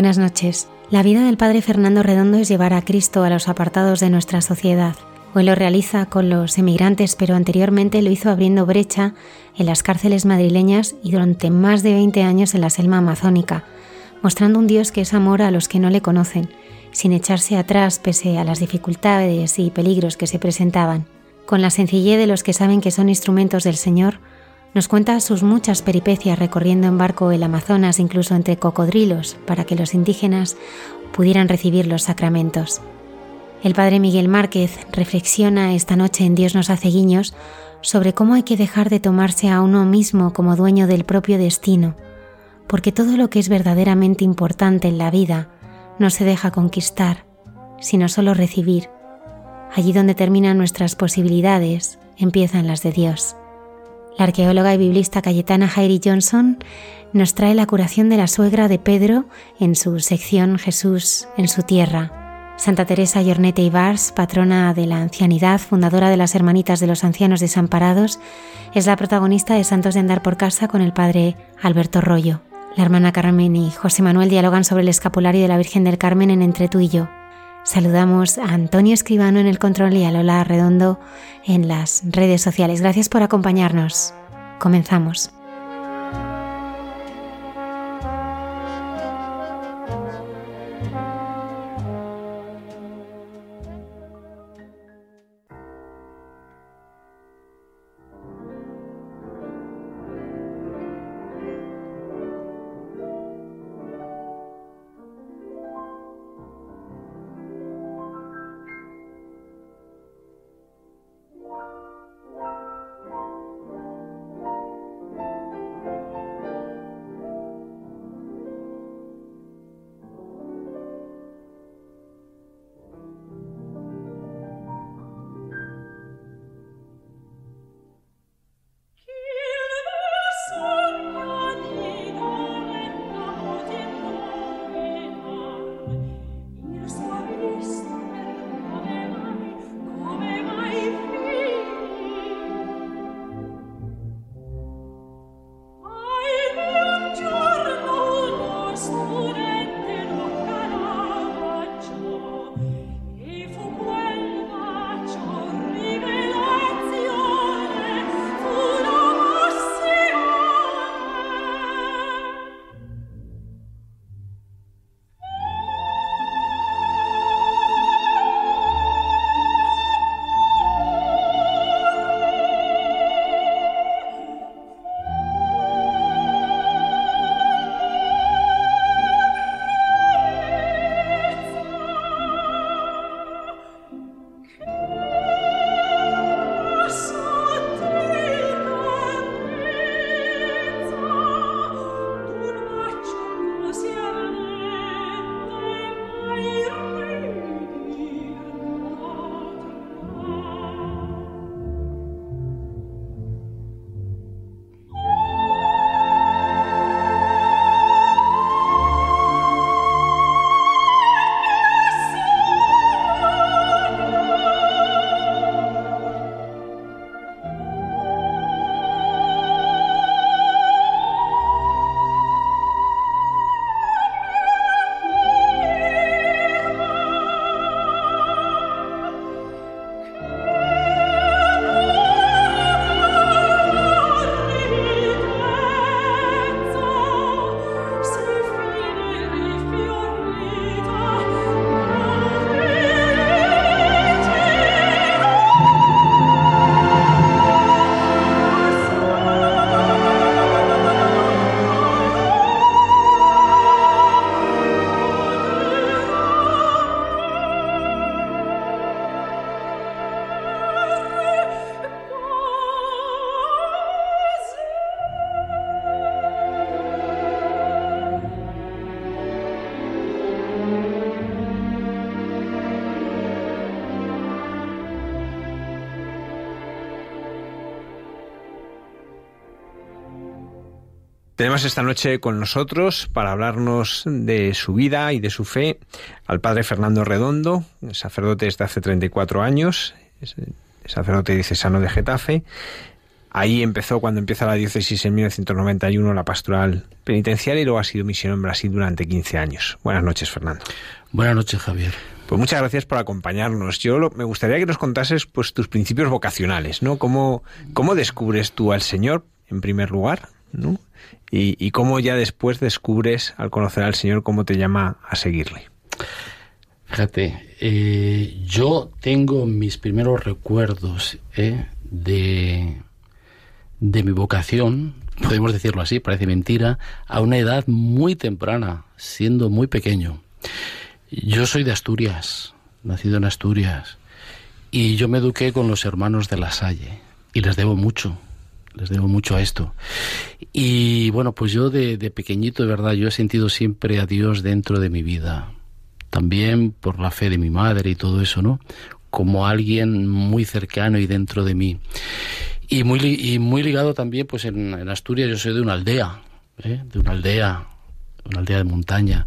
Buenas noches. La vida del Padre Fernando Redondo es llevar a Cristo a los apartados de nuestra sociedad. Hoy lo realiza con los emigrantes, pero anteriormente lo hizo abriendo brecha en las cárceles madrileñas y durante más de 20 años en la selva amazónica, mostrando un Dios que es amor a los que no le conocen, sin echarse atrás pese a las dificultades y peligros que se presentaban. Con la sencillez de los que saben que son instrumentos del Señor, nos cuenta sus muchas peripecias recorriendo en barco el Amazonas, incluso entre cocodrilos, para que los indígenas pudieran recibir los sacramentos. El padre Miguel Márquez reflexiona esta noche en Dios nos hace guiños sobre cómo hay que dejar de tomarse a uno mismo como dueño del propio destino, porque todo lo que es verdaderamente importante en la vida no se deja conquistar, sino solo recibir. Allí donde terminan nuestras posibilidades, empiezan las de Dios. La arqueóloga y biblista Cayetana Jairi Johnson nos trae la curación de la suegra de Pedro en su sección Jesús en su tierra. Santa Teresa Yornete Ibars, patrona de la ancianidad, fundadora de las Hermanitas de los Ancianos Desamparados, es la protagonista de Santos de Andar por Casa con el padre Alberto Rollo. La hermana Carmen y José Manuel dialogan sobre el escapulario de la Virgen del Carmen en Entre tú y yo. Saludamos a Antonio Escribano en el control y a Lola Redondo en las redes sociales. Gracias por acompañarnos. Comenzamos. Tenemos esta noche con nosotros para hablarnos de su vida y de su fe al padre Fernando Redondo, sacerdote desde hace 34 años, sacerdote diocesano de Getafe. Ahí empezó, cuando empieza la diócesis en 1991, la pastoral penitenciaria y luego ha sido misionero en Brasil durante 15 años. Buenas noches, Fernando. Buenas noches, Javier. Pues muchas gracias por acompañarnos. Yo me gustaría que nos contases pues tus principios vocacionales, ¿no? ¿Cómo, cómo descubres tú al Señor, en primer lugar, y, cómo ya después descubres, al conocer al Señor, cómo te llama a seguirle. Fíjate, eh, yo tengo mis primeros recuerdos eh, de, de mi vocación, podemos decirlo así, parece mentira, a una edad muy temprana, siendo muy pequeño. Yo soy de Asturias, nacido en Asturias, y yo me eduqué con los hermanos de la Salle, y les debo mucho les debo mucho a esto. Y bueno, pues yo de, pequeñito, de verdad, yo he sentido siempre a Dios dentro de mi vida. También por la fe de mi madre y todo eso, ¿no? Como alguien muy cercano y dentro de mí. Y muy, y muy ligado también, pues en, Asturias yo soy de una aldea, ¿eh? de una aldea, una aldea de montaña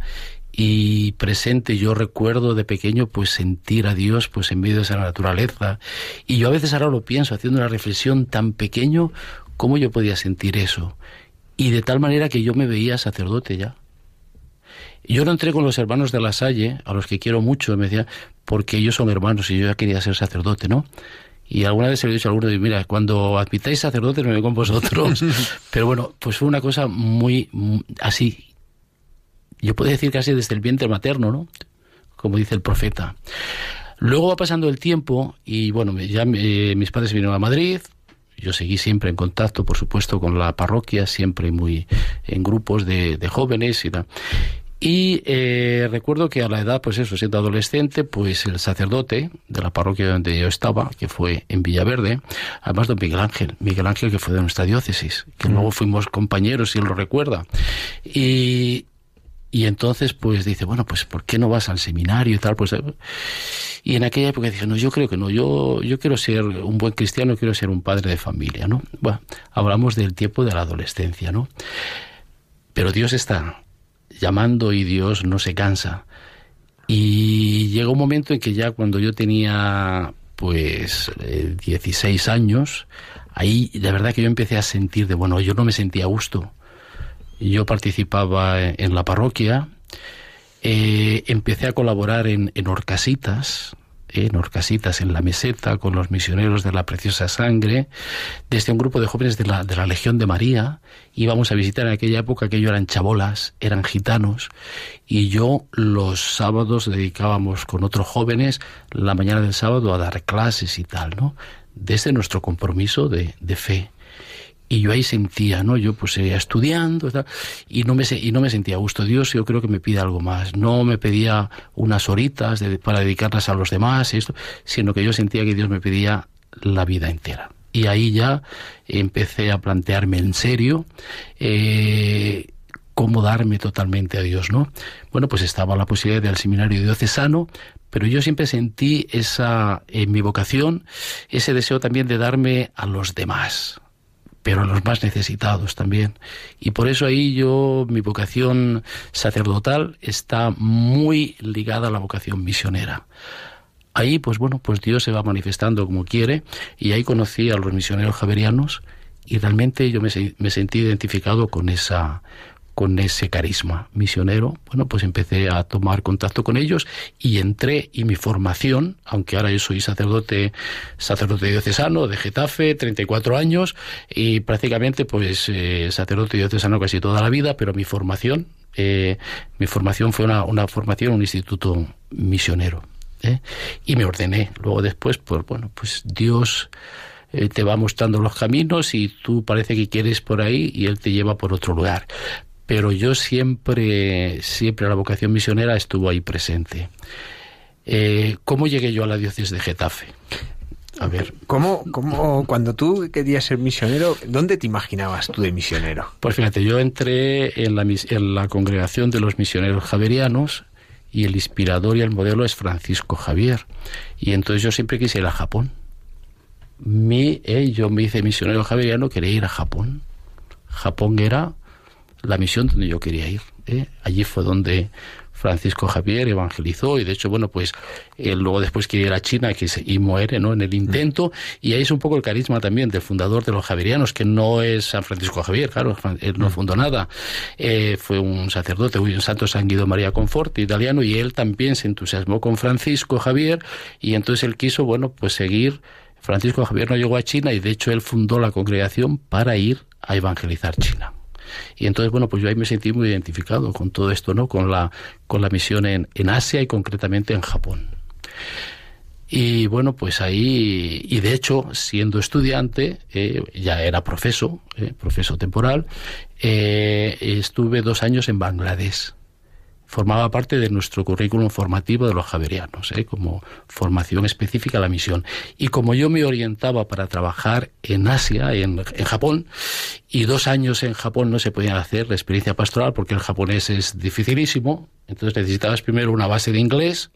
y presente. Yo recuerdo de pequeño pues sentir a Dios pues en medio de esa naturaleza y yo a veces ahora lo pienso haciendo una reflexión tan pequeño cómo yo podía sentir eso y de tal manera que yo me veía sacerdote ya. Yo no entré con los hermanos de la Salle, a los que quiero mucho, me decía, porque ellos son hermanos y yo ya quería ser sacerdote, ¿no? Y alguna vez se lo he dicho a alguno, mira, cuando admitáis sacerdotes me voy con vosotros. Pero bueno, pues fue una cosa muy así, yo puedo decir casi desde el vientre materno, ¿no? Como dice el profeta. Luego va pasando el tiempo y bueno, ya eh, mis padres vinieron a Madrid, yo seguí siempre en contacto, por supuesto, con la parroquia, siempre muy en grupos de, jóvenes y tal. Y eh, recuerdo que a la edad, pues eso, siendo adolescente, pues el sacerdote de la parroquia donde yo estaba, que fue en Villaverde, además don Miguel Ángel, Miguel Ángel que fue de nuestra diócesis, que luego fuimos compañeros, si él lo recuerda. Y, y entonces, pues dice, bueno, pues ¿por qué no vas al seminario y tal? Pues, y en aquella época dije, no, yo creo que no, yo, yo quiero ser un buen cristiano, quiero ser un padre de familia, ¿no? Bueno, hablamos del tiempo de la adolescencia, ¿no? Pero Dios está llamando y Dios no se cansa. Y llegó un momento en que ya cuando yo tenía pues 16 eh, años, ahí la verdad que yo empecé a sentir de, bueno, yo no me sentía a gusto yo participaba en la parroquia, eh, empecé a colaborar en, en Orcasitas, en Orcasitas, en la meseta, con los misioneros de la Preciosa Sangre, desde un grupo de jóvenes de la, de la Legión de María. Íbamos a visitar en aquella época, aquello eran chabolas, eran gitanos, y yo los sábados dedicábamos con otros jóvenes la mañana del sábado a dar clases y tal, ¿no? Desde nuestro compromiso de, de fe y yo ahí sentía, ¿no? Yo pues seguía estudiando y no me y no me sentía a gusto. Dios yo creo que me pide algo más. No me pedía unas horitas para dedicarlas a los demás, esto, sino que yo sentía que Dios me pedía la vida entera. Y ahí ya empecé a plantearme en serio eh, cómo darme totalmente a Dios, ¿no? Bueno, pues estaba la posibilidad del seminario diocesano, pero yo siempre sentí esa, en mi vocación, ese deseo también de darme a los demás, pero a los más necesitados también. Y por eso ahí yo, mi vocación sacerdotal está muy ligada a la vocación misionera. Ahí, pues bueno, pues Dios se va manifestando como quiere, y ahí conocí a los misioneros javerianos, y realmente yo me, me sentí identificado con esa, con ese carisma misionero, bueno, pues empecé a tomar contacto con ellos y entré y mi formación, aunque ahora yo soy sacerdote, sacerdote diocesano de Getafe, 34 años y prácticamente pues eh, sacerdote diocesano casi toda la vida, pero mi formación, eh, mi formación fue una, una formación un instituto misionero. ¿eh? Y me ordené. Luego después, pues bueno, pues Dios te va mostrando los caminos y tú parece que quieres por ahí y Él te lleva por otro lugar pero yo siempre, siempre la vocación misionera estuvo ahí presente. Eh, ¿Cómo llegué yo a la diócesis de Getafe? A ver. ¿Cómo, ¿Cómo, cuando tú querías ser misionero, dónde te imaginabas tú de misionero? Pues fíjate, yo entré en la, en la congregación de los misioneros javerianos y el inspirador y el modelo es Francisco Javier. Y entonces yo siempre quise ir a Japón. Mi, eh, yo me hice misionero javeriano, quería ir a Japón. Japón era la misión donde yo quería ir. ¿eh? Allí fue donde Francisco Javier evangelizó y de hecho, bueno, pues él luego después quiere ir a China que y muere ¿no? en el intento y ahí es un poco el carisma también del fundador de los javerianos, que no es San Francisco Javier, claro, él no fundó nada, eh, fue un sacerdote, un santo San Guido María Conforti, italiano, y él también se entusiasmó con Francisco Javier y entonces él quiso, bueno, pues seguir Francisco Javier no llegó a China y de hecho él fundó la congregación para ir a evangelizar China. Y entonces, bueno, pues yo ahí me sentí muy identificado con todo esto, ¿no? Con la, con la misión en, en Asia y concretamente en Japón. Y bueno, pues ahí, y de hecho, siendo estudiante, eh, ya era profeso, eh, profeso temporal, eh, estuve dos años en Bangladesh formaba parte de nuestro currículum formativo de los javerianos, ¿eh? como formación específica a la misión. Y como yo me orientaba para trabajar en Asia, en, en, Japón, y dos años en Japón no se podía hacer la experiencia pastoral porque el japonés es dificilísimo, entonces necesitabas primero una base de inglés,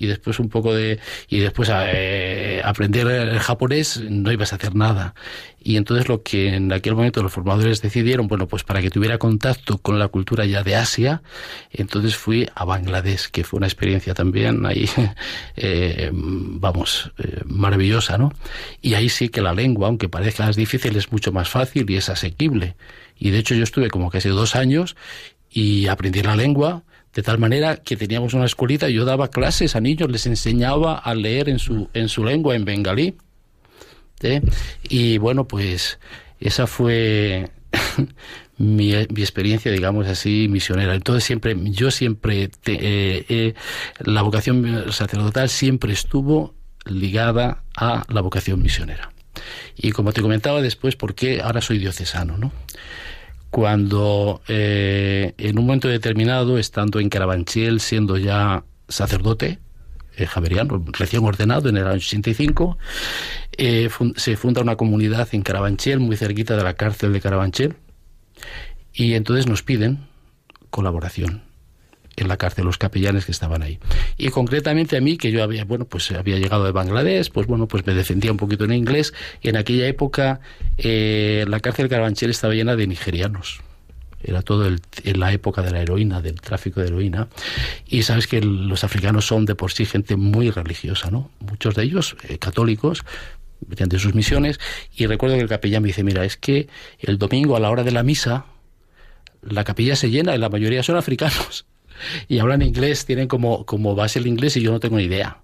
y después un poco de y después eh, aprender el japonés no ibas a hacer nada. Y entonces lo que en aquel momento los formadores decidieron bueno pues para que tuviera contacto con la cultura ya de Asia entonces fui a Bangladesh que fue una experiencia también ahí eh, vamos eh, maravillosa no y ahí sí que la lengua aunque parezca más difícil es mucho más fácil y es asequible. Y de hecho yo estuve como casi dos años y aprendí la lengua de tal manera que teníamos una escuelita yo daba clases a niños, les enseñaba a leer en su, en su lengua, en bengalí. ¿eh? Y bueno, pues esa fue mi, mi, experiencia, digamos así, misionera. Entonces siempre, yo siempre, te, eh, la vocación sacerdotal siempre estuvo ligada a la vocación misionera. Y como te comentaba después, ¿por qué ahora soy diocesano? ¿no? Cuando eh, en un momento determinado, estando en Carabanchel, siendo ya sacerdote, eh, javeriano, recién ordenado en el año 85, eh, se funda una comunidad en Carabanchel, muy cerquita de la cárcel de Carabanchel, y entonces nos piden colaboración en la cárcel los capellanes que estaban ahí. Y concretamente a mí, que yo había, bueno, pues había llegado de Bangladesh, pues bueno, pues me defendía un poquito en inglés, y en aquella época eh, la cárcel de Carabanchel estaba llena de nigerianos. Era todo el, en la época de la heroína, del tráfico de heroína. Y sabes que los africanos son de por sí gente muy religiosa, ¿no? Muchos de ellos eh, católicos, mediante sus misiones. Y recuerdo que el capellán me dice, mira, es que el domingo a la hora de la misa, la capilla se llena y la mayoría son africanos y hablan inglés, tienen como, como base el inglés y yo no tengo ni idea.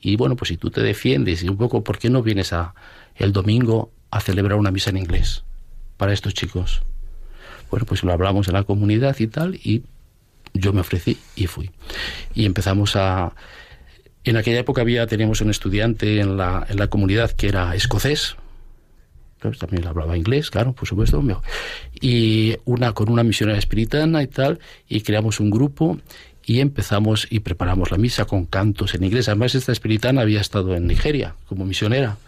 Y bueno, pues si tú te defiendes y un poco, ¿por qué no vienes a el domingo a celebrar una misa en inglés para estos chicos? Bueno, pues lo hablamos en la comunidad y tal, y yo me ofrecí y fui. Y empezamos a... En aquella época había, teníamos un estudiante en la, en la comunidad que era escocés, también hablaba inglés, claro, por supuesto, y una con una misionera espiritana y tal, y creamos un grupo y empezamos y preparamos la misa con cantos en inglés. Además, esta espiritana había estado en Nigeria como misionera.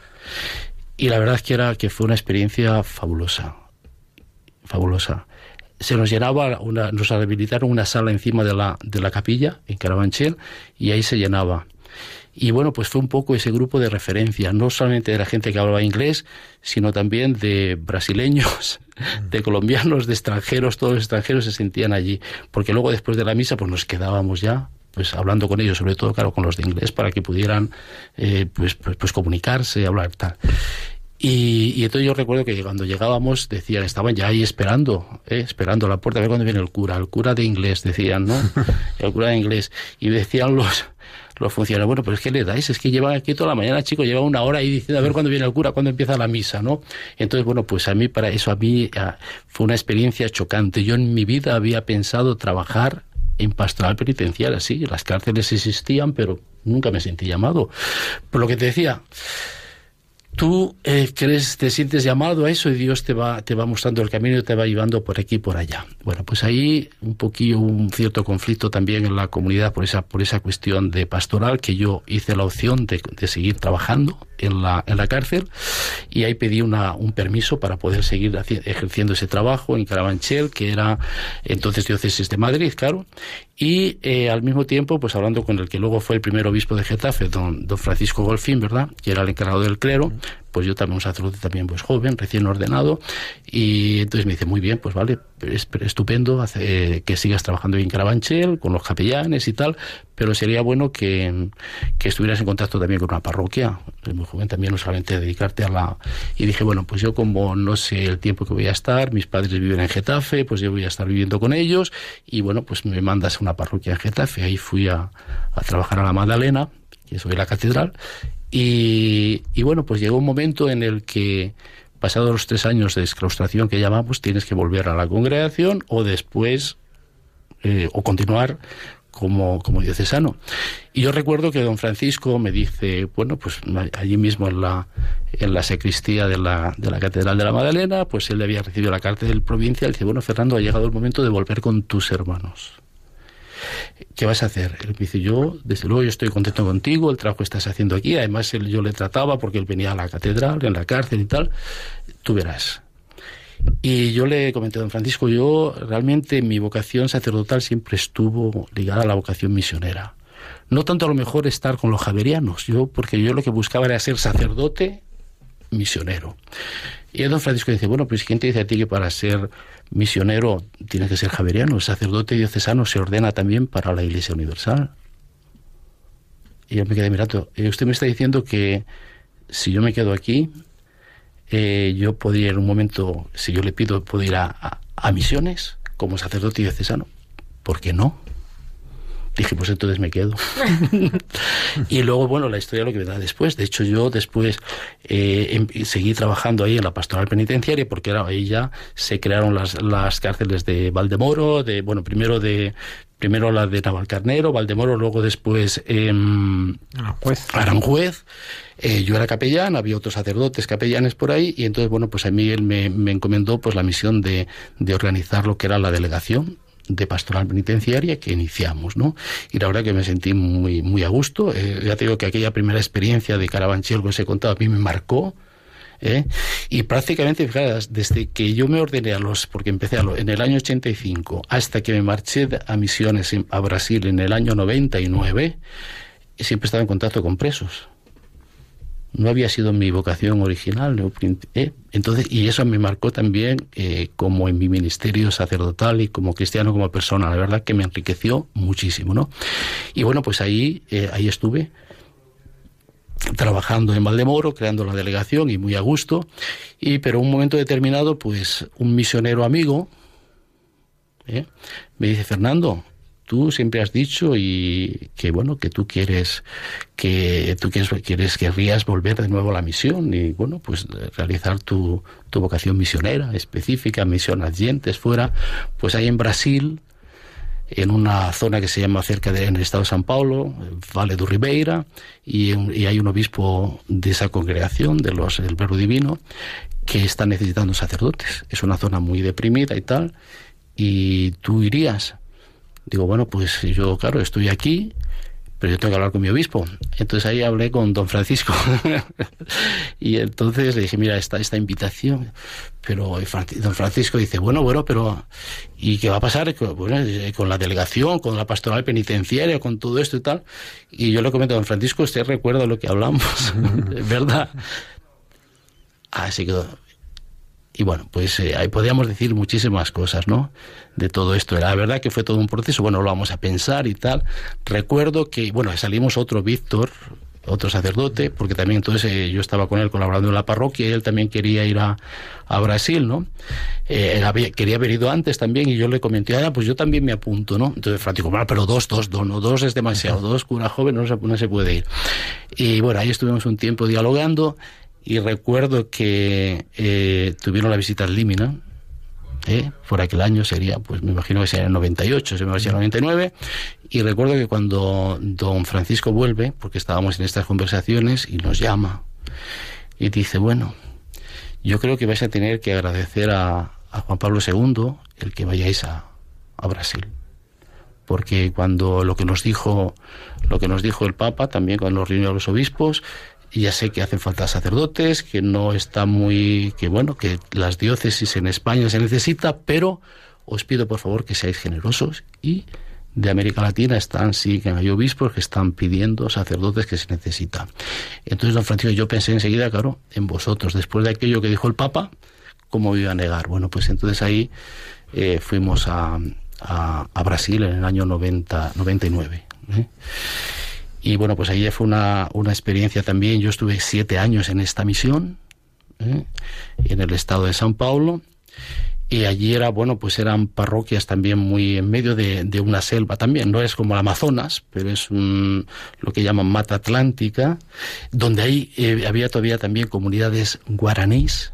Y la verdad es que era que fue una experiencia fabulosa, fabulosa. Se nos llenaba, una, nos habilitaron una sala encima de la, de la capilla en Carabanchel y ahí se llenaba. Y bueno, pues fue un poco ese grupo de referencia, no solamente de la gente que hablaba inglés, sino también de brasileños, mm. de colombianos, de extranjeros, todos los extranjeros se sentían allí, porque luego después de la misa pues nos quedábamos ya pues hablando con ellos, sobre todo claro con los de inglés, para que pudieran eh, pues, pues, pues, comunicarse, hablar tal. Y, y, entonces yo recuerdo que cuando llegábamos decían, estaban ya ahí esperando, eh, esperando a la puerta a ver cuándo viene el cura, el cura de inglés, decían, ¿no? El cura de inglés. Y decían los, los funcionarios, bueno, pero es que le dais, es que llevan aquí toda la mañana, chicos, lleva una hora ahí diciendo a ver cuándo viene el cura, cuándo empieza la misa, ¿no? Entonces, bueno, pues a mí, para eso, a mí fue una experiencia chocante. Yo en mi vida había pensado trabajar en pastoral penitenciaria, sí, las cárceles existían, pero nunca me sentí llamado. Por lo que te decía, tú eh, crees, te sientes llamado a eso y Dios te va, te va mostrando el camino y te va llevando por aquí y por allá. Bueno, pues ahí un poquillo, un cierto conflicto también en la comunidad por esa, por esa cuestión de pastoral que yo hice la opción de, de seguir trabajando en la, en la cárcel y ahí pedí una, un permiso para poder seguir ejerciendo ese trabajo en Carabanchel, que era entonces diócesis de Madrid, claro, y eh, al mismo tiempo, pues hablando con el que luego fue el primer obispo de Getafe, don, don Francisco Golfín, ¿verdad?, que era el encargado del clero, pues yo también un sacerdote también pues joven, recién ordenado, y entonces me dice, muy bien, pues vale, es estupendo hace, que sigas trabajando en Carabanchel, con los capellanes y tal, pero sería bueno que, que estuvieras en contacto también con una parroquia, es muy joven también, no solamente dedicarte a la... Y dije, bueno, pues yo como no sé el tiempo que voy a estar, mis padres viven en Getafe, pues yo voy a estar viviendo con ellos, y bueno, pues me mandas a una parroquia en Getafe, ahí fui a, a trabajar a la Magdalena, que soy la catedral, y, bueno, pues llegó un momento en el que, pasados los tres años de exclaustración que llamamos, tienes que volver a la congregación o después, eh, o continuar como, como diocesano. Y yo recuerdo que don Francisco me dice, bueno, pues allí mismo en la, en la sacristía de la, de la Catedral de la Magdalena, pues él había recibido la carta del provincial y dice, bueno, Fernando, ha llegado el momento de volver con tus hermanos. ¿Qué vas a hacer? Él me dice, yo, desde luego, yo estoy contento contigo, el trabajo que estás haciendo aquí, además él, yo le trataba porque él venía a la catedral, en la cárcel y tal, tú verás. Y yo le comenté a don Francisco, yo realmente mi vocación sacerdotal siempre estuvo ligada a la vocación misionera. No tanto a lo mejor estar con los javerianos, yo, porque yo lo que buscaba era ser sacerdote misionero. Y don Francisco dice, bueno, pues ¿quién te dice a ti que para ser misionero tiene que ser javeriano? El sacerdote diocesano se ordena también para la Iglesia Universal. Y yo me quedé mirando, usted me está diciendo que si yo me quedo aquí, eh, yo podría en un momento, si yo le pido, puedo ir a, a misiones como sacerdote diocesano. ¿Por qué no? Dije, pues entonces me quedo. y luego, bueno, la historia lo que vendrá después. De hecho, yo después eh, em, seguí trabajando ahí en la pastoral penitenciaria porque era, ahí ya se crearon las, las cárceles de Valdemoro, de, bueno, primero de primero la de Navalcarnero, Valdemoro, luego después eh, Aranjuez. Aranjuez. Eh, yo era capellán, había otros sacerdotes capellanes por ahí, y entonces, bueno, pues a mí él me, me encomendó pues la misión de, de organizar lo que era la delegación de pastoral penitenciaria que iniciamos, ¿no? Y la verdad que me sentí muy, muy a gusto. Eh, ya te digo que aquella primera experiencia de Carabanchel que os he contado a mí me marcó. ¿eh? Y prácticamente, fijaros, desde que yo me ordené a los, porque empecé a lo, en el año 85, hasta que me marché a misiones a Brasil en el año 99, siempre estaba en contacto con presos no había sido mi vocación original. ¿eh? Entonces, y eso me marcó también eh, como en mi ministerio sacerdotal y como cristiano, como persona. La verdad que me enriqueció muchísimo, ¿no? Y bueno, pues ahí, eh, ahí estuve trabajando en Valdemoro, creando la delegación y muy a gusto. Y pero un momento determinado, pues un misionero amigo me dice, Fernando, tú siempre has dicho y que bueno que tú quieres que tú quieres quieres querrías volver de nuevo a la misión y bueno pues realizar tu, tu vocación misionera específica misión dientes fuera pues hay en Brasil en una zona que se llama cerca de en el estado de San Paulo, Vale do Ribeira, y, y, hay un obispo de esa congregación, de los del Verbo Divino, que está necesitando sacerdotes. Es una zona muy deprimida y tal, y tú irías. Digo, bueno, pues yo, claro, estoy aquí, pero yo tengo que hablar con mi obispo. Entonces ahí hablé con don Francisco. y entonces le dije, mira, esta, esta invitación. Pero don Francisco dice, bueno, bueno, pero ¿y qué va a pasar eh, con la delegación, con la pastoral penitenciaria, con todo esto y tal? Y yo le comento a don Francisco, usted recuerda lo que hablamos, ¿verdad? Así que y bueno, pues eh, ahí podríamos decir muchísimas cosas, ¿no? De todo esto. La verdad que fue todo un proceso, bueno, lo vamos a pensar y tal. Recuerdo que, bueno, salimos otro Víctor, otro sacerdote, porque también entonces eh, yo estaba con él colaborando en la parroquia y él también quería ir a, a Brasil, ¿no? Eh, había, quería haber ido antes también y yo le comenté, ah, pues yo también me apunto, ¿no? Entonces Francisco, bueno, pero dos, dos, dos, no, dos es demasiado, dos cura joven no se, no se puede ir. Y bueno, ahí estuvimos un tiempo dialogando y recuerdo que eh, tuvieron la visita al Límina, ¿eh? por aquel año sería, pues me imagino que sería el 98, se me va a el 99, y recuerdo que cuando don Francisco vuelve, porque estábamos en estas conversaciones, y nos llama, y dice, bueno, yo creo que vais a tener que agradecer a, a Juan Pablo II el que vayáis a, a Brasil porque cuando lo que nos dijo lo que nos dijo el Papa también cuando nos reunió a los obispos ya sé que hacen falta sacerdotes, que no está muy, que bueno, que las diócesis en España se necesita, pero os pido por favor que seáis generosos y de América Latina están, sí, que hay obispos que están pidiendo sacerdotes que se necesitan. Entonces, don Francisco, yo pensé enseguida, claro, en vosotros, después de aquello que dijo el Papa, ¿cómo iba a negar? Bueno, pues entonces ahí eh, fuimos a, a, Brasil en el año 90, 99. ¿eh? Y bueno, pues ahí fue una, una experiencia también. Yo estuve siete años en esta misión, ¿eh? en el estado de San Paulo. Y allí era, bueno, pues eran parroquias también muy en medio de, de una selva también. No es como el Amazonas, pero es un, lo que llaman mata atlántica, donde ahí eh, había todavía también comunidades guaraníes,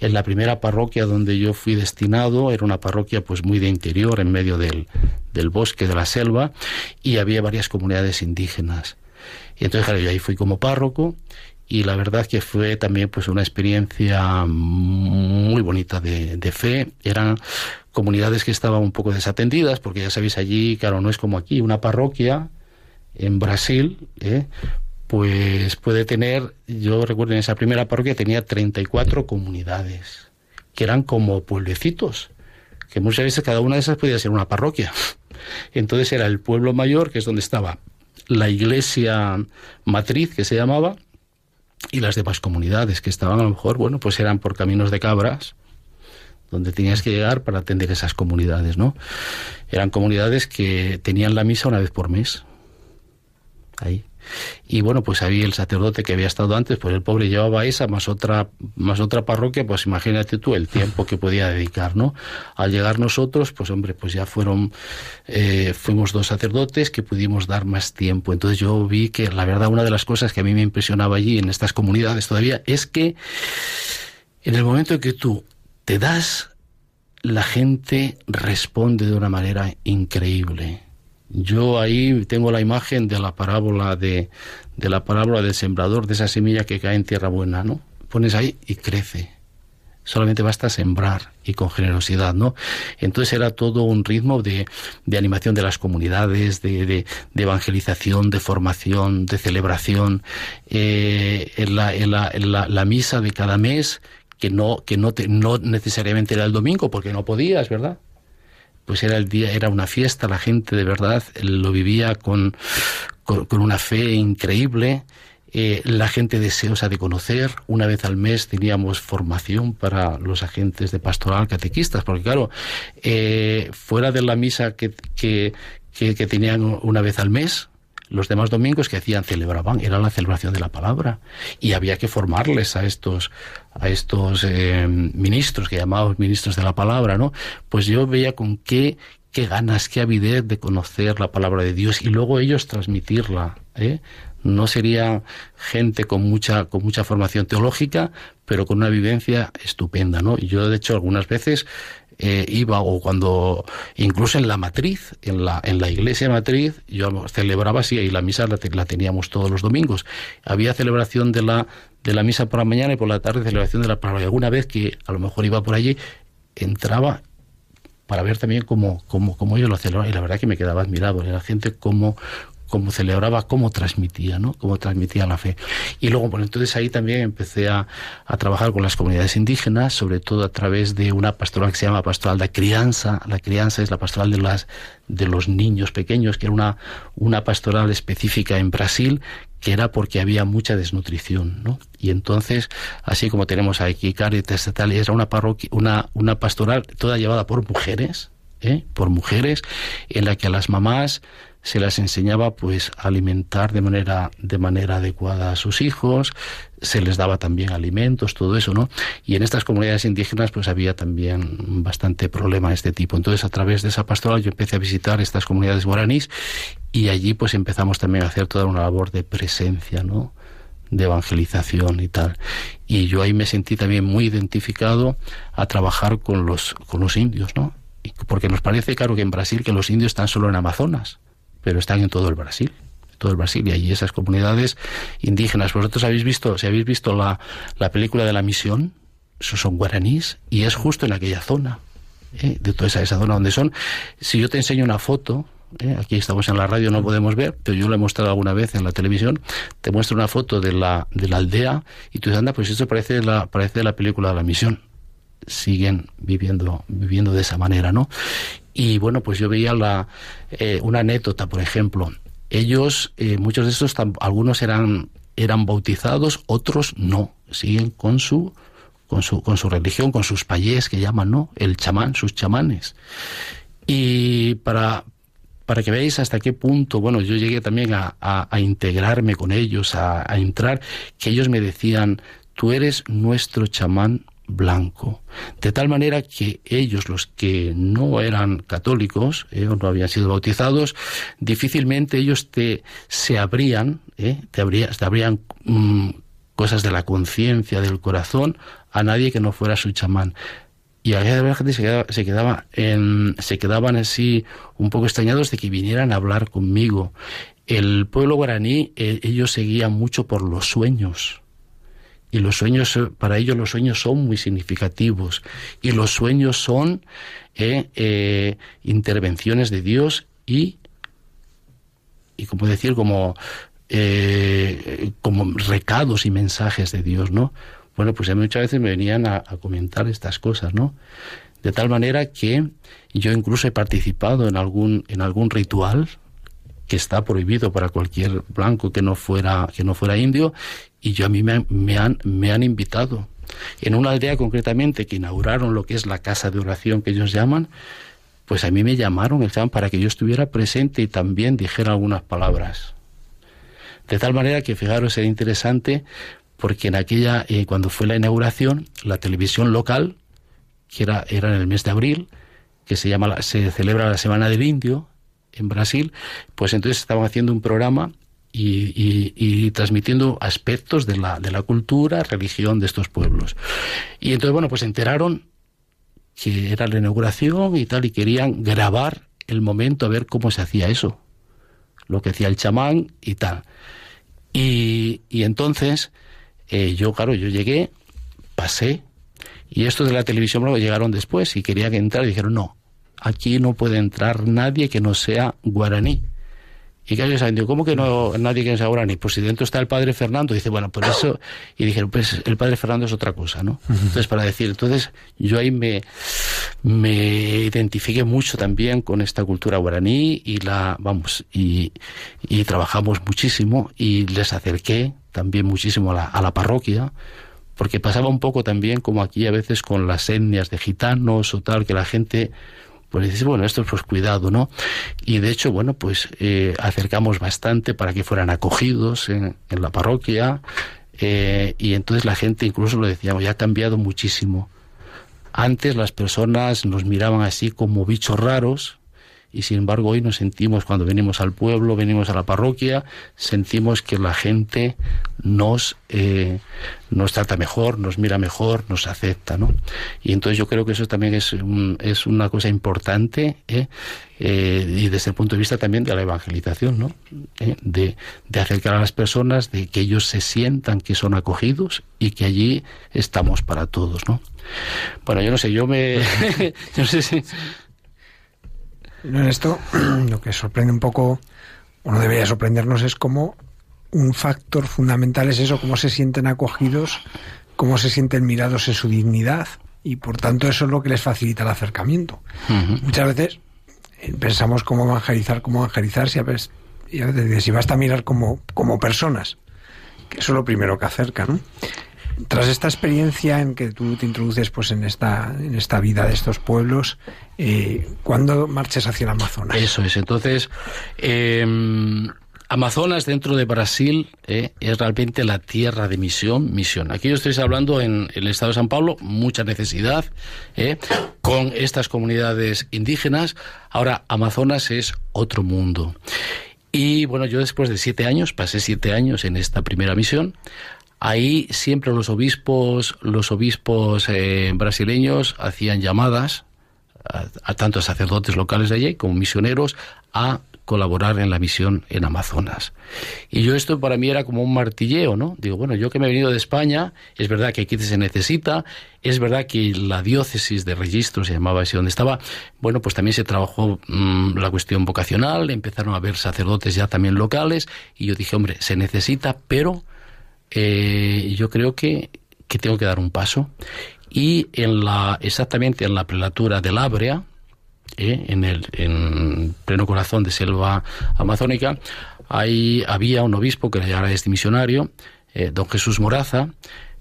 en la primera parroquia donde yo fui destinado era una parroquia pues muy de interior, en medio del, del bosque, de la selva, y había varias comunidades indígenas. Y entonces, claro, yo ahí fui como párroco y la verdad que fue también pues una experiencia muy bonita de, de, fe. Eran comunidades que estaban un poco desatendidas, porque ya sabéis allí, claro, no es como aquí, una parroquia en Brasil, ¿eh? Pues puede tener, yo recuerdo en esa primera parroquia tenía 34 comunidades, que eran como pueblecitos, que muchas veces cada una de esas podía ser una parroquia. Entonces era el pueblo mayor, que es donde estaba la iglesia matriz, que se llamaba, y las demás comunidades, que estaban a lo mejor, bueno, pues eran por caminos de cabras, donde tenías que llegar para atender esas comunidades, ¿no? Eran comunidades que tenían la misa una vez por mes. Ahí. Y bueno, pues había el sacerdote que había estado antes, pues el pobre llevaba esa más otra, más otra parroquia, pues imagínate tú el tiempo que podía dedicar, ¿no? Al llegar nosotros, pues hombre, pues ya fueron, eh, fuimos dos sacerdotes que pudimos dar más tiempo. Entonces yo vi que la verdad una de las cosas que a mí me impresionaba allí en estas comunidades todavía es que en el momento en que tú te das, la gente responde de una manera increíble yo ahí tengo la imagen de la parábola de, de la parábola del sembrador, de esa semilla que cae en tierra buena, ¿no? Pones ahí y crece. Solamente basta sembrar y con generosidad, ¿no? Entonces era todo un ritmo de, de animación de las comunidades, de, de, de, evangelización, de formación, de celebración. Eh, en, la, la, la, la, misa de cada mes, que no, que no, te, no necesariamente era el domingo, porque no podías, ¿verdad? Pues era el día, era una fiesta, la gente de verdad lo vivía con, con, una fe increíble. Eh, la gente deseosa de conocer. Una vez al mes teníamos formación para los agentes de pastoral catequistas, porque claro, eh, fuera de la misa que, que, que, que, tenían una vez al mes, los demás domingos que hacían celebraban era la celebración de la palabra. Y había que formarles a estos a estos eh, ministros que llamábamos ministros de la palabra no pues yo veía con qué qué ganas qué avidez de conocer la palabra de Dios y luego ellos transmitirla ¿eh? no sería gente con mucha con mucha formación teológica pero con una vivencia estupenda no y yo de hecho algunas veces eh, iba o cuando incluso en la matriz, en la, en la iglesia matriz, yo celebraba así y la misa la, la, teníamos todos los domingos. Había celebración de la, de la misa por la mañana y por la tarde celebración de la palabra. Y alguna vez que a lo mejor iba por allí, entraba para ver también cómo, cómo, cómo ellos lo celebraban y la verdad que me quedaba admirado, la gente cómo, cómo celebraba, cómo transmitía, ¿no? Cómo transmitía la fe. Y luego, bueno, entonces ahí también empecé a, a, trabajar con las comunidades indígenas, sobre todo a través de una pastoral que se llama Pastoral de Crianza. La crianza es la pastoral de las de los niños pequeños, que era una, una pastoral específica en Brasil, que era porque había mucha desnutrición, ¿no? Y entonces, así como tenemos aquí Caritas tal, era una parroquia, una, una pastoral toda llevada por mujeres, ¿eh? por mujeres, en la que a las mamás se las enseñaba pues a alimentar de manera de manera adecuada a sus hijos, se les daba también alimentos, todo eso, ¿no? Y en estas comunidades indígenas pues había también bastante problema de este tipo. Entonces, a través de esa pastoral yo empecé a visitar estas comunidades guaraníes y allí pues empezamos también a hacer toda una labor de presencia, ¿no? de evangelización y tal. Y yo ahí me sentí también muy identificado a trabajar con los con los indios, ¿no? Porque nos parece claro que en Brasil que los indios están solo en Amazonas pero están en todo el Brasil todo el Brasil y allí esas comunidades indígenas. Vosotros habéis visto, si habéis visto la, la película de la misión, esos son guaraníes y es justo en aquella zona, ¿eh? de toda esa, zona donde son. Si yo te enseño una foto, ¿eh? aquí estamos en la radio, no podemos ver, pero yo lo he mostrado alguna vez en la televisión, te muestro una foto de la, de la aldea y tú dices, anda, pues esto parece la, parece la película de la misión. Siguen viviendo, viviendo de esa manera, ¿no? Y bueno, pues yo veía la, eh, una anécdota, por ejemplo. Ellos, eh, muchos de estos, algunos eran, eran bautizados, otros no. Siguen con su, con su, con su religión, con sus payés que llaman, ¿no? El chamán, sus chamanes. Y para, para que veáis hasta qué punto, bueno, yo llegué también a, a, integrarme con ellos, a, a, entrar, que ellos me decían, tú eres nuestro chamán blanco. De tal manera que ellos, los que no eran católicos, eh, o no habían sido bautizados, difícilmente ellos te se abrían, eh, te, te abrían mm, cosas de la conciencia, del corazón, a nadie que no fuera su chamán y a la gente se, quedaba, se, quedaba en, se quedaban así un poco extrañados de que vinieran a hablar conmigo. El pueblo guaraní, eh, ellos seguían mucho por los sueños. Y los sueños, eh, para ellos los sueños son muy significativos. Y los sueños son eh, intervenciones de Dios y, y como decir, como, como recados y mensajes de Dios, ¿no? Bueno, pues muchas veces me venían a, comentar estas cosas, ¿no? De tal manera que yo incluso he participado en algún, en algún ritual que está prohibido para cualquier blanco que no fuera, que no fuera indio, y yo a mí me, me, han, me han invitado. En una aldea concretamente que inauguraron lo que es la casa de oración que ellos llaman, pues a mí me llamaron el para que yo estuviera presente y también dijera algunas palabras. De tal manera que fijaros, era interesante porque en aquella, eh, cuando fue la inauguración, la televisión local, que era, era en el mes de abril, que se, llama, se celebra la Semana del Indio en Brasil, pues entonces estaban haciendo un programa y, transmitiendo aspectos de la, cultura, religión de estos pueblos. Y entonces, bueno, pues se enteraron que era la inauguración y tal, y querían grabar el momento a ver cómo se hacía eso, lo que hacía el chamán y tal. Y, entonces eh, yo, claro, yo llegué, pasé, y estos de la televisión luego llegaron después y querían entrar y dijeron, no, aquí no puede entrar nadie que no sea guaraní. Y que ellos saben, ¿cómo que no nadie que no sea guaraní? Pues si dentro está el padre Fernando, dice, bueno, por eso, y dijeron, pues el padre Fernando es otra cosa, ¿no? Entonces, para decir, entonces yo ahí me, me identifiqué mucho también con esta cultura guaraní y la, vamos, y, y trabajamos muchísimo y les acerqué también muchísimo a la, a la parroquia, porque pasaba un poco también como aquí a veces con las etnias de gitanos o tal, que la gente pues dice, bueno, esto es pues cuidado, ¿no? Y de hecho, bueno, pues eh, acercamos bastante para que fueran acogidos en, en la parroquia eh, y entonces la gente incluso lo decíamos, ya ha cambiado muchísimo. Antes las personas nos miraban así como bichos raros, y sin embargo hoy nos sentimos cuando venimos al pueblo, venimos a la parroquia, sentimos que la gente nos, eh, nos trata mejor, nos mira mejor, nos acepta, ¿no? Y entonces yo creo que eso también es, es una cosa importante ¿eh? Eh, y desde el punto de vista también de la evangelización, ¿no? De, de acercar a las personas, de que ellos se sientan que son acogidos y que allí estamos para todos, ¿no? Bueno, yo no sé, yo me... yo no sé si... En esto, lo que sorprende un poco, o no debería sorprendernos, es cómo un factor fundamental es eso, cómo se sienten acogidos, cómo se sienten mirados en su dignidad, y por tanto eso es lo que les facilita el acercamiento. Muchas veces eh, pensamos cómo evangelizar, cómo evangelizar, si a veces, y a veces si basta mirar como, como personas, que eso es lo primero que acerca, ¿no? Tras esta experiencia en que tú te introduces pues en esta, en esta vida de estos pueblos, eh, ¿cuándo marches hacia el Amazonas? Eso es, entonces, em, Amazonas dentro de Brasil eh, es realmente la tierra de misión, misión. Aquí yo estoy hablando en, el estado de San Pablo, mucha necesidad eh, con estas comunidades indígenas. Ahora, Amazonas es otro mundo. Y bueno, yo después de siete años, pasé siete años en esta primera misión, Ahí siempre los obispos, los obispos eh, brasileños hacían llamadas a, tanto sacerdotes locales de allí como misioneros a colaborar en la misión en Amazonas. Y yo esto para mí era como un martilleo, ¿no? Digo, bueno, yo que me he venido de España, es verdad que aquí se necesita, es verdad que la diócesis de registro se llamaba así donde estaba, bueno, pues también se trabajó mm, la cuestión vocacional, empezaron a haber sacerdotes ya también locales, y yo dije, hombre, se necesita, pero eh, yo creo que, que, tengo que dar un paso. Y en la, exactamente en la prelatura del Ábrea, ¿eh? en el en pleno corazón de selva amazónica, ahí había un obispo que ahora es dimisionario, eh, don Jesús Moraza,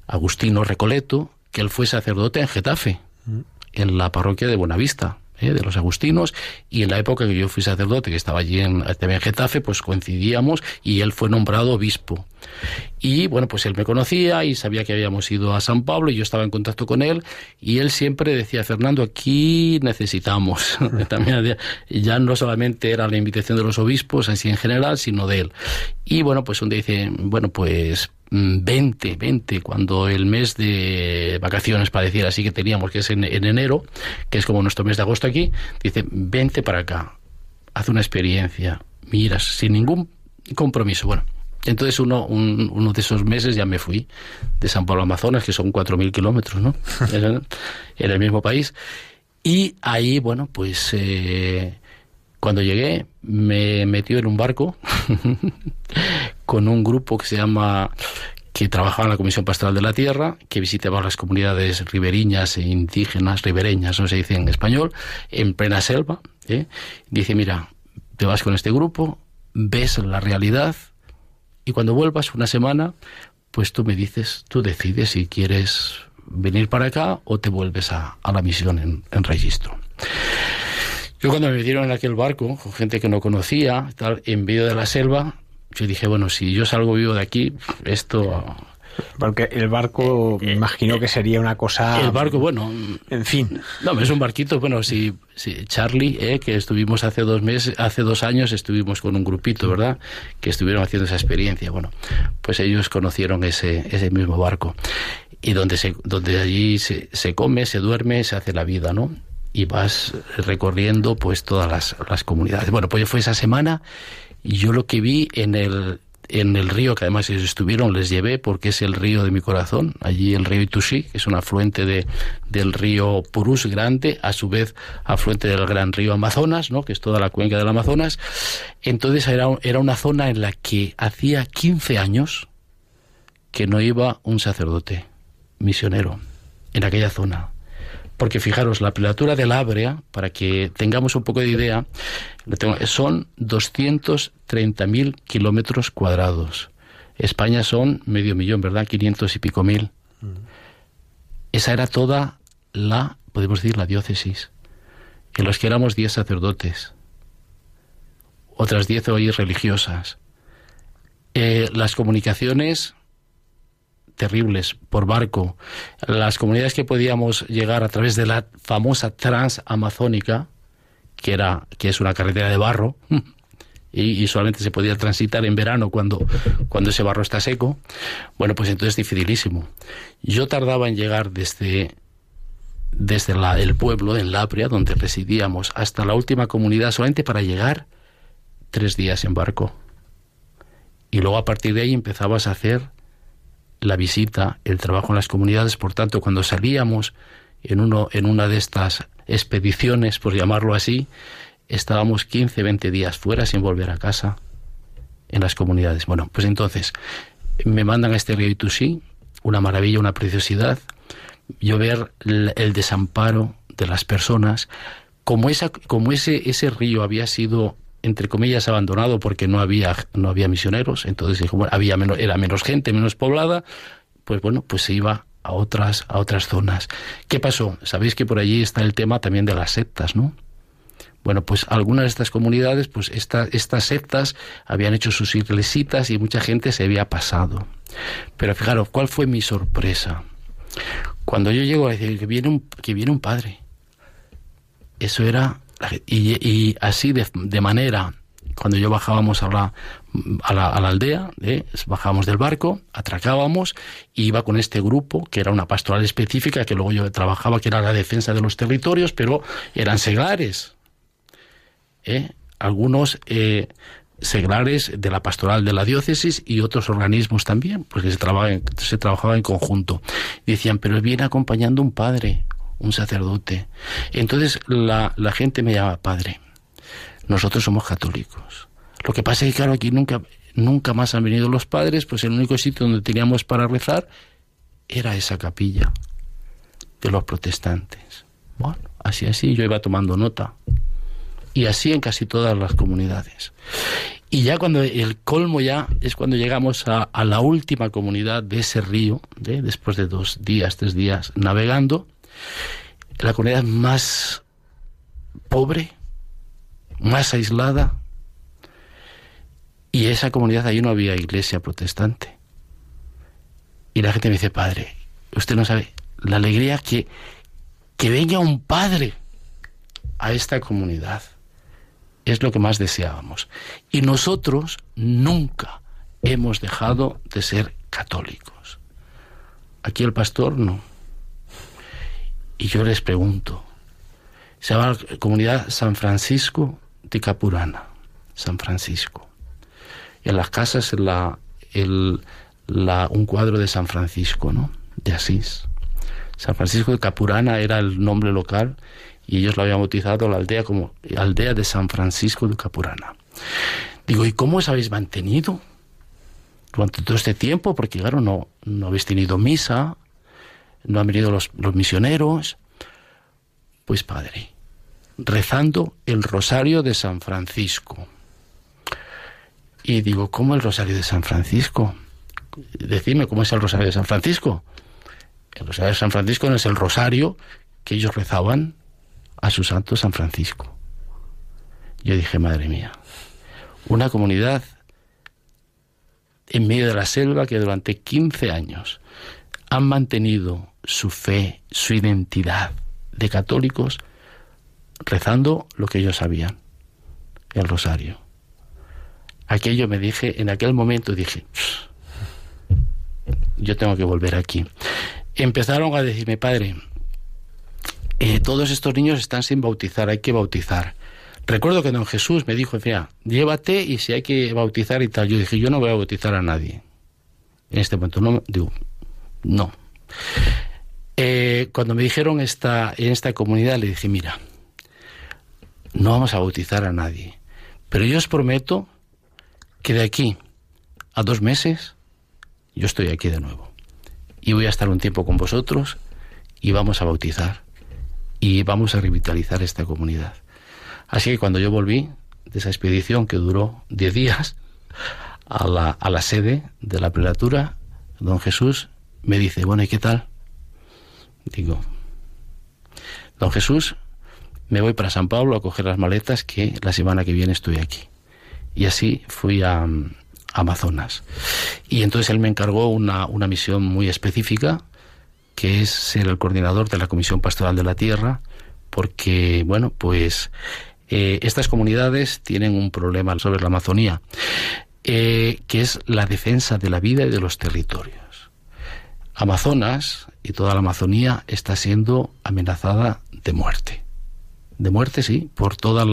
Agustino Recoleto, que él fue sacerdote en Getafe, mm. en la parroquia de Buenavista. ¿eh? de los agustinos, y en la época que yo fui sacerdote, que estaba allí en, en Getafe, pues coincidíamos y él fue nombrado obispo. Y bueno, pues él me conocía y sabía que habíamos ido a San Pablo y yo estaba en contacto con él y él siempre decía, Fernando, aquí necesitamos. También ya no solamente era la invitación de los obispos así en general, sino de él. Y bueno, pues un día dice, bueno, pues 20, mm, 20, cuando el mes de vacaciones, para decir así que teníamos, que es en, enero, que es como nuestro mes de agosto aquí, dice, 20 para acá, haz una experiencia, miras, sin ningún compromiso. Bueno, entonces uno, uno de esos meses ya me fui de San Pablo Amazonas, que son 4.000 kilómetros, ¿no? en el mismo país. Y ahí, bueno, pues eh, cuando llegué me metió en un barco con un grupo que se llama que trabajaba en la Comisión Pastoral de la Tierra, que visitaba las comunidades riberiñas e indígenas, ribereñas, no se dice en español, en plena selva. ¿eh? Dice, mira, te vas con este grupo, ves la realidad y cuando vuelvas una semana, pues tú me dices, tú decides si quieres venir para acá o te vuelves a, la misión en, en registro. Yo cuando me metieron en aquel barco, con gente que no conocía, tal, en medio de la selva, yo dije, bueno, si yo salgo vivo de aquí, esto... Porque el barco, me imagino que sería una cosa... El barco, bueno... En fin. No, es un barquito, bueno, si, si Charlie, eh, que estuvimos hace dos meses, hace dos años, estuvimos con un grupito, ¿verdad? Que estuvieron haciendo esa experiencia. Bueno, pues ellos conocieron ese, ese mismo barco. Y donde, se, donde allí se, se come, se duerme, se hace la vida, ¿no? y vas recorriendo pues todas las, las comunidades. Bueno, pues fue esa semana y yo lo que vi en el, en el río, que además ellos estuvieron, les llevé porque es el río de mi corazón, allí el río Itushi, que es un afluente de, del río Purús grande, a su vez afluente del gran río Amazonas, ¿no? que es toda la cuenca del Amazonas. Entonces era, era una zona en la que hacía 15 años que no iba un sacerdote misionero en aquella zona. Porque fijaros, la prelatura del Ábrea, para que tengamos un poco de idea, son 230.000 kilómetros cuadrados. España son medio millón, ¿verdad? 500 y pico mil. Esa era toda la, podemos decir, la diócesis, en los que éramos 10 sacerdotes, otras 10 hoy religiosas. Eh, las comunicaciones terribles por barco. Las comunidades que podíamos llegar a través de la famosa transamazónica, que era que es una carretera de barro y, solamente se podía transitar en verano cuando cuando ese barro está seco. Bueno, pues entonces es dificilísimo. Yo tardaba en llegar desde desde la, el pueblo en Lapria, donde residíamos, hasta la última comunidad solamente para llegar tres días en barco. Y luego a partir de ahí empezabas a hacer la visita, el trabajo en las comunidades. Por tanto, cuando salíamos en, uno, en una de estas expediciones, por llamarlo así, estábamos 15, 20 días fuera sin volver a casa en las comunidades. Bueno, pues entonces me mandan a este río Itusí, una maravilla, una preciosidad, yo ver el, desamparo de las personas, como, esa, como ese, ese río había sido entre comillas abandonado porque no había no había misioneros. Entonces había menos, era menos gente menos poblada pues bueno pues se iba a otras a otras zonas. Qué pasó sabéis que por allí está el tema también de las sectas no bueno, pues algunas de estas comunidades, pues estas sectas habían hecho sus iglesitas y mucha gente se había pasado. Pero fijaros, ¿cuál fue mi sorpresa? Cuando yo llego a decir que viene un, que viene un padre, eso era y, así de, manera, cuando yo bajábamos a la, a la, aldea, ¿eh? bajábamos del barco, atracábamos, y iba con este grupo, que era una pastoral específica, que luego yo trabajaba, que era la defensa de los territorios, pero eran seglares. ¿eh? Algunos eh, seglares de la pastoral de la diócesis y otros organismos también, porque se trabajaba, se trabajaba en conjunto. Decían, pero viene acompañando un padre, un sacerdote. Entonces la, la gente me llama padre. Nosotros somos católicos. Lo que pasa es que, claro, aquí nunca, nunca más han venido los padres, pues el único sitio donde teníamos para rezar era esa capilla de los protestantes. Bueno, así, así, yo iba tomando nota. Y así en casi todas las comunidades. Y ya cuando el colmo ya es cuando llegamos a, la última comunidad de ese río, después de dos días, tres días navegando, la comunidad más pobre, más aislada, y esa comunidad allí no había iglesia protestante. Y la gente me dice, padre, usted no sabe la alegría que, que venga un padre a esta comunidad. Es lo que más deseábamos. Y nosotros nunca hemos dejado de ser católicos. Aquí el pastor no. Y yo les pregunto, se llama la comunidad San Francisco de Capurana, San Francisco. En las casas la, el, la, un cuadro de San Francisco, ¿no? De Asís. San Francisco de Capurana era el nombre local y ellos lo habían bautizado la aldea como aldea de San Francisco de Capurana. Digo, ¿y cómo os habéis mantenido durante todo este tiempo? Porque claro, no, no habéis tenido misa, no han venido los, los misioneros. Pues padre, rezando el rosario de San Francisco. Y digo, ¿cómo el rosario de San Francisco? Decidme cómo es el rosario de San Francisco. El rosario de San Francisco no es el rosario que ellos rezaban a su santo San Francisco. Yo dije, madre mía, una comunidad en medio de la selva que durante 15 años han mantenido su fe, su identidad de católicos, rezando lo que ellos sabían, el rosario. Aquello me dije, en aquel momento dije, yo tengo que volver aquí. Empezaron a decirme, padre, eh, todos estos niños están sin bautizar, hay que bautizar. Recuerdo que don Jesús me dijo, llévate y si hay que bautizar y tal. Yo dije, yo no voy a bautizar a nadie. En este momento, no, digo, no. Eh, cuando me dijeron esta, en esta comunidad, le dije, mira, no vamos a bautizar a nadie, pero yo os prometo que de aquí a dos meses yo estoy aquí de nuevo. Y voy a estar un tiempo con vosotros y vamos a bautizar y vamos a revitalizar esta comunidad. Así que cuando yo volví de esa expedición que duró diez días a la, a la sede de la prelatura, don Jesús me dice, bueno, ¿y qué tal? Digo, don Jesús, me voy para San Pablo a coger las maletas que la semana que viene estoy aquí. Y así fui a, Amazonas. Y entonces él me encargó una, una misión muy específica, que es ser el coordinador de la Comisión Pastoral de la Tierra, porque, bueno, pues eh, estas comunidades tienen un problema sobre la Amazonía, eh, que es la defensa de la vida y de los territorios. Amazonas y toda la Amazonía está siendo amenazada de muerte. De muerte, sí, por todas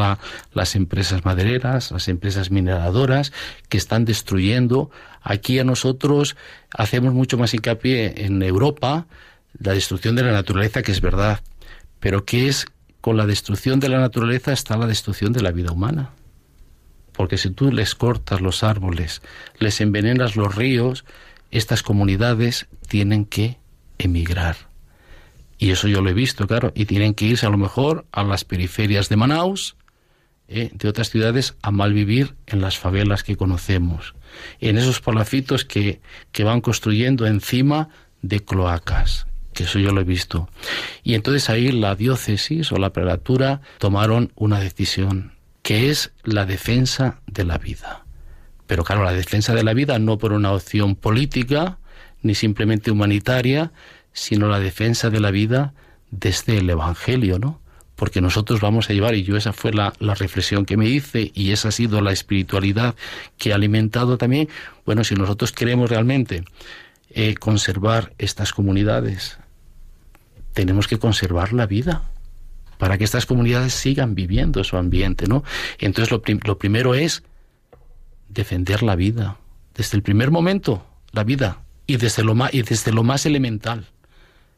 las empresas madereras, las empresas mineradoras que están destruyendo. Aquí a nosotros hacemos mucho más hincapié en Europa la destrucción de la naturaleza, que es verdad, pero ¿qué es con la destrucción de la naturaleza está la destrucción de la vida humana? Porque si tú les cortas los árboles, les envenenas los ríos, estas comunidades tienen que emigrar. Y eso yo lo he visto, claro, y tienen que irse a lo mejor a las periferias de Manaus, eh, de otras ciudades, a malvivir en las favelas que conocemos, en esos palafitos que, que van construyendo encima de cloacas, que eso yo lo he visto. Y entonces ahí la diócesis o la prelatura tomaron una decisión, que es la defensa de la vida. Pero claro, la defensa de la vida no por una opción política ni simplemente humanitaria, sino la defensa de la vida desde el Evangelio, ¿no? Porque nosotros vamos a llevar, y yo esa fue la, reflexión que me hice, y esa ha sido la espiritualidad que ha alimentado también, bueno, si nosotros queremos realmente eh, conservar estas comunidades, tenemos que conservar la vida para que estas comunidades sigan viviendo su ambiente, ¿no? Entonces lo, lo primero es defender la vida. Desde el primer momento, la vida. Y desde lo más, y desde lo más elemental.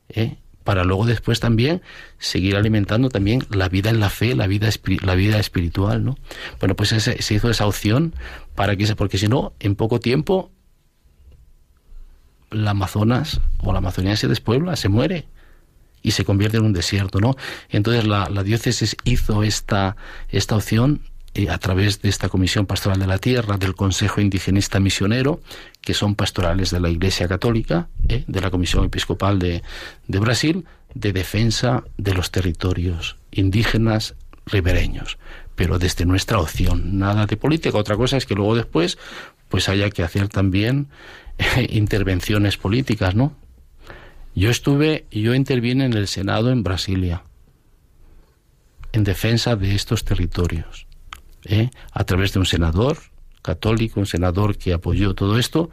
¿eh? Para luego después también seguir alimentando también la vida en la fe, la vida, la vida espiritual, ¿no? Bueno, pues se hizo esa opción para que porque si no, en poco tiempo la Amazonas o la Amazonía se despuebla, se muere. y se convierte en un desierto, ¿no? Entonces la, diócesis hizo esta, esta opción eh, a través de esta Comisión Pastoral de la Tierra, del Consejo Indigenista Misionero, que son pastorales de la Iglesia Católica, eh, de la Comisión Episcopal de, Brasil, de defensa de los territorios indígenas ribereños, pero desde nuestra opción, nada de política. Otra cosa es que luego después pues haya que hacer también intervenciones políticas, ¿no? Yo estuve, yo intervine en el Senado en Brasilia, en defensa de estos territorios, ¿eh? a través de un senador católico, un senador que apoyó todo esto,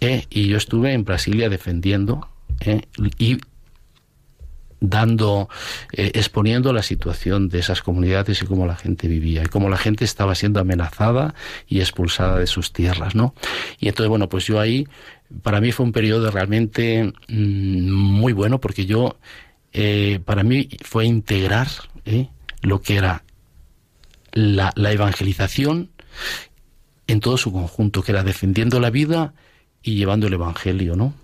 ¿eh? y yo estuve en Brasilia defendiendo ¿eh? y dando, exponiendo la situación de esas comunidades y cómo la gente vivía y cómo la gente estaba siendo amenazada y expulsada de sus tierras, ¿no? Y entonces, bueno, pues yo ahí para mí fue un periodo realmente mm, muy bueno porque yo, para mí fue integrar lo que era la, la, evangelización en todo su conjunto, que era defendiendo la vida y llevando el Evangelio, ¿no?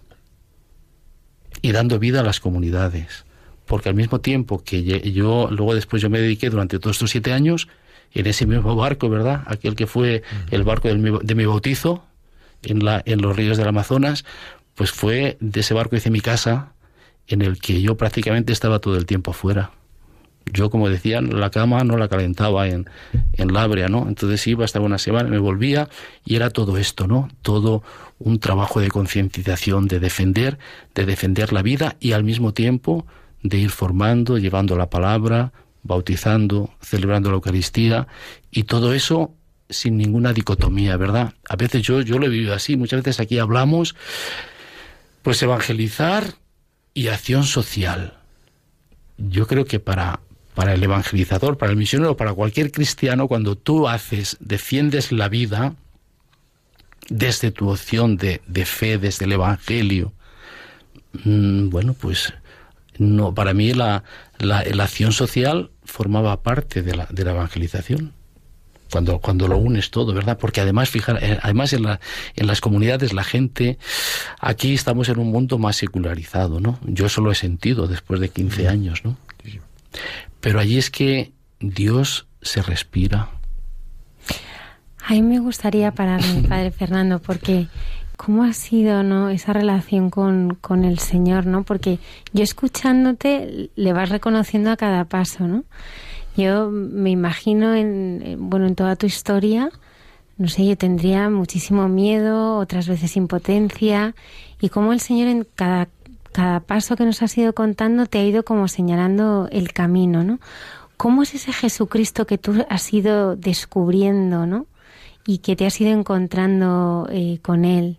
Y dando vida a las comunidades. Porque al mismo tiempo que yo, luego después yo me dediqué durante todos estos siete años en ese mismo barco, ¿verdad? Aquel que fue el barco de mi bautizo, en, la, en los ríos del Amazonas, pues fue de ese barco hice mi casa en el que yo prácticamente estaba todo el tiempo afuera. Yo, como decían, la cama no la calentaba en, en Labria, ¿no? Entonces iba, estaba una semana, me volvía y era todo esto, ¿no? Todo un trabajo de concienciación, de defender, de defender la vida y al mismo tiempo de ir formando, llevando la palabra, bautizando, celebrando la Eucaristía y todo eso sin ninguna dicotomía, ¿verdad? A veces yo, yo lo he vivido así, muchas veces aquí hablamos, pues evangelizar y acción social. Yo creo que para, para el evangelizador, para el misionero, para cualquier cristiano, cuando tú haces, defiendes la vida desde tu opción de, de fe, desde el Evangelio, mm, bueno, pues no, para mí la, la, la acción social formaba parte de la, de la evangelización cuando, cuando lo unes todo, ¿verdad? Porque además, fijar, eh, además en, la, en las comunidades la gente, aquí estamos en un mundo más secularizado, ¿no? Yo eso lo he sentido después de 15 años, ¿no? Pero allí es que Dios se respira. A mí me gustaría pararme, Padre Fernando, porque ¿cómo ha sido ¿no? esa relación con, con el Señor? ¿no? Porque yo escuchándote le vas reconociendo a cada paso, ¿no? Yo me imagino en, bueno, en toda tu historia, no sé, yo tendría muchísimo miedo, otras veces impotencia, y cómo el Señor en cada, cada paso que nos has ido contando te ha ido como señalando el camino, ¿no? ¿Cómo es ese Jesucristo que tú has ido descubriendo, ¿no? Y que te has ido encontrando eh, con Él.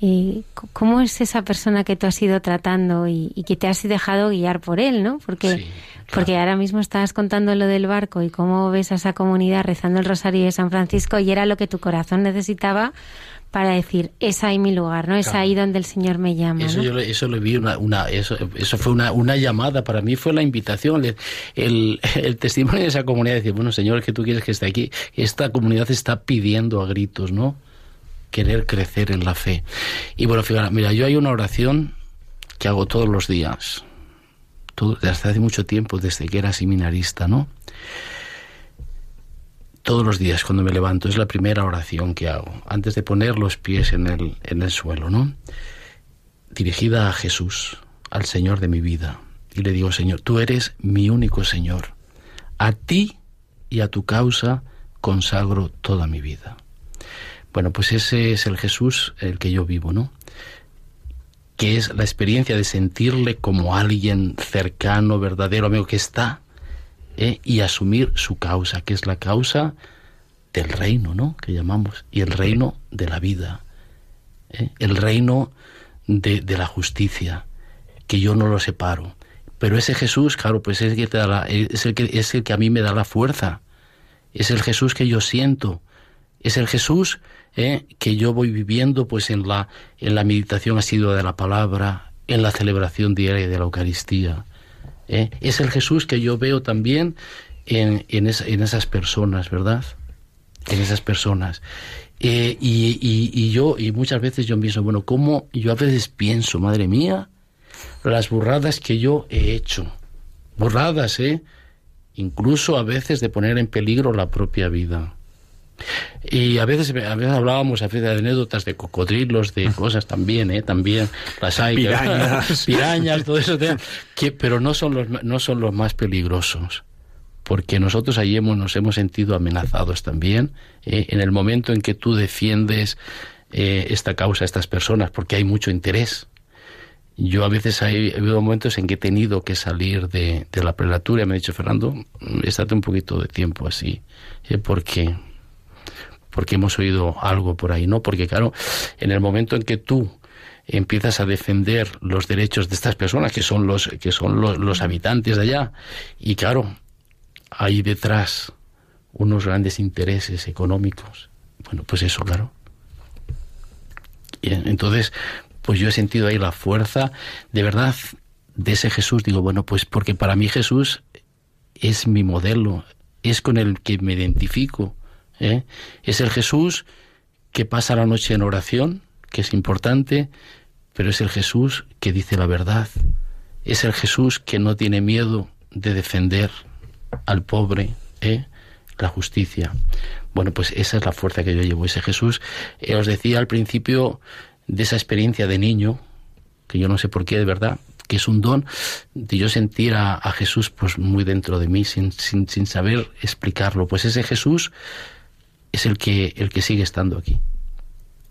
Eh, ¿Cómo es esa persona que tú has ido tratando y, que te has dejado guiar por Él, ¿no? Porque porque ahora mismo estabas contando lo del barco y cómo ves a esa comunidad rezando el rosario de San Francisco y era lo que tu corazón necesitaba para decir, es ahí mi lugar, ¿no? Es ahí donde el Señor me llama. Eso, yo, eso lo vi, una, una, eso, eso fue una, una llamada, para mí fue la invitación, el, el, testimonio de esa comunidad, decir, bueno, Señor, que tú quieres que esté aquí, esta comunidad está pidiendo a gritos, ¿no? Querer crecer en la fe. Y bueno, fíjate, mira, yo hay una oración que hago todos los días, desde hace mucho tiempo, desde que era seminarista, ¿no? Todos los días cuando me levanto es la primera oración que hago, antes de poner los pies en el, en el suelo, ¿no? Dirigida a Jesús, al Señor de mi vida. Y le digo, Señor, tú eres mi único Señor. A ti y a tu causa consagro toda mi vida. Bueno, pues ese es el Jesús el que yo vivo, ¿no? que es la experiencia de sentirle como alguien cercano, verdadero, amigo que está, ¿eh? y asumir su causa, que es la causa del reino, ¿no? Que llamamos, y el reino de la vida, ¿eh? el reino de, la justicia, que yo no lo separo. Pero ese Jesús, claro, pues es el que, te da es el que, es el que a mí me da la fuerza, es el Jesús que yo siento, es el Jesús ¿eh? que yo voy viviendo pues en la, en la meditación asidua de la palabra, en la celebración diaria de la Eucaristía. ¿Eh? Es el Jesús que yo veo también en, en, esas personas, ¿verdad? En esas personas. Eh, y, y, y, yo, y muchas veces yo pienso, bueno, ¿cómo yo a veces pienso, madre mía, las burradas que yo he hecho. Burradas, ¿eh? Incluso a veces de poner en peligro la propia vida. Y a veces, a veces hablábamos a de anécdotas de cocodrilos, de cosas también, ¿eh? También las hay. Pirañas. pirañas, todo eso. Que, pero no son, los, no son los más peligrosos. Porque nosotros ahí hemos, nos hemos sentido amenazados también. ¿eh? En el momento en que tú defiendes eh, esta causa, estas personas, porque hay mucho interés. Yo a veces he, habido momentos en que he tenido que salir de, de la prelatura y me ha dicho, Fernando, estate un poquito de tiempo así, ¿eh? porque porque hemos oído algo por ahí, ¿no? Porque claro, en el momento en que tú empiezas a defender los derechos de estas personas que son los que son los, habitantes de allá y claro, hay detrás unos grandes intereses económicos. Bueno, pues eso, claro. Y entonces, pues yo he sentido ahí la fuerza de verdad de ese Jesús. Digo, bueno, pues porque para mí Jesús es mi modelo, es con el que me identifico. ¿Eh? Es el Jesús que pasa la noche en oración, que es importante, pero es el Jesús que dice la verdad. Es el Jesús que no tiene miedo de defender al pobre, ¿eh? la justicia. Bueno, pues esa es la fuerza que yo llevo. Ese Jesús, eh, os decía al principio de esa experiencia de niño, que yo no sé por qué, de verdad, que es un don de yo sentir a, a Jesús pues muy dentro de mí, sin, sin, sin saber explicarlo. Pues ese Jesús es el que, el que sigue estando aquí.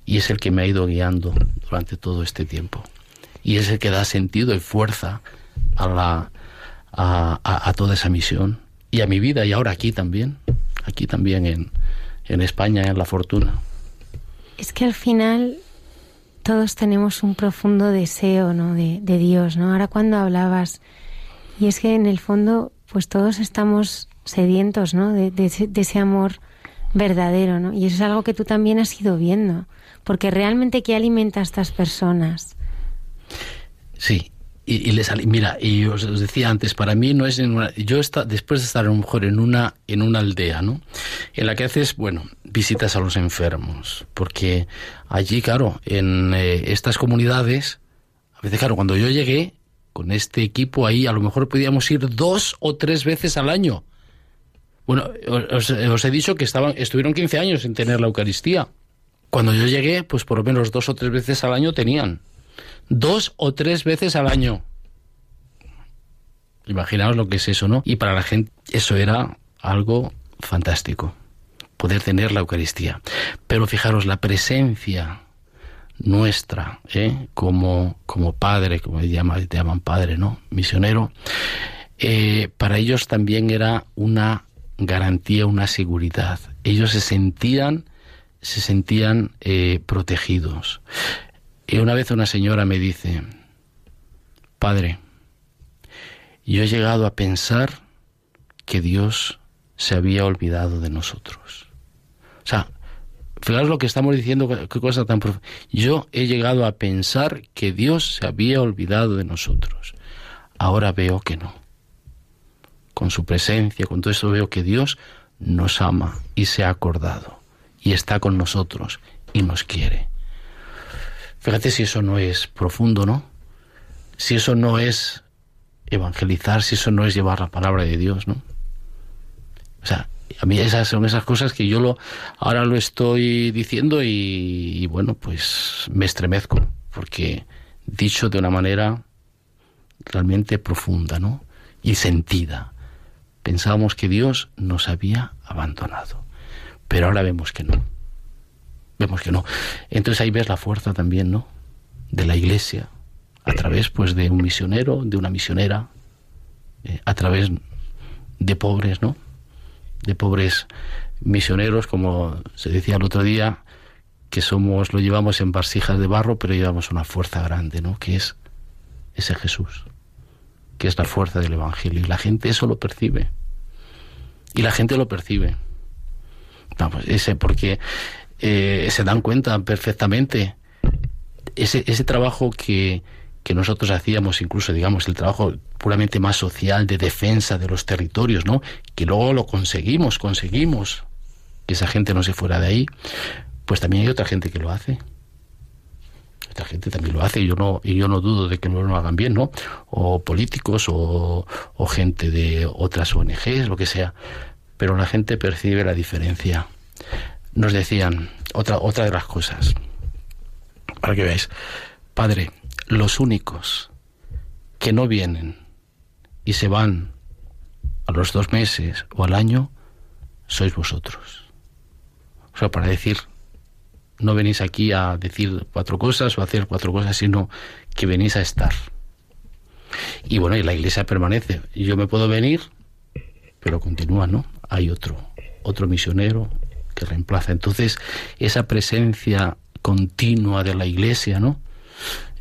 Y es el que me ha ido guiando durante todo este tiempo. Y es el que da sentido y fuerza a, la, a, a, toda esa misión. Y a mi vida, y ahora aquí también. Aquí también en, en España, en La Fortuna. Es que al final todos tenemos un profundo deseo ¿no? de, de Dios, ¿no? Ahora cuando hablabas, y es que en el fondo, pues todos estamos sedientos, ¿no? De, de, de ese amor verdadero, ¿no? Y eso es algo que tú también has ido viendo, porque realmente qué alimenta a estas personas. Sí, y, y les mira, y os, decía antes, para mí no es en una, yo está, después de estar a lo mejor en una en una aldea, ¿no? En la que haces, bueno, visitas a los enfermos, porque allí, claro, en eh, estas comunidades, a veces, claro, cuando yo llegué con este equipo ahí, a lo mejor podíamos ir dos o tres veces al año bueno, os, he dicho que estaban, estuvieron 15 años sin tener la Eucaristía. Cuando yo llegué, pues por lo menos dos o tres veces al año tenían. Dos o tres veces al año. Imaginaos lo que es eso, ¿no? Y para la gente eso era algo fantástico, poder tener la Eucaristía. Pero fijaros, la presencia nuestra, ¿eh? como, como padre, como te llaman, te llaman padre, ¿no? Misionero, eh, para ellos también era una garantía, una seguridad. Ellos se sentían, se sentían eh, protegidos. Y una vez una señora me dice, Padre, yo he llegado a pensar que Dios se había olvidado de nosotros. O sea, fijaros lo que estamos diciendo, qué cosa tan profunda. Yo he llegado a pensar que Dios se había olvidado de nosotros. Ahora veo que no con su presencia, con todo eso veo que Dios nos ama y se ha acordado y está con nosotros y nos quiere. Fíjate si eso no es profundo, ¿no? Si eso no es evangelizar, si eso no es llevar la palabra de Dios, ¿no? O sea, a mí esas son esas cosas que yo lo ahora lo estoy diciendo y, y bueno, pues me estremezco porque dicho de una manera realmente profunda, ¿no? Y sentida. Pensábamos que Dios nos había abandonado, pero ahora vemos que no. Vemos que no. Entonces ahí ves la fuerza también, ¿no? De la Iglesia, a través pues de un misionero, de una misionera, eh, a través de pobres, ¿no? De pobres misioneros, como se decía el otro día, que somos, lo llevamos en vasijas de barro, pero llevamos una fuerza grande, ¿no? Que es ese Jesús que es la fuerza del Evangelio. Y la gente eso lo percibe. Y la gente lo percibe. Vamos, ese, porque eh, se dan cuenta perfectamente. Ese, ese trabajo que, que nosotros hacíamos, incluso, digamos, el trabajo puramente más social de defensa de los territorios, ¿no? Que luego lo conseguimos, conseguimos que esa gente no se fuera de ahí, pues también hay otra gente que lo hace. Otra gente también lo hace y yo no, y yo no dudo de que no lo hagan bien, ¿no? O políticos o, o gente de otras ONGs, lo que sea. Pero la gente percibe la diferencia. Nos decían, otra, otra de las cosas, para que veáis, Padre, los únicos que no vienen y se van a los dos meses o al año, sois vosotros. O sea, para decir, no venís aquí a decir cuatro cosas o a hacer cuatro cosas, sino que venís a estar. Y bueno, y la iglesia permanece. Yo me puedo venir, pero continúa, ¿no? Hay otro, otro misionero que reemplaza. Entonces, esa presencia continua de la iglesia, ¿no?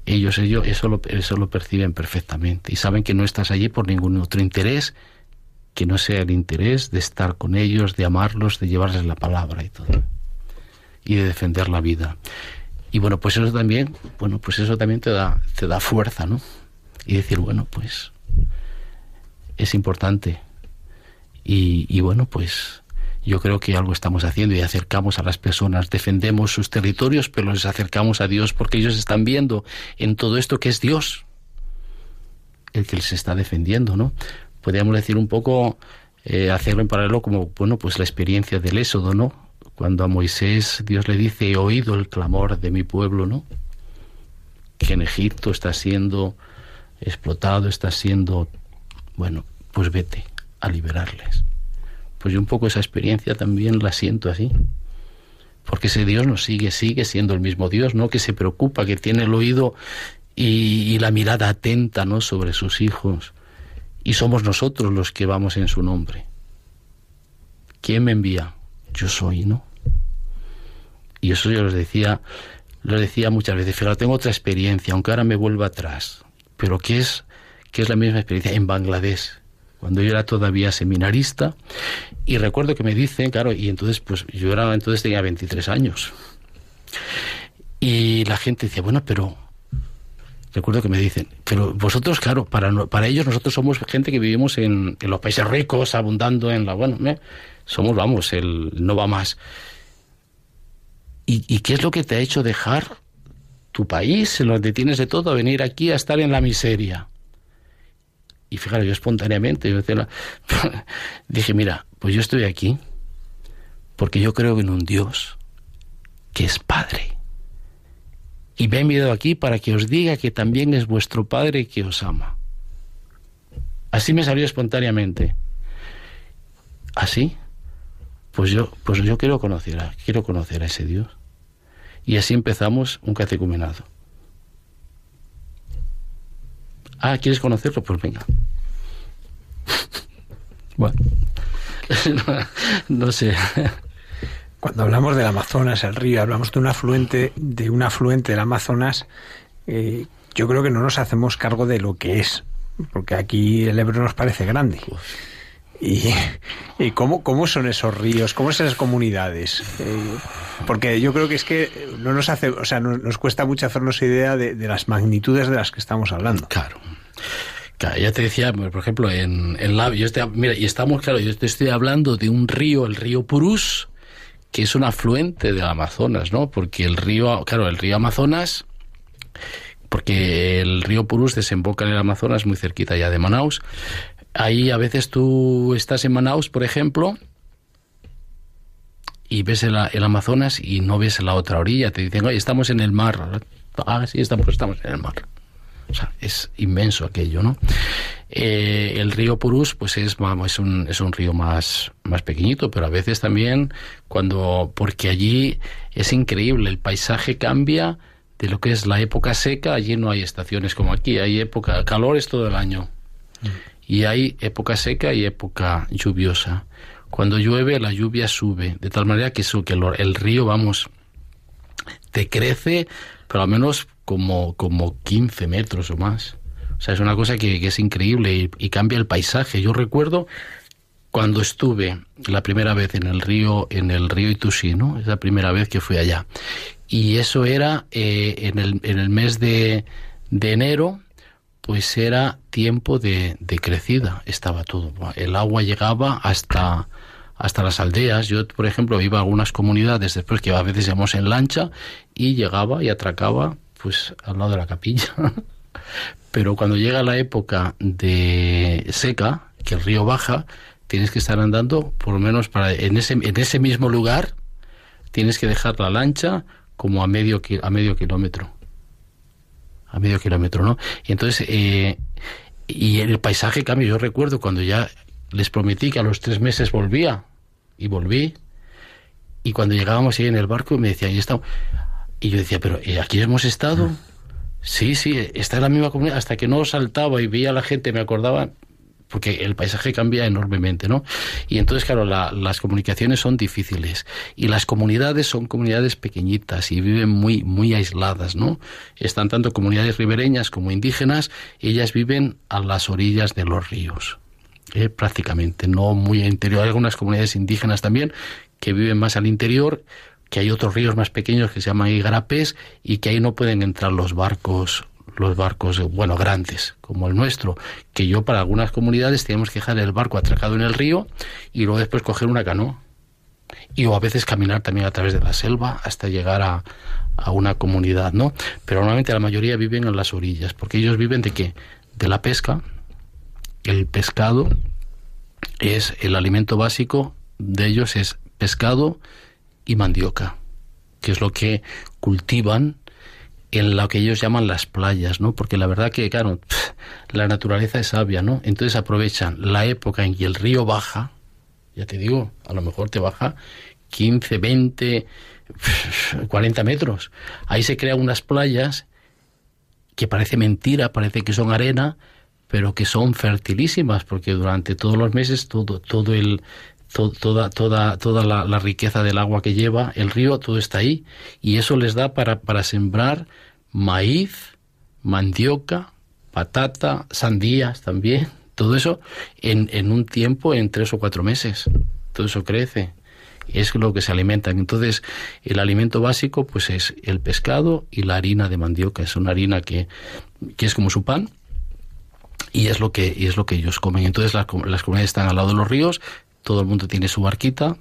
Ellos, ellos eso, lo, eso lo perciben perfectamente y saben que no estás allí por ningún otro interés que no sea el interés de estar con ellos, de amarlos, de llevarles la palabra y todo y de defender la vida. Y bueno, pues eso también, bueno, pues eso también te da, te da fuerza, ¿no? Y decir, bueno, pues es importante. Y, y bueno, pues yo creo que algo estamos haciendo y acercamos a las personas, defendemos sus territorios, pero les acercamos a Dios porque ellos están viendo en todo esto que es Dios el que les está defendiendo, ¿no? Podríamos decir un poco, eh, hacerlo en paralelo como, bueno, pues la experiencia del Éxodo, ¿no? Cuando a Moisés Dios le dice, he oído el clamor de mi pueblo, ¿no? Que en Egipto está siendo explotado, está siendo, bueno, pues vete a liberarles. Pues yo un poco esa experiencia también la siento así. Porque ese Dios nos sigue, sigue siendo el mismo Dios, ¿no? Que se preocupa, que tiene el oído y, la mirada atenta, ¿no? Sobre sus hijos. Y somos nosotros los que vamos en su nombre. ¿Quién me envía? Yo soy, ¿no? Y eso yo les decía, lo decía muchas veces, pero tengo otra experiencia, aunque ahora me vuelva atrás, pero que es, que es la misma experiencia en Bangladesh, cuando yo era todavía seminarista, y recuerdo que me dicen, claro, y entonces, pues yo era, entonces tenía 23 años, y la gente decía, bueno, pero recuerdo que me dicen, pero vosotros, claro, para, para ellos nosotros somos gente que vivimos en, en los países ricos, abundando en la, bueno. Somos, vamos, el no va más. ¿Y, qué es lo que te ha hecho dejar tu país, en donde tienes de todo, a venir aquí a estar en la miseria? Y fíjate, yo espontáneamente yo dije, mira, pues yo estoy aquí porque yo creo en un Dios que es Padre. Y me he enviado aquí para que os diga que también es vuestro Padre que os ama. Así me salió espontáneamente. Así, pues yo, pues yo quiero conocer a, quiero conocer a ese Dios. Y así empezamos un catecumenado. Ah, ¿quieres conocerlo? Pues venga. bueno, no, sé. Cuando hablamos del Amazonas, el río, hablamos de un afluente, de un afluente del Amazonas, eh, yo creo que no nos hacemos cargo de lo que es, porque aquí el Ebro nos parece grande. ¿Y, cómo, cómo, son esos ríos? ¿Cómo son esas comunidades? Eh, porque yo creo que es que no nos hace, o sea, nos cuesta mucho hacernos idea de, las magnitudes de las que estamos hablando. Claro. ya te decía, por ejemplo, en, en la, yo mira, y estamos, claro, yo te estoy hablando de un río, el río Purús, que es un afluente del Amazonas, ¿no? Porque el río, claro, el río Amazonas, porque el río Purús desemboca en el Amazonas muy cerquita ya de Manaus, Ahí a veces tú estás en Manaus, por ejemplo, y ves el, Amazonas y no ves la otra orilla. Te dicen, oye, estamos en el mar. Ah, sí, estamos, estamos en el mar. O sea, es inmenso aquello, ¿no? Eh, el río Purús, pues es, es, un, es un río más, más pequeñito, pero a veces también cuando, porque allí es increíble, el paisaje cambia de lo que es la época seca, allí no hay estaciones como aquí, hay época, calor es todo el año. Mm y hay época seca y época lluviosa. Cuando llueve la lluvia sube, de tal manera que, eso, que el, río, vamos, te crece, pero al menos como, como 15 metros o más. O sea, es una cosa que, es increíble y, cambia el paisaje. Yo recuerdo cuando estuve la primera vez en el río, en el río Itusí, ¿no? Es la primera vez que fui allá. Y eso era eh, en, el, en el mes de, de enero pues era tiempo de, de, crecida, estaba todo. El agua llegaba hasta, hasta las aldeas. Yo, por ejemplo, iba a algunas comunidades después que a veces íbamos en lancha y llegaba y atracaba pues al lado de la capilla. Pero cuando llega la época de seca, que el río baja, tienes que estar andando, por lo menos para en ese, en ese mismo lugar, tienes que dejar la lancha como a medio, a medio kilómetro. A medio kilómetro, ¿no? Y entonces, eh, y el paisaje cambia. Yo recuerdo cuando ya les prometí que a los tres meses volvía, y volví, y cuando llegábamos ahí en el barco me decían, y, y yo decía, pero eh, aquí hemos estado. Mm. Sí, sí, está en la misma comunidad. Hasta que no saltaba y veía a la gente, me acordaba, porque el paisaje cambia enormemente, ¿no? Y entonces, claro, las comunicaciones son difíciles y las comunidades son comunidades pequeñitas y viven muy, muy aisladas, ¿no? Están tanto comunidades ribereñas como indígenas, ellas viven a las orillas de los ríos. ¿eh? prácticamente, no muy interior. Hay algunas comunidades indígenas también que viven más al interior, que hay otros ríos más pequeños que se llaman igarapés y que ahí no pueden entrar los barcos los barcos, bueno, grandes, como el nuestro, que yo para algunas comunidades tenemos que dejar el barco atracado en el río y luego después coger una canoa. Y o a veces caminar también a través de la selva hasta llegar a, a una comunidad, ¿no? Pero normalmente la mayoría viven en las orillas, porque ellos viven de qué? De la pesca. El pescado es el alimento básico de ellos es pescado y mandioca, que es lo que cultivan en lo que ellos llaman las playas, ¿no? Porque la verdad que, claro, la naturaleza es sabia, ¿no? Entonces aprovechan la época en que el río baja, ya te digo, a lo mejor te baja 15, 20, 40 metros. Ahí se crean unas playas que parece mentira, parece que son arena, pero que son fertilísimas, porque durante todos los meses todo, todo el, toda, toda, toda la, riqueza del agua que lleva el río, todo está ahí. Y eso les da para, para sembrar maíz, mandioca, patata, sandías también. Todo eso en, en un tiempo, en tres o cuatro meses. Todo eso crece. Es lo que se alimentan. Entonces, el alimento básico, pues es el pescado y la harina de mandioca. Es una harina que, que es como su pan, y es lo que y es lo que ellos comen. Entonces las, las comunidades están al lado de los ríos, todo el mundo tiene su barquita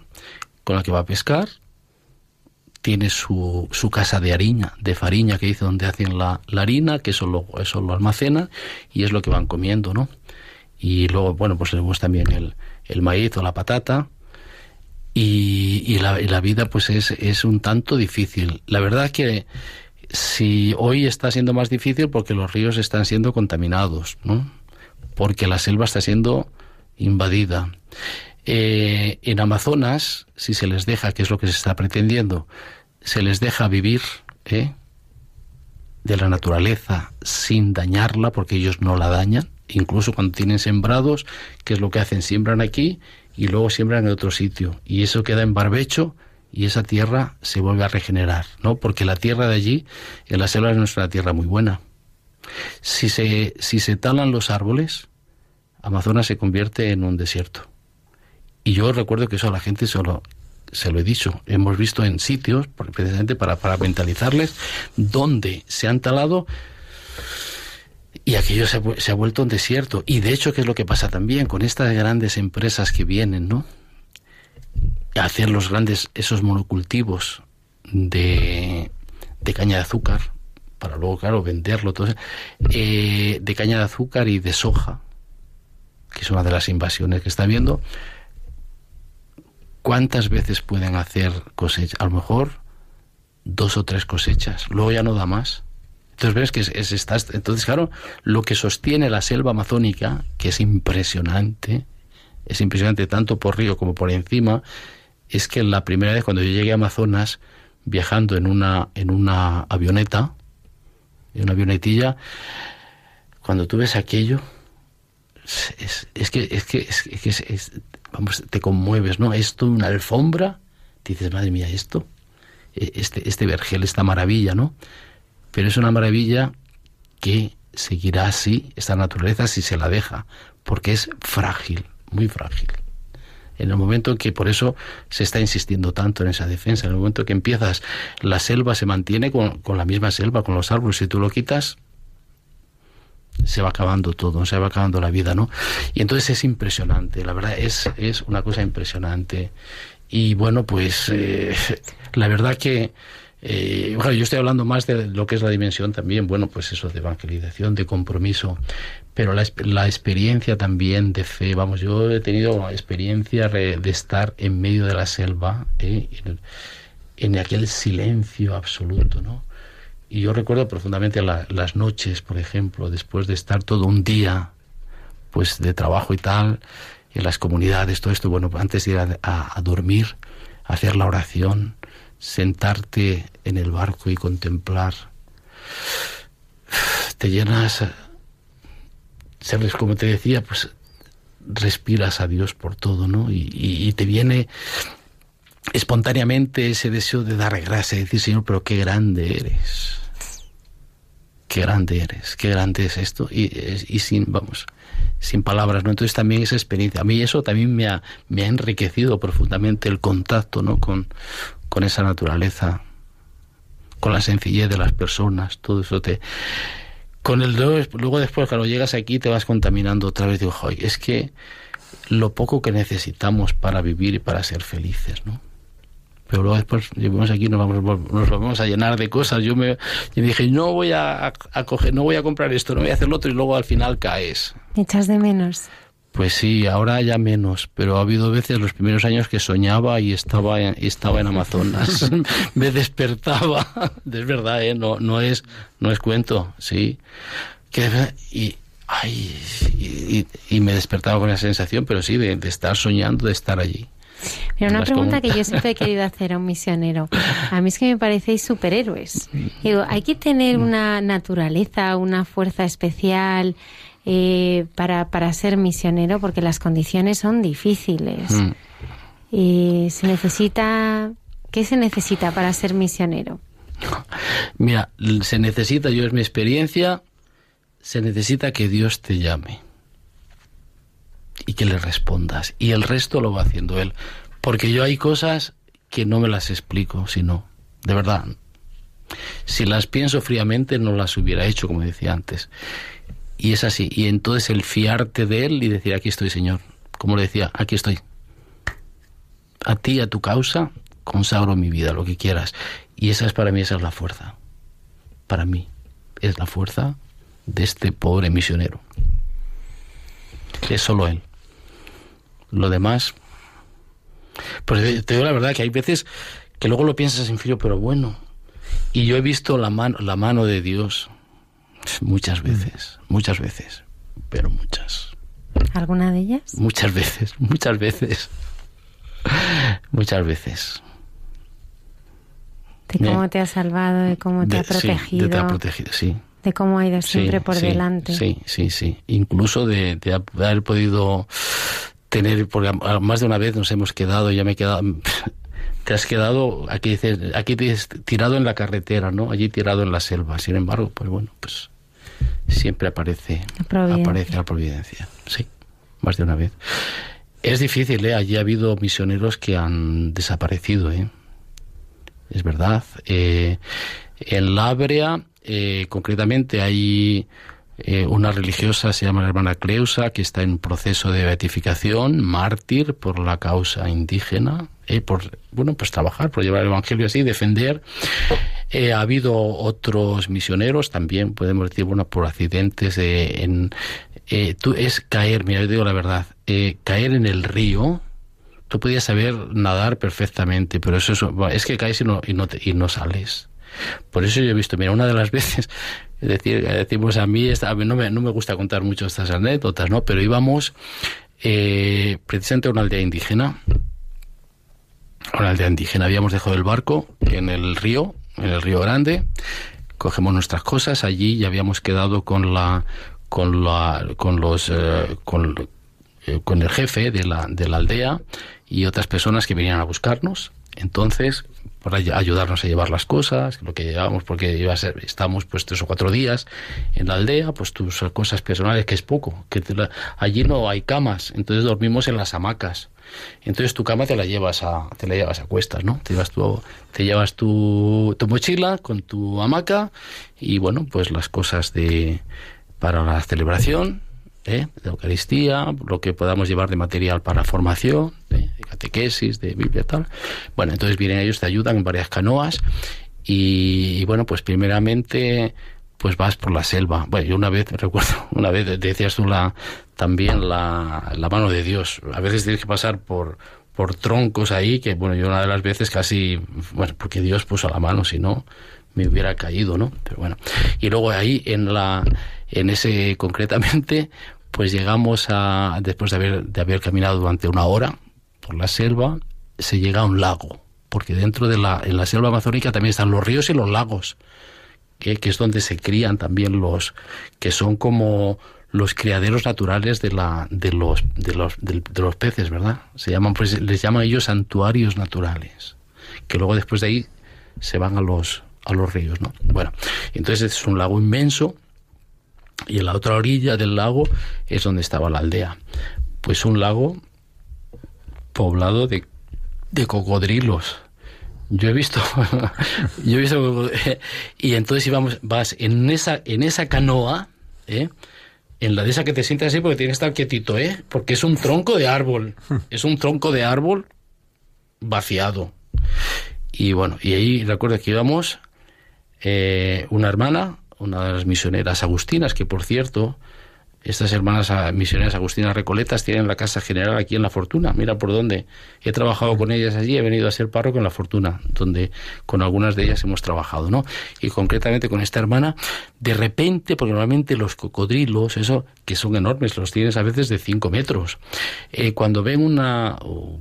con la que va a pescar, tiene su, su casa de harina, de fariña que dice donde hacen la, harina, que eso lo, eso lo almacenan y es lo que van comiendo, ¿no? Y luego, bueno, pues tenemos también el, el maíz o la patata, y, y, la, y, la, vida pues es, es un tanto difícil. La verdad que si hoy está siendo más difícil porque los ríos están siendo contaminados, ¿no? porque la selva está siendo invadida. Eh, en Amazonas, si se les deja, que es lo que se está pretendiendo, se les deja vivir ¿eh? de la naturaleza sin dañarla, porque ellos no la dañan, incluso cuando tienen sembrados, que es lo que hacen, siembran aquí y luego siembran en otro sitio, y eso queda en barbecho y esa tierra se vuelve a regenerar, ¿no? Porque la tierra de allí, en la selva, es una tierra muy buena. Si se, si se talan los árboles, Amazonas se convierte en un desierto. Y yo recuerdo que eso a la gente solo se lo he dicho, hemos visto en sitios, precisamente para, para mentalizarles, donde se han talado y aquello se ha, se ha, vuelto un desierto. Y de hecho, ¿qué es lo que pasa también con estas grandes empresas que vienen, ¿no? A hacer los grandes, esos monocultivos de, de caña de azúcar, para luego, claro, venderlo, todo eh, de caña de azúcar y de soja, que es una de las invasiones que está habiendo, ¿cuántas veces pueden hacer cosecha? A lo mejor dos o tres cosechas, luego ya no da más. Entonces ves que es, estás, entonces claro, lo que sostiene la selva amazónica, que es impresionante, es impresionante tanto por río como por encima, es que la primera vez cuando yo llegué a Amazonas viajando en una en una avioneta, en una avionetilla, cuando tú ves aquello, es, es que, es que, es, que vamos, te conmueves, ¿no? Esto, una alfombra, dices, madre mía, esto, e, este, este vergel, esta maravilla, ¿no? Pero es una maravilla que seguirá así, esta naturaleza, si se la deja, porque es frágil, muy frágil. En el momento en que por eso se está insistiendo tanto en esa defensa, en el momento que empiezas, la selva se mantiene con, con la misma selva, con los árboles, si tú lo quitas, se va acabando todo, se va acabando la vida, ¿no? Y entonces es impresionante, la verdad es, es una cosa impresionante. Y bueno, pues eh, la verdad que Eh, bueno, yo estoy hablando más de lo que es la dimensión también, bueno, pues eso de evangelización, de compromiso, pero la, la experiencia también de fe, vamos, yo he tenido experiencia de estar en medio de la selva, ¿eh? en, aquel silencio absoluto, ¿no? Y yo recuerdo profundamente las noches, por ejemplo, después de estar todo un día, pues de trabajo y tal, en las comunidades, todo esto, bueno, antes de ir a, a dormir, hacer la oración, sentarte en el barco y contemplar. Te llenas, sabes, como te decía, pues respiras a Dios por todo, ¿no? Y, te viene espontáneamente ese deseo de dar gracias, y decir, Señor, pero qué grande eres. Qué grande eres, qué grande es esto. Y, y sin, vamos, sin palabras, ¿no? Entonces también esa experiencia, a mí eso también me ha, me ha enriquecido profundamente el contacto, ¿no? Con, con esa naturaleza, con la sencillez de las personas, todo eso te... Con el luego después cuando llegas aquí te vas contaminando otra vez, digo, es que lo poco que necesitamos para vivir y para ser felices, ¿no? Pero luego después llegamos aquí nos vamos, nos vamos a llenar de cosas. Yo me dije, no voy a, a, coger, no voy a comprar esto, no voy a hacer lo otro y luego al final caes. ¿Echas de menos? Pues sí, ahora ya menos, pero ha habido veces los primeros años que soñaba y estaba en, estaba en Amazonas. me despertaba, es verdad, ¿eh? no, no es no es cuento, sí. Que, y, ay, y, me despertaba con esa sensación, pero sí, de, estar soñando, de estar allí. Pero una pregunta que yo siempre he querido hacer a un misionero. A mí es que me parecéis superhéroes. Digo, hay que tener una naturaleza, una fuerza especial, eh, para, para ser misionero porque las condiciones son difíciles. Mm. Y se necesita, ¿qué se necesita para ser misionero? Mira, se necesita, yo es mi experiencia, se necesita que Dios te llame y que le respondas. Y el resto lo va haciendo Él. Porque yo hay cosas que no me las explico, sino, de verdad. Si las pienso fríamente no las hubiera hecho, como decía antes. Y es así. Y entonces el fiarte de Él y decir, aquí estoy, Señor. Como le decía, aquí estoy. A ti, a tu causa, consagro mi vida, lo que quieras. Y esa es para mí, esa es la fuerza. Para mí, es la fuerza de este pobre misionero. Es solo Él. Lo demás, pues te digo la verdad que hay veces que luego lo piensas en frío, pero bueno. Y yo he visto la mano, la mano de Dios Muchas veces, muchas veces, pero muchas. ¿Alguna de ellas? Muchas veces, muchas veces. Muchas veces. De cómo te ha salvado, de cómo te ha protegido. de te ha protegido, sí. De cómo ha ido siempre por delante. Sí, sí, sí. Incluso de, haber podido tener, porque más de una vez nos hemos quedado, ya me he quedado, te has quedado, aquí dices, aquí tirado en la carretera, ¿no? Allí tirado en la selva. Sin embargo, pues bueno, pues siempre aparece, aparece la providencia. Sí, más de una vez. Es difícil, ¿eh? Allí ha habido misioneros que han desaparecido, ¿eh? Es verdad. Eh, en Labrea, eh, concretamente, hay eh, una religiosa, se llama la hermana Cleusa, que está en proceso de beatificación, mártir por la causa indígena, eh, por, bueno, pues trabajar, por llevar el Evangelio así, defender. Eh, ha habido otros misioneros también, podemos decir, bueno, por accidentes en... tú es caer, mira, yo digo la verdad, caer en el río, tú podías saber nadar perfectamente, pero eso, es que caes y no, y no, y no sales. Por eso yo he visto, mira, una de las veces es decir, decimos a mí, no me, no me gusta contar mucho estas anécdotas, ¿no? Pero íbamos eh, precisamente a una aldea indígena. una aldea indígena. Habíamos dejado el barco en el río, en el río Grande. Cogemos nuestras cosas allí y habíamos quedado con la, con la, con los, eh, con, eh, con el jefe de la, de la aldea y otras personas que venían a buscarnos. Entonces por ayudarnos a llevar las cosas, lo que llevábamos, porque iba a ser, estamos pues tres o cuatro días en la aldea, pues tus cosas personales, que es poco, que allí no hay camas, entonces dormimos en las hamacas. Entonces tu cama te la llevas a, te la llevas a cuestas, ¿no? Te llevas tu, te llevas tu, tu mochila con tu hamaca y bueno, pues las cosas de para la celebración, ¿eh? de Eucaristía, lo que podamos llevar de material para formación, de catequesis, de Biblia, tal. Bueno, entonces vienen ellos, te ayudan en varias canoas Y, bueno, pues primeramente pues vas por la selva. Bueno, yo una vez, recuerdo, una vez decías tú la, también la, la mano de Dios. A veces tienes que pasar por, por troncos ahí, que bueno, yo una de las veces casi, bueno, porque Dios puso la mano, si no, me hubiera caído, ¿no? Pero bueno. Y luego ahí en la, en ese concretamente, pues llegamos a, después de haber, de haber caminado durante una hora por la selva, se llega a un lago, porque dentro de la, en la selva amazónica también están los ríos y los lagos, que, que es donde se crían también los, que son como los criaderos naturales de la de los de los de, los peces, ¿verdad? Se llaman pues les llaman ellos santuarios naturales, que luego después de ahí se van a los a los ríos, ¿no? Bueno, entonces es un lago inmenso y en la otra orilla del lago es donde estaba la aldea. Pues un lago poblado de, de cocodrilos. Yo he visto, yo he visto, y entonces íbamos, vas en esa, en esa canoa, ¿eh? en la de esa que te sientas así porque tienes que estar quietito, ¿eh? Porque es un tronco de árbol. Es un tronco de árbol vaciado. Y bueno, y ahí recuerdo que íbamos eh, una hermana, una de las misioneras agustinas, que por cierto, estas hermanas misioneras agustinas recoletas tienen la casa general aquí en La Fortuna. Mira por dónde. He trabajado con ellas allí, he venido a ser párroco en La Fortuna, donde con algunas de ellas hemos trabajado, ¿no? Y concretamente con esta hermana, de repente, porque normalmente los cocodrilos, eso, que son enormes, los tienes a veces de 5 metros, eh, cuando ven una,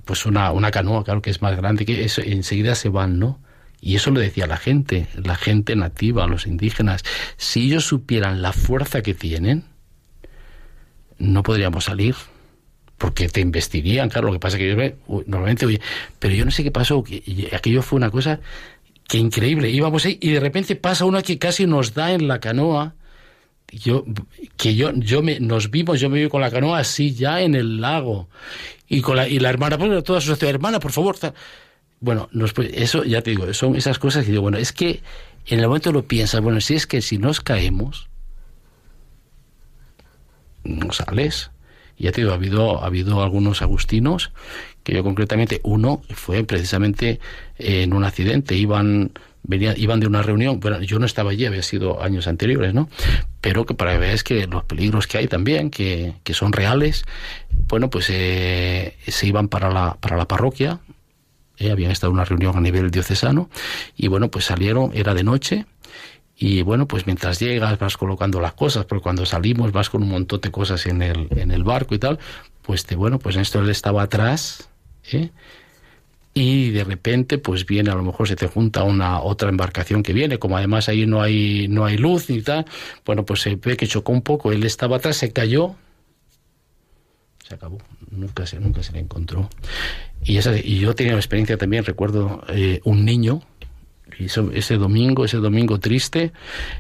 pues una, una canoa, claro que es más grande, que eso, enseguida se van, ¿no? Y eso lo decía la gente, la gente nativa, los indígenas. Si ellos supieran la fuerza que tienen, no podríamos salir porque te investirían, claro, lo que pasa es que yo normalmente, oye, pero yo no sé qué pasó, que aquello fue una cosa que increíble, íbamos ahí y de repente pasa una que casi nos da en la canoa, yo, que yo, yo me, nos vimos, yo me vi con la canoa así ya en el lago, y con la, y la hermana, pues toda su hermana, por favor, bueno, nos, eso ya te digo, son esas cosas que digo, bueno, es que en el momento lo piensas, bueno, si es que si nos caemos, no sales. Ya te digo, ha habido, ha habido algunos agustinos, que yo concretamente, uno fue precisamente en un accidente, iban, venía, iban de una reunión, bueno, yo no estaba allí, había sido años anteriores, ¿no? Pero que para que veáis que los peligros que hay también, que, que son reales, bueno, pues eh, se iban para la, para la parroquia, eh, habían estado en una reunión a nivel diocesano, y bueno, pues salieron, era de noche, y bueno, pues mientras llegas vas colocando las cosas, porque cuando salimos vas con un montón de cosas en el, en el barco y tal, pues te, bueno, pues esto él estaba atrás, ¿eh? y de repente pues viene a lo mejor se te junta una otra embarcación que viene como además ahí no hay no hay luz ni tal bueno pues se ve que chocó un poco él estaba atrás se cayó se acabó nunca se nunca se le encontró. Y esa y yo tenía experiencia también recuerdo eh, un niño ese domingo, ese domingo triste,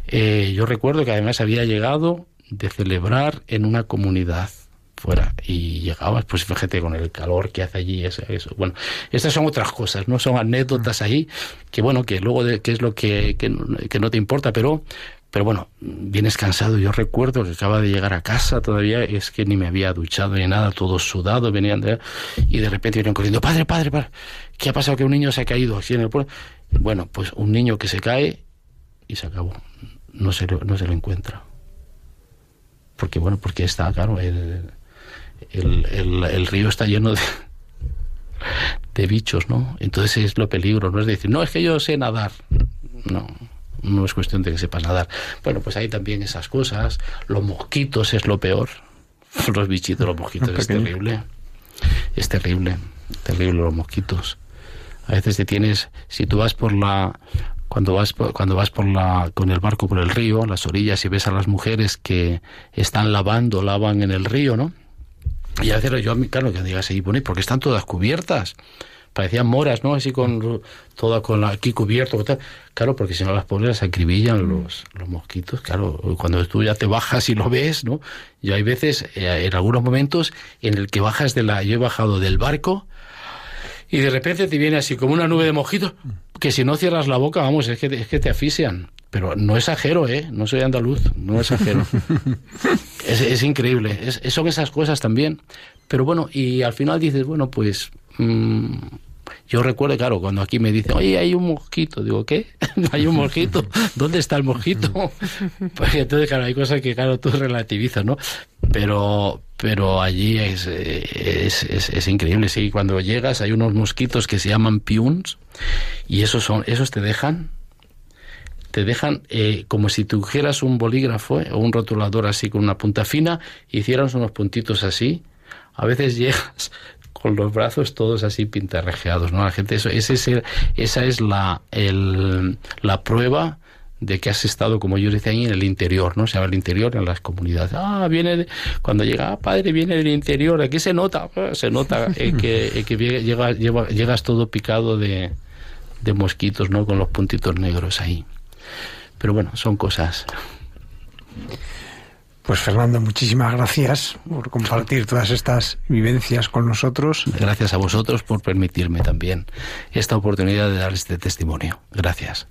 eh, yo recuerdo que además había llegado de celebrar en una comunidad fuera y llegabas pues fíjate con el calor que hace allí eso, eso. bueno estas son otras cosas no son anécdotas ahí que bueno que luego de, que es lo que, que, que no te importa pero pero bueno, vienes cansado. Yo recuerdo que acaba de llegar a casa todavía, es que ni me había duchado ni nada, todo sudado, venían de, y de repente vienen corriendo, padre, padre, padre, ¿qué ha pasado? Que un niño se ha caído aquí en el pueblo. Bueno, pues un niño que se cae y se acabó. No se, no se lo encuentra. Porque, bueno, porque está, claro, el, el, el, río está lleno de, de bichos, ¿no? Entonces es lo peligro, no es decir, no, es que yo sé nadar. No, no es cuestión de que sepas nadar. Bueno, pues hay también esas cosas. Los mosquitos es lo peor. Los bichitos, los mosquitos, es terrible. Es terrible, terrible los mosquitos. A veces te tienes, si tú vas por la, cuando vas cuando vas por la con el barco por el río, las orillas y ves a las mujeres que están lavando, lavan en el río, ¿no? Y a veces yo, claro, que digas ahí, bueno, porque están todas cubiertas. Parecían moras, ¿no? Así con toda con la, aquí cubierto, tal. Claro, porque si no las pones las acribillan los, los mosquitos. Claro, cuando tú ya te bajas y lo ves, ¿no? Yo hay veces, eh, en algunos momentos, en el que bajas de la, yo he bajado del barco y de repente te viene así como una nube de mojitos, que si no cierras la boca, vamos, es que, es que te asfixian. Pero no exagero, ¿eh? No soy andaluz, no exagero. es, es increíble, es, son esas cosas también. Pero bueno, y al final dices, bueno, pues... Mmm, Yo recuerdo, claro, cuando aquí me dicen, oye, hay un mosquito, digo, ¿qué? ¿Hay un mosquito? ¿Dónde está el mosquito? pues entonces, claro, hay cosas que, claro, tú relativizas, ¿no? Pero, pero allí es, es, es, increíble, sí, cuando llegas hay unos mosquitos que se llaman piuns y esos, son, esos te dejan te dejan eh, como si tuvieras un bolígrafo eh, o un rotulador así con una punta fina, hicieras unos puntitos así. A veces llegas con los brazos todos así pintarrejeados, ¿no? La gente, eso, ese es esa es la, el, la prueba de que has estado, como yo decía ahí, en el interior, ¿no? Se llama el interior en las comunidades. Ah, viene, cuando llega, ah, padre, viene del interior, aquí se nota, ah, se nota eh, que, que llega, llegas todo picado de, de mosquitos, ¿no? Con los puntitos negros ahí. Pero bueno, son cosas. Pues Fernando, muchísimas gracias por compartir todas estas vivencias con nosotros. Gracias a vosotros por permitirme también esta oportunidad de dar este testimonio. Gracias.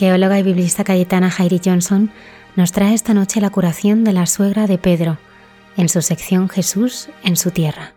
Arqueóloga y biblista cayetana Jairi Johnson nos trae esta noche la curación de la suegra de Pedro, en su sección Jesús en su tierra.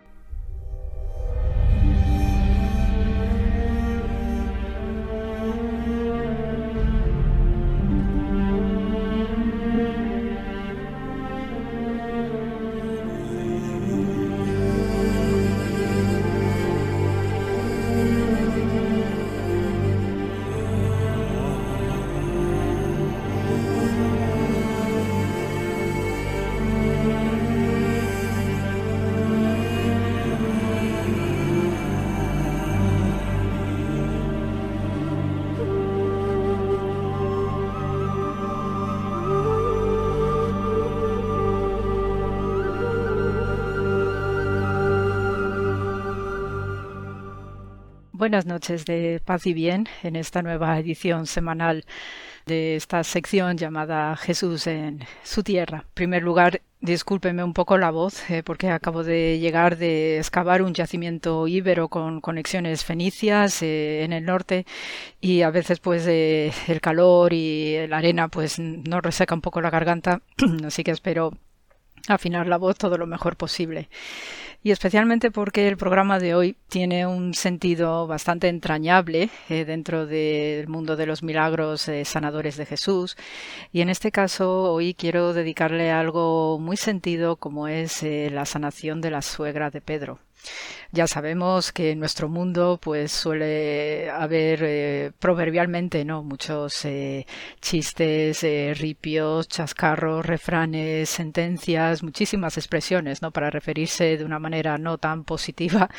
Buenas noches de paz y bien en esta nueva edición semanal de esta sección llamada Jesús en su tierra. En primer lugar, discúlpeme un poco la voz eh, porque acabo de llegar de excavar un yacimiento íbero con conexiones fenicias eh, en el norte y a veces pues eh, el calor y la arena pues nos reseca un poco la garganta, así que espero afinar la voz todo lo mejor posible y especialmente porque el programa de hoy tiene un sentido bastante entrañable eh, dentro del mundo de los milagros eh, sanadores de Jesús. Y en este caso hoy quiero dedicarle algo muy sentido como es eh, la sanación de la suegra de Pedro. Ya sabemos que en nuestro mundo pues suele haber eh, proverbialmente no muchos eh, chistes, eh, ripios, chascarros, refranes, sentencias, muchísimas expresiones no para referirse de una manera no tan positiva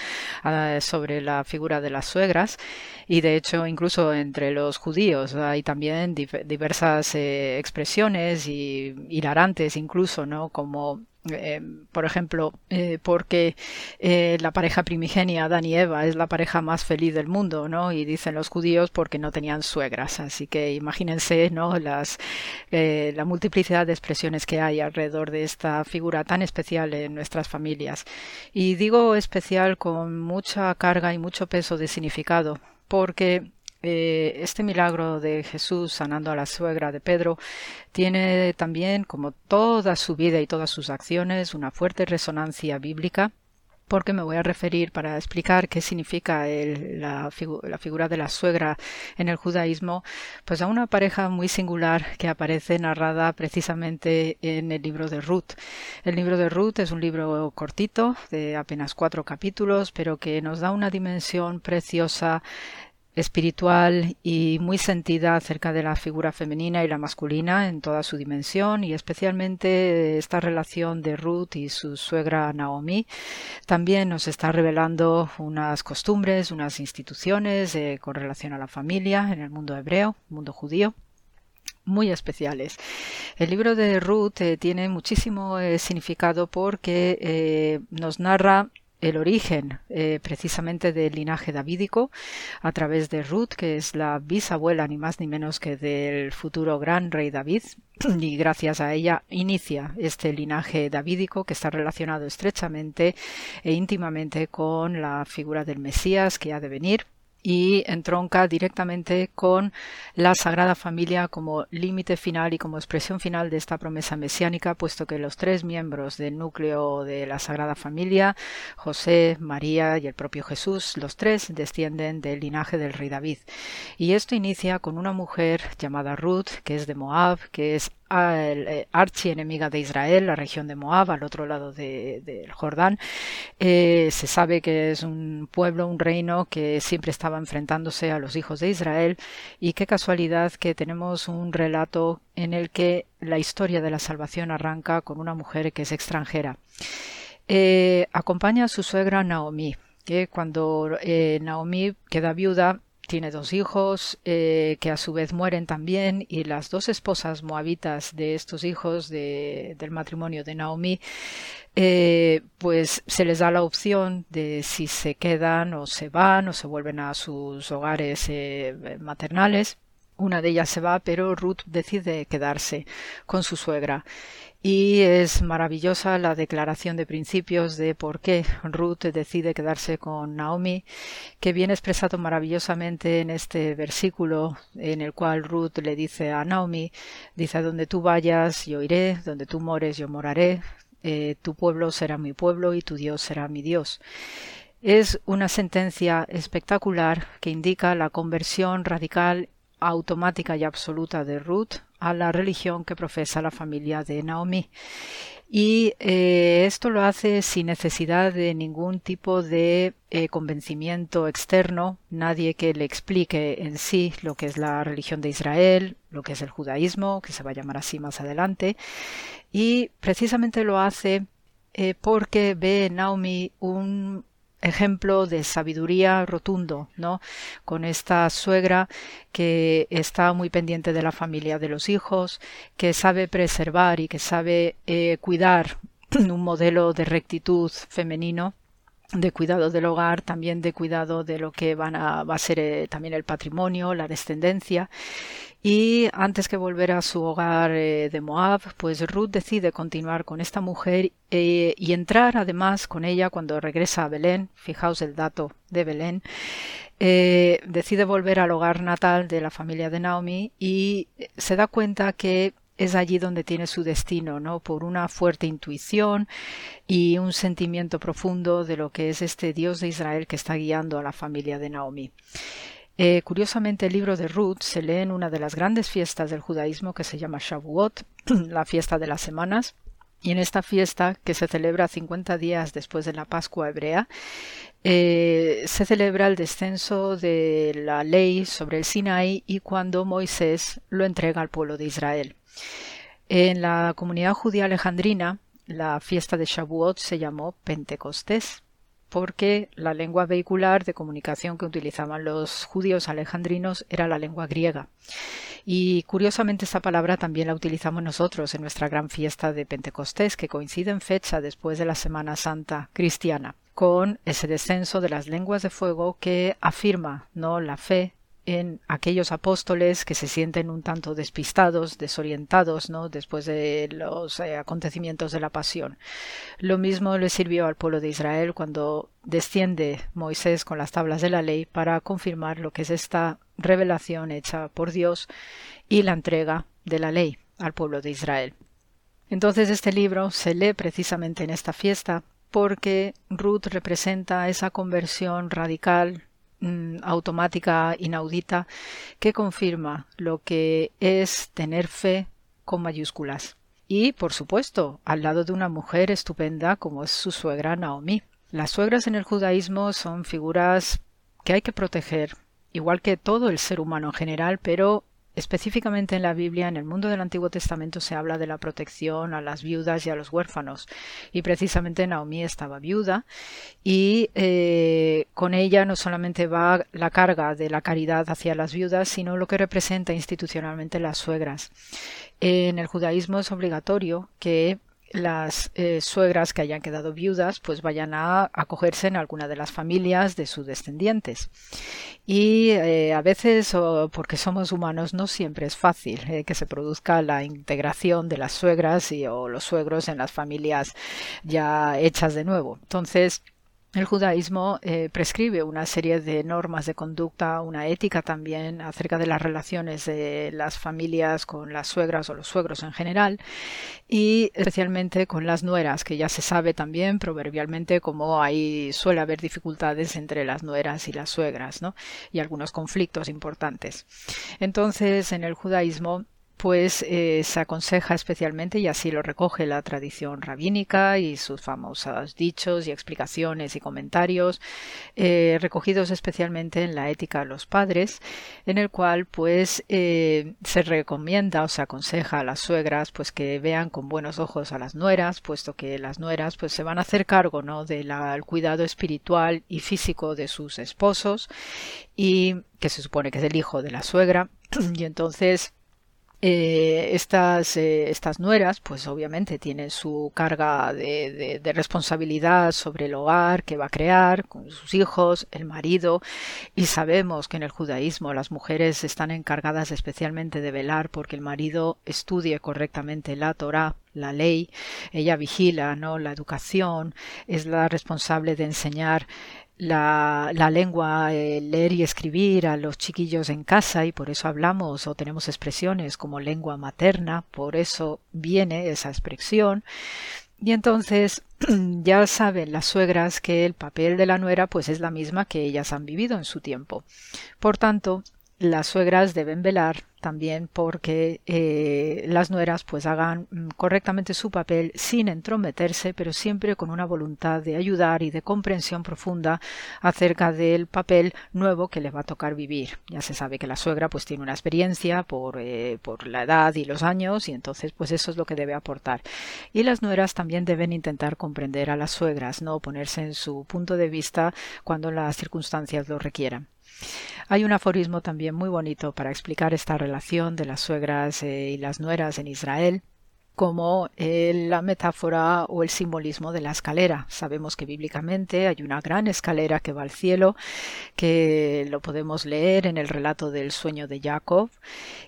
sobre la figura de las suegras. Y de hecho incluso entre los judíos hay también diversas expresiones y hilarantes incluso no como eh, por ejemplo, eh, porque eh, la pareja primigenia, Adán y Eva, es la pareja más feliz del mundo, ¿no? Y dicen los judíos porque no tenían suegras. Así que imagínense, ¿no? Las, la multiplicidad de expresiones que hay alrededor de esta figura tan especial en nuestras familias. Y digo especial con mucha carga y mucho peso de significado, porque eh, este milagro de Jesús sanando a la suegra de Pedro tiene también, como toda su vida y todas sus acciones, una fuerte resonancia bíblica porque me voy a referir para explicar qué significa la, la, figura de la suegra en el judaísmo, pues a una pareja muy singular que aparece narrada precisamente en el libro de Ruth. El libro de Ruth es un libro cortito, de apenas cuatro capítulos, pero que nos da una dimensión preciosa espiritual y muy sentida acerca de la figura femenina y la masculina en toda su dimensión y especialmente esta relación de Ruth y su suegra Naomi también nos está revelando unas costumbres, unas instituciones eh, con relación a la familia en el mundo hebreo, mundo judío muy especiales. El libro de Ruth eh, tiene muchísimo eh, significado porque nos narra el origen eh, precisamente del linaje davídico a través de Ruth, que es la bisabuela ni más ni menos que del futuro gran rey David, y gracias a ella inicia este linaje davídico que está relacionado estrechamente e íntimamente con la figura del Mesías que ha de venir y entronca directamente con la Sagrada Familia como límite final y como expresión final de esta promesa mesiánica, puesto que los tres miembros del núcleo de la Sagrada Familia, José, María y el propio Jesús, los tres descienden del linaje del rey David. Y esto inicia con una mujer llamada Ruth, que es de Moab, que es archienemiga de Israel, la región de Moab, al otro lado del Jordán. Eh, se sabe que es un pueblo, un reino que siempre estaba enfrentándose a los hijos de Israel y qué casualidad que tenemos un relato en el que la historia de la salvación arranca con una mujer que es extranjera. Eh, acompaña a su suegra Naomi, que cuando Naomi queda viuda tiene dos hijos eh, que a su vez mueren también y las dos esposas moabitas de estos hijos del matrimonio de Naomi eh, pues se les da la opción de si se quedan o se van o se vuelven a sus hogares eh, maternales una de ellas se va, pero Ruth decide quedarse con su suegra. Y es maravillosa la declaración de principios de por qué Ruth decide quedarse con Naomi, que viene expresado maravillosamente en este versículo en el cual Ruth le dice a Naomi, dice, donde tú vayas yo iré, donde tú mores yo moraré, eh, tu pueblo será mi pueblo y tu Dios será mi Dios. Es una sentencia espectacular que indica la conversión radical automática y absoluta de Ruth a la religión que profesa la familia de Naomi. Y eh, esto lo hace sin necesidad de ningún tipo de eh, convencimiento externo, nadie que le explique en sí lo que es la religión de Israel, lo que es el judaísmo, que se va a llamar así más adelante. Y precisamente lo hace eh, porque ve en Naomi un ejemplo de sabiduría rotundo, ¿no? Con esta suegra que está muy pendiente de la familia de los hijos, que sabe preservar y que sabe eh, cuidar un modelo de rectitud femenino de cuidado del hogar, también de cuidado de lo que van a, va a ser eh, también el patrimonio, la descendencia. Y antes que volver a su hogar eh, de Moab, pues Ruth decide continuar con esta mujer eh, y entrar además con ella cuando regresa a Belén. Fijaos el dato de Belén. decide volver al hogar natal de la familia de Naomi y se da cuenta que es allí donde tiene su destino, ¿no? Por una fuerte intuición y un sentimiento profundo de lo que es este Dios de Israel que está guiando a la familia de Naomi. Eh, curiosamente, el libro de Ruth se lee en una de las grandes fiestas del judaísmo que se llama Shavuot, la fiesta de las semanas. Y en esta fiesta, que se celebra 50 días después de la Pascua hebrea, eh, se celebra el descenso de la ley sobre el Sinaí y cuando Moisés lo entrega al pueblo de Israel. En la comunidad judía alejandrina, la fiesta de Shavuot se llamó Pentecostés, porque la lengua vehicular de comunicación que utilizaban los judíos alejandrinos era la lengua griega. Y curiosamente esta palabra también la utilizamos nosotros en nuestra gran fiesta de Pentecostés, que coincide en fecha después de la Semana Santa cristiana, con ese descenso de las lenguas de fuego que afirma no la fe en aquellos apóstoles que se sienten un tanto despistados, desorientados, ¿no? después de los eh, acontecimientos de la pasión. Lo mismo le sirvió al pueblo de Israel cuando desciende Moisés con las tablas de la ley para confirmar lo que es esta revelación hecha por Dios y la entrega de la ley al pueblo de Israel. Entonces este libro se lee precisamente en esta fiesta porque Ruth representa esa conversión radical Mm, automática, inaudita, que confirma lo que es tener fe con mayúsculas. Y, por supuesto, al lado de una mujer estupenda como es su suegra Naomi. Las suegras en el judaísmo son figuras que hay que proteger, igual que todo el ser humano en general, pero Específicamente en la Biblia, en el mundo del Antiguo Testamento, se habla de la protección a las viudas y a los huérfanos. Y precisamente Naomi estaba viuda y eh, con ella no solamente va la carga de la caridad hacia las viudas, sino lo que representa institucionalmente las suegras. En el judaísmo es obligatorio que las eh, suegras que hayan quedado viudas pues vayan a acogerse en alguna de las familias de sus descendientes. Y eh, a veces o porque somos humanos no siempre es fácil eh, que se produzca la integración de las suegras y o los suegros en las familias ya hechas de nuevo. Entonces el judaísmo eh, prescribe una serie de normas de conducta, una ética también acerca de las relaciones de las familias con las suegras o los suegros en general y especialmente con las nueras, que ya se sabe también proverbialmente cómo ahí suele haber dificultades entre las nueras y las suegras, ¿no? Y algunos conflictos importantes. Entonces, en el judaísmo pues eh, se aconseja especialmente, y así lo recoge la tradición rabínica y sus famosos dichos y explicaciones y comentarios, eh, recogidos especialmente en la ética de los padres, en el cual pues eh, se recomienda o se aconseja a las suegras pues que vean con buenos ojos a las nueras, puesto que las nueras pues se van a hacer cargo ¿no? del cuidado espiritual y físico de sus esposos y que se supone que es el hijo de la suegra y entonces eh, estas, eh, estas nueras, pues obviamente tienen su carga de, responsabilidad sobre el hogar que va a crear, con sus hijos, el marido, y sabemos que en el judaísmo las mujeres están encargadas especialmente de velar porque el marido estudie correctamente la Torah, la ley, ella vigila, ¿no? La educación, es la responsable de enseñar la, lengua, leer y escribir a los chiquillos en casa y por eso hablamos o tenemos expresiones como lengua materna, por eso viene esa expresión. Y entonces ya saben las suegras que el papel de la nuera pues es la misma que ellas han vivido en su tiempo. Por tanto, las suegras deben velar también porque eh, las nueras pues hagan mm, correctamente su papel sin entrometerse, pero siempre con una voluntad de ayudar y de comprensión profunda acerca del papel nuevo que les va a tocar vivir. Ya se sabe que la suegra pues tiene una experiencia por, eh, por la edad y los años y entonces pues eso es lo que debe aportar. Y las nueras también deben intentar comprender a las suegras, no ponerse en su punto de vista cuando las circunstancias lo requieran. Hay un aforismo también muy bonito para explicar esta relación de las suegras eh, y las nueras en Israel como la metáfora o el simbolismo de la escalera. Sabemos que bíblicamente hay una gran escalera que va al cielo, que lo podemos leer en el relato del sueño de Jacob,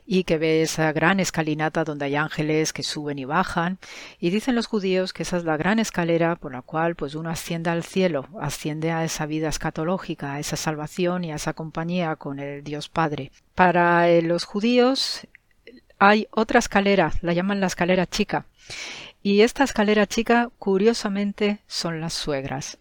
y que ve esa gran escalinata donde hay ángeles que suben y bajan. Y dicen los judíos que esa es la gran escalera por la cual pues uno asciende al cielo, asciende a esa vida escatológica, a esa salvación y a esa compañía con el Dios Padre. Para eh, los judíos hay otra escalera, la llaman la escalera chica. Y esta escalera chica, curiosamente, son las suegras.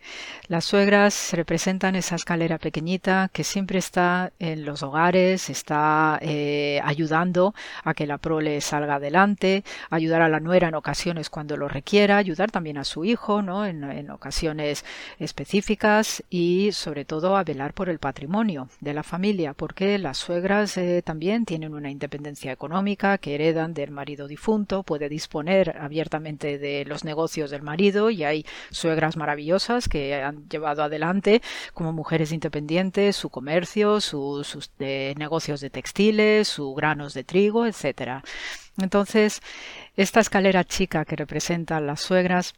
Las suegras representan esa escalera pequeñita que siempre está en los hogares, está eh, ayudando a que la prole salga adelante, ayudar a la nuera en ocasiones cuando lo requiera, ayudar también a su hijo, ¿no? En, ocasiones específicas y sobre todo a velar por el patrimonio de la familia, porque las suegras eh, también tienen una independencia económica que heredan del marido difunto, puede disponer abiertamente de los negocios del marido y hay suegras maravillosas que han llevado adelante como mujeres independientes su comercio, sus negocios de textiles, sus granos de trigo, etcétera. Entonces, esta escalera chica que representa las suegras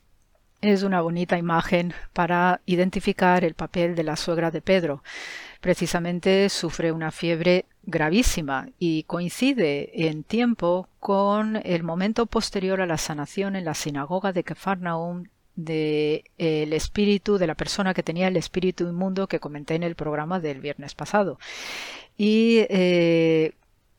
es una bonita imagen para identificar el papel de la suegra de Pedro. Precisamente sufre una fiebre gravísima y coincide en tiempo con el momento posterior a la sanación en la sinagoga de Kefarnaum de eh, el espíritu de la persona que tenía el espíritu inmundo que comenté en el programa del viernes pasado. Y eh,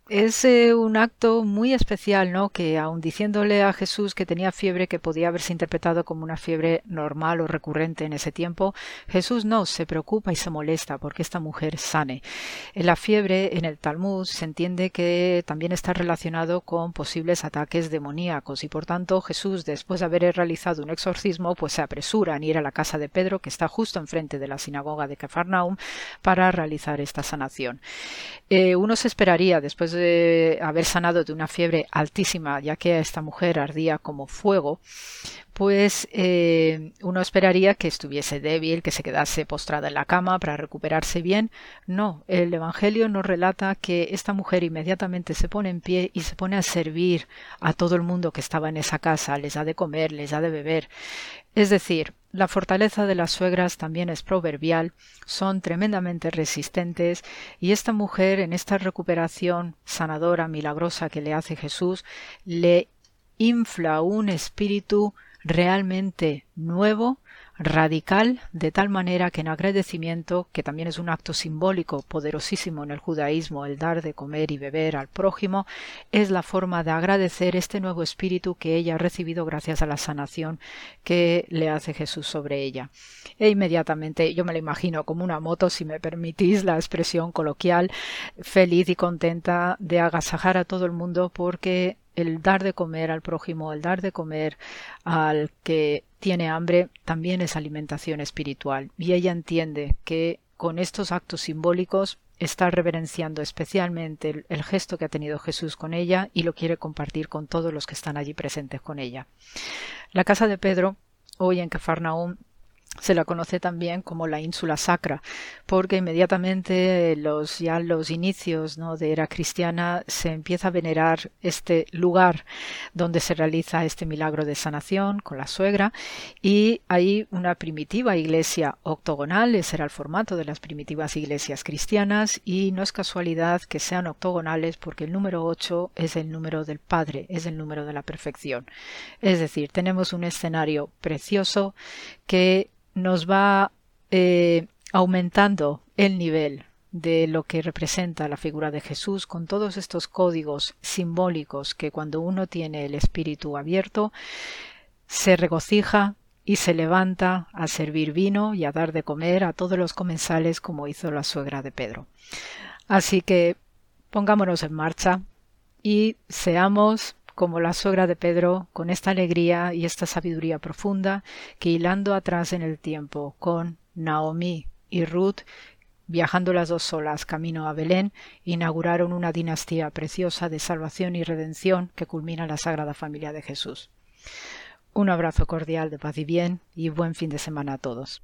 es eh, un acto muy especial, ¿no? Que aun diciéndole a Jesús que tenía fiebre que podía haberse interpretado como una fiebre normal o recurrente en ese tiempo, Jesús no se preocupa y se molesta porque esta mujer sane. En la fiebre en el Talmud se entiende que también está relacionado con posibles ataques demoníacos y por tanto Jesús después de haber realizado un exorcismo pues se apresura en ir a la casa de Pedro que está justo enfrente de la sinagoga de Cafarnaum para realizar esta sanación. Eh, uno se esperaría después de de haber sanado de una fiebre altísima, ya que esta mujer ardía como fuego, pues eh, uno esperaría que estuviese débil, que se quedase postrada en la cama para recuperarse bien. No, el Evangelio nos relata que esta mujer inmediatamente se pone en pie y se pone a servir a todo el mundo que estaba en esa casa, les da de comer, les da de beber. Es decir, la fortaleza de las suegras también es proverbial, son tremendamente resistentes y esta mujer en esta recuperación sanadora, milagrosa que le hace Jesús, le infla un espíritu realmente nuevo radical, de tal manera que en agradecimiento, que también es un acto simbólico poderosísimo en el judaísmo, el dar de comer y beber al prójimo, es la forma de agradecer este nuevo espíritu que ella ha recibido gracias a la sanación que le hace Jesús sobre ella. E inmediatamente yo me lo imagino como una moto, si me permitís la expresión coloquial, feliz y contenta de agasajar a todo el mundo porque el dar de comer al prójimo, el dar de comer al que tiene hambre, también es alimentación espiritual. Y ella entiende que con estos actos simbólicos está reverenciando especialmente el, gesto que ha tenido Jesús con ella y lo quiere compartir con todos los que están allí presentes con ella. La casa de Pedro, hoy en Cafarnaum, se la conoce también como la ínsula sacra, porque inmediatamente los ya los inicios ¿no? de era cristiana se empieza a venerar este lugar donde se realiza este milagro de sanación con la suegra y hay una primitiva iglesia octogonal, ese era el formato de las primitivas iglesias cristianas y no es casualidad que sean octogonales porque el número 8 es el número del Padre, es el número de la perfección. Es decir, tenemos un escenario precioso que nos va eh, aumentando el nivel de lo que representa la figura de Jesús con todos estos códigos simbólicos que cuando uno tiene el espíritu abierto se regocija y se levanta a servir vino y a dar de comer a todos los comensales como hizo la suegra de Pedro. Así que pongámonos en marcha y seamos como la suegra de Pedro, con esta alegría y esta sabiduría profunda, que hilando atrás en el tiempo con Naomi y Ruth, viajando las dos solas camino a Belén, inauguraron una dinastía preciosa de salvación y redención que culmina la Sagrada Familia de Jesús. Un abrazo cordial de paz y bien y buen fin de semana a todos.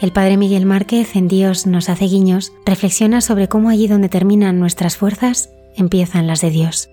El padre Miguel Márquez en Dios nos hace guiños reflexiona sobre cómo allí donde terminan nuestras fuerzas, empiezan las de Dios.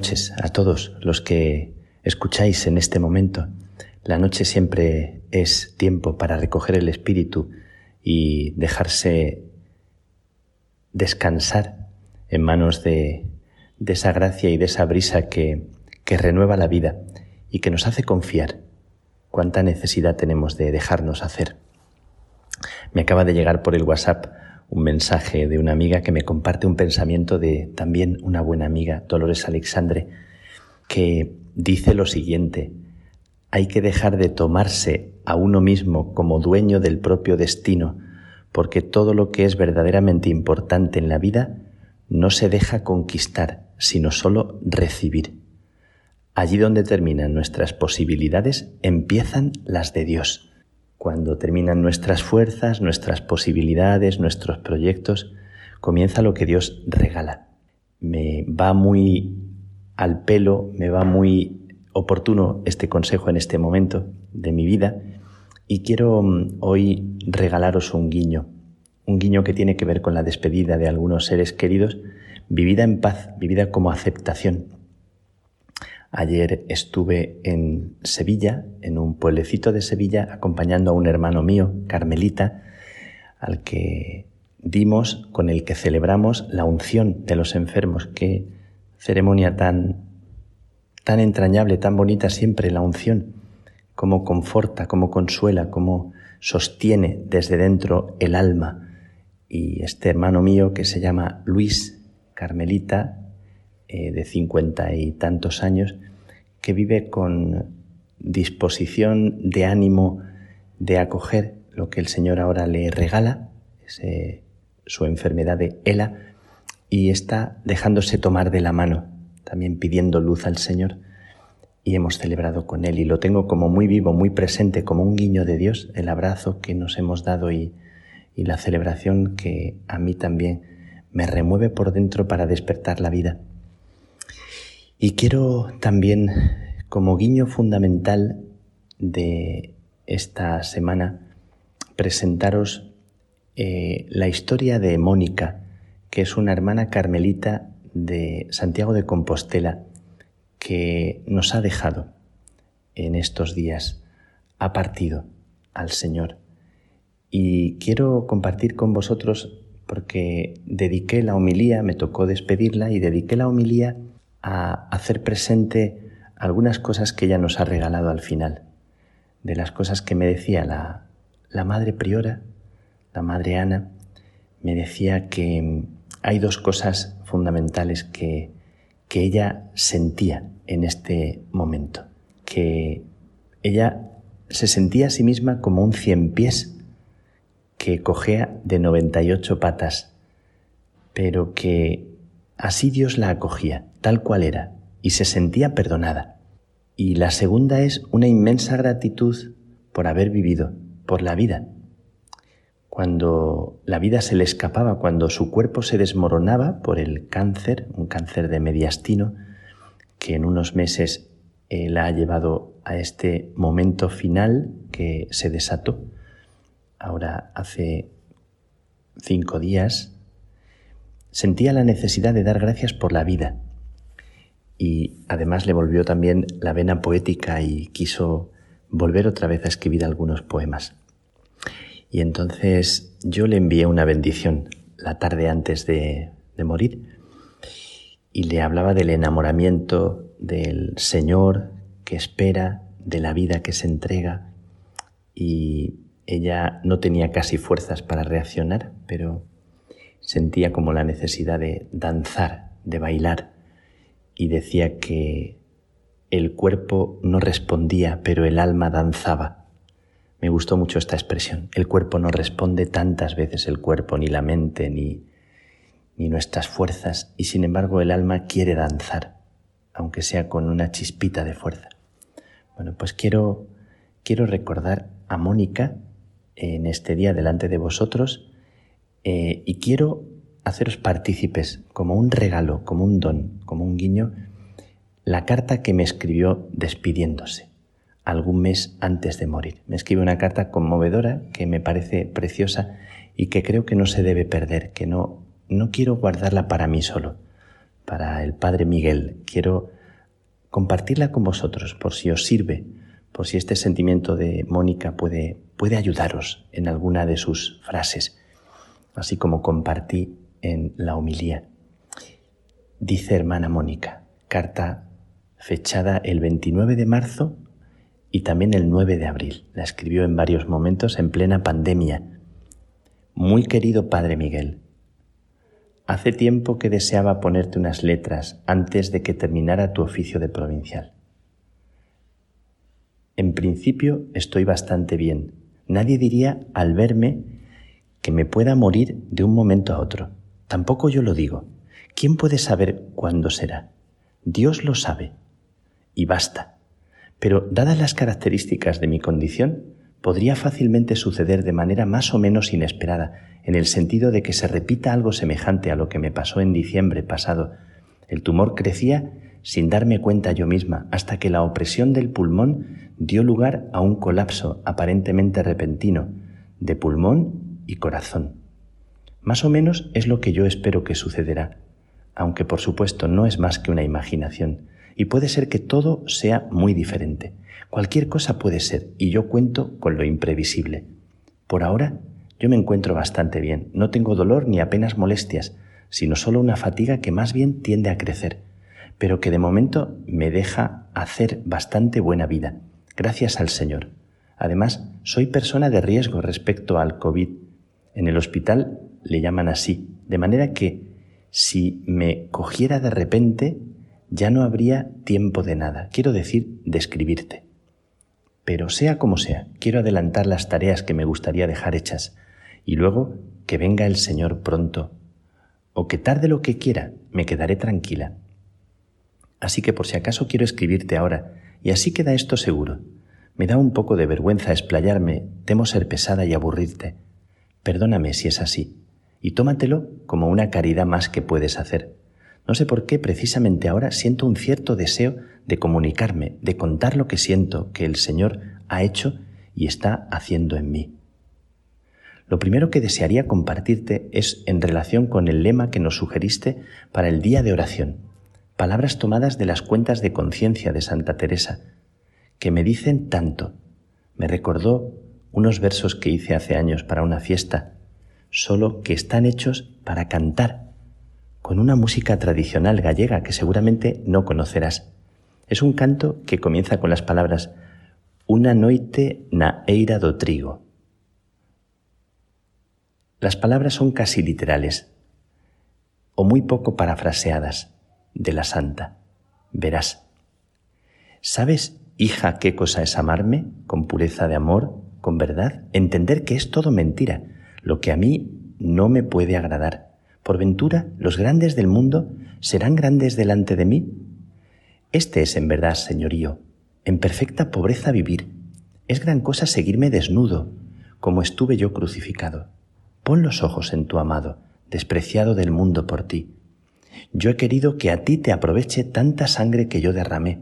Noches a todos los que escucháis en este momento. La noche siempre es tiempo para recoger el espíritu y dejarse descansar en manos de, esa gracia y de esa brisa que, que renueva la vida y que nos hace confiar. Cuánta necesidad tenemos de dejarnos hacer. Me acaba de llegar por el WhatsApp un mensaje de una amiga que me comparte un pensamiento de también una buena amiga, Dolores Alexandre, que dice lo siguiente, hay que dejar de tomarse a uno mismo como dueño del propio destino, porque todo lo que es verdaderamente importante en la vida no se deja conquistar, sino solo recibir. Allí donde terminan nuestras posibilidades, empiezan las de Dios. Cuando terminan nuestras fuerzas, nuestras posibilidades, nuestros proyectos, comienza lo que Dios regala. Me va muy al pelo, me va muy oportuno este consejo en este momento de mi vida y quiero mm, hoy regalaros un guiño, un guiño que tiene que ver con la despedida de algunos seres queridos, vivida en paz, vivida como aceptación, Ayer estuve en Sevilla, en un pueblecito de Sevilla, acompañando a un hermano mío, Carmelita, al que dimos, con el que celebramos la unción de los enfermos. Qué ceremonia tan, tan entrañable, tan bonita siempre la unción, cómo conforta, cómo consuela, cómo sostiene desde dentro el alma. Y este hermano mío que se llama Luis Carmelita, eh, de cincuenta y tantos años, que vive con disposición de ánimo de acoger lo que el Señor ahora le regala, su enfermedad de ELA, y está dejándose tomar de la mano, también pidiendo luz al Señor. Y hemos celebrado con Él y lo tengo como muy vivo, muy presente, como un guiño de Dios, el abrazo que nos hemos dado y, y la celebración que a mí también me remueve por dentro para despertar la vida. Y quiero también, como guiño fundamental de esta semana, presentaros eh, la historia de Mónica, que es una hermana carmelita de Santiago de Compostela, que nos ha dejado en estos días, ha partido al Señor. Y quiero compartir con vosotros, porque dediqué la homilía, me tocó despedirla y dediqué la homilía a hacer presente algunas cosas que ella nos ha regalado al final, de las cosas que me decía la, la madre priora, la madre Ana, me decía que hay dos cosas fundamentales que, que ella sentía en este momento, que ella se sentía a sí misma como un cien pies que cojea de 98 patas, pero que Así Dios la acogía, tal cual era, y se sentía perdonada. Y la segunda es una inmensa gratitud por haber vivido, por la vida. Cuando la vida se le escapaba, cuando su cuerpo se desmoronaba por el cáncer, un cáncer de mediastino, que en unos meses eh, la ha llevado a este momento final que se desató. Ahora hace cinco días sentía la necesidad de dar gracias por la vida y además le volvió también la vena poética y quiso volver otra vez a escribir algunos poemas. Y entonces yo le envié una bendición la tarde antes de, morir y le hablaba del enamoramiento del Señor que espera, de la vida que se entrega y Ella no tenía casi fuerzas para reaccionar, pero sentía como la necesidad de danzar, de bailar, y decía que el cuerpo no respondía, pero el alma danzaba. Me gustó mucho esta expresión. El cuerpo no responde tantas veces el cuerpo, ni la mente, ni, ni nuestras fuerzas, y sin embargo el alma quiere danzar, aunque sea con una chispita de fuerza. Bueno, pues quiero, quiero recordar a Mónica en este día delante de vosotros eh, y quiero haceros partícipes como un regalo, como un don, como un guiño, la carta que me escribió despidiéndose algún mes antes de morir. Me escribe una carta conmovedora que me parece preciosa y que creo que no se debe perder, que no, no quiero guardarla para mí solo, para el Padre Miguel. Quiero compartirla con vosotros por si os sirve, por si este sentimiento de Mónica puede, puede ayudaros en alguna de sus frases, así como compartí en la homilía. Dice hermana Mónica, carta fechada el 29 de marzo y también el 9 de abril. La escribió en varios momentos en plena pandemia. Muy querido Padre Miguel, hace tiempo que deseaba ponerte unas letras antes de que terminara tu oficio de provincial. En principio estoy bastante bien. Nadie diría al verme que me pueda morir de un momento a otro. Tampoco yo lo digo. ¿Quién puede saber cuándo será? Dios lo sabe. Y basta. Pero dadas las características de mi condición, podría fácilmente suceder de manera más o menos inesperada, en el sentido de que se repita algo semejante a lo que me pasó en diciembre pasado. El tumor crecía sin darme cuenta yo misma, hasta que la opresión del pulmón dio lugar a un colapso aparentemente repentino de pulmón y corazón. Más o menos es lo que yo espero que sucederá, aunque por supuesto no es más que una imaginación, y puede ser que todo sea muy diferente. Cualquier cosa puede ser, y yo cuento con lo imprevisible. Por ahora, yo me encuentro bastante bien, no tengo dolor ni apenas molestias, sino solo una fatiga que más bien tiende a crecer, pero que de momento me deja hacer bastante buena vida, gracias al Señor. Además, soy persona de riesgo respecto al COVID. En el hospital le llaman así, de manera que si me cogiera de repente, ya no habría tiempo de nada, quiero decir, de escribirte. Pero sea como sea, quiero adelantar las tareas que me gustaría dejar hechas y luego que venga el Señor pronto, o que tarde lo que quiera, me quedaré tranquila. Así que por si acaso quiero escribirte ahora, y así queda esto seguro. Me da un poco de vergüenza explayarme, temo ser pesada y aburrirte. Perdóname si es así, y tómatelo como una caridad más que puedes hacer. No sé por qué precisamente ahora siento un cierto deseo de comunicarme, de contar lo que siento que el Señor ha hecho y está haciendo en mí. Lo primero que desearía compartirte es en relación con el lema que nos sugeriste para el día de oración, palabras tomadas de las cuentas de conciencia de Santa Teresa, que me dicen tanto. Me recordó unos versos que hice hace años para una fiesta, solo que están hechos para cantar con una música tradicional gallega que seguramente no conocerás. Es un canto que comienza con las palabras Una noite na eira do trigo. Las palabras son casi literales o muy poco parafraseadas de la santa. Verás. ¿Sabes, hija, qué cosa es amarme con pureza de amor, con verdad? Entender que es todo mentira, lo que a mí no me puede agradar ¿Por ventura los grandes del mundo serán grandes delante de mí? Este es en verdad, señorío, en perfecta pobreza vivir. Es gran cosa seguirme desnudo, como estuve yo crucificado. Pon los ojos en tu amado, despreciado del mundo por ti. Yo he querido que a ti te aproveche tanta sangre que yo derramé,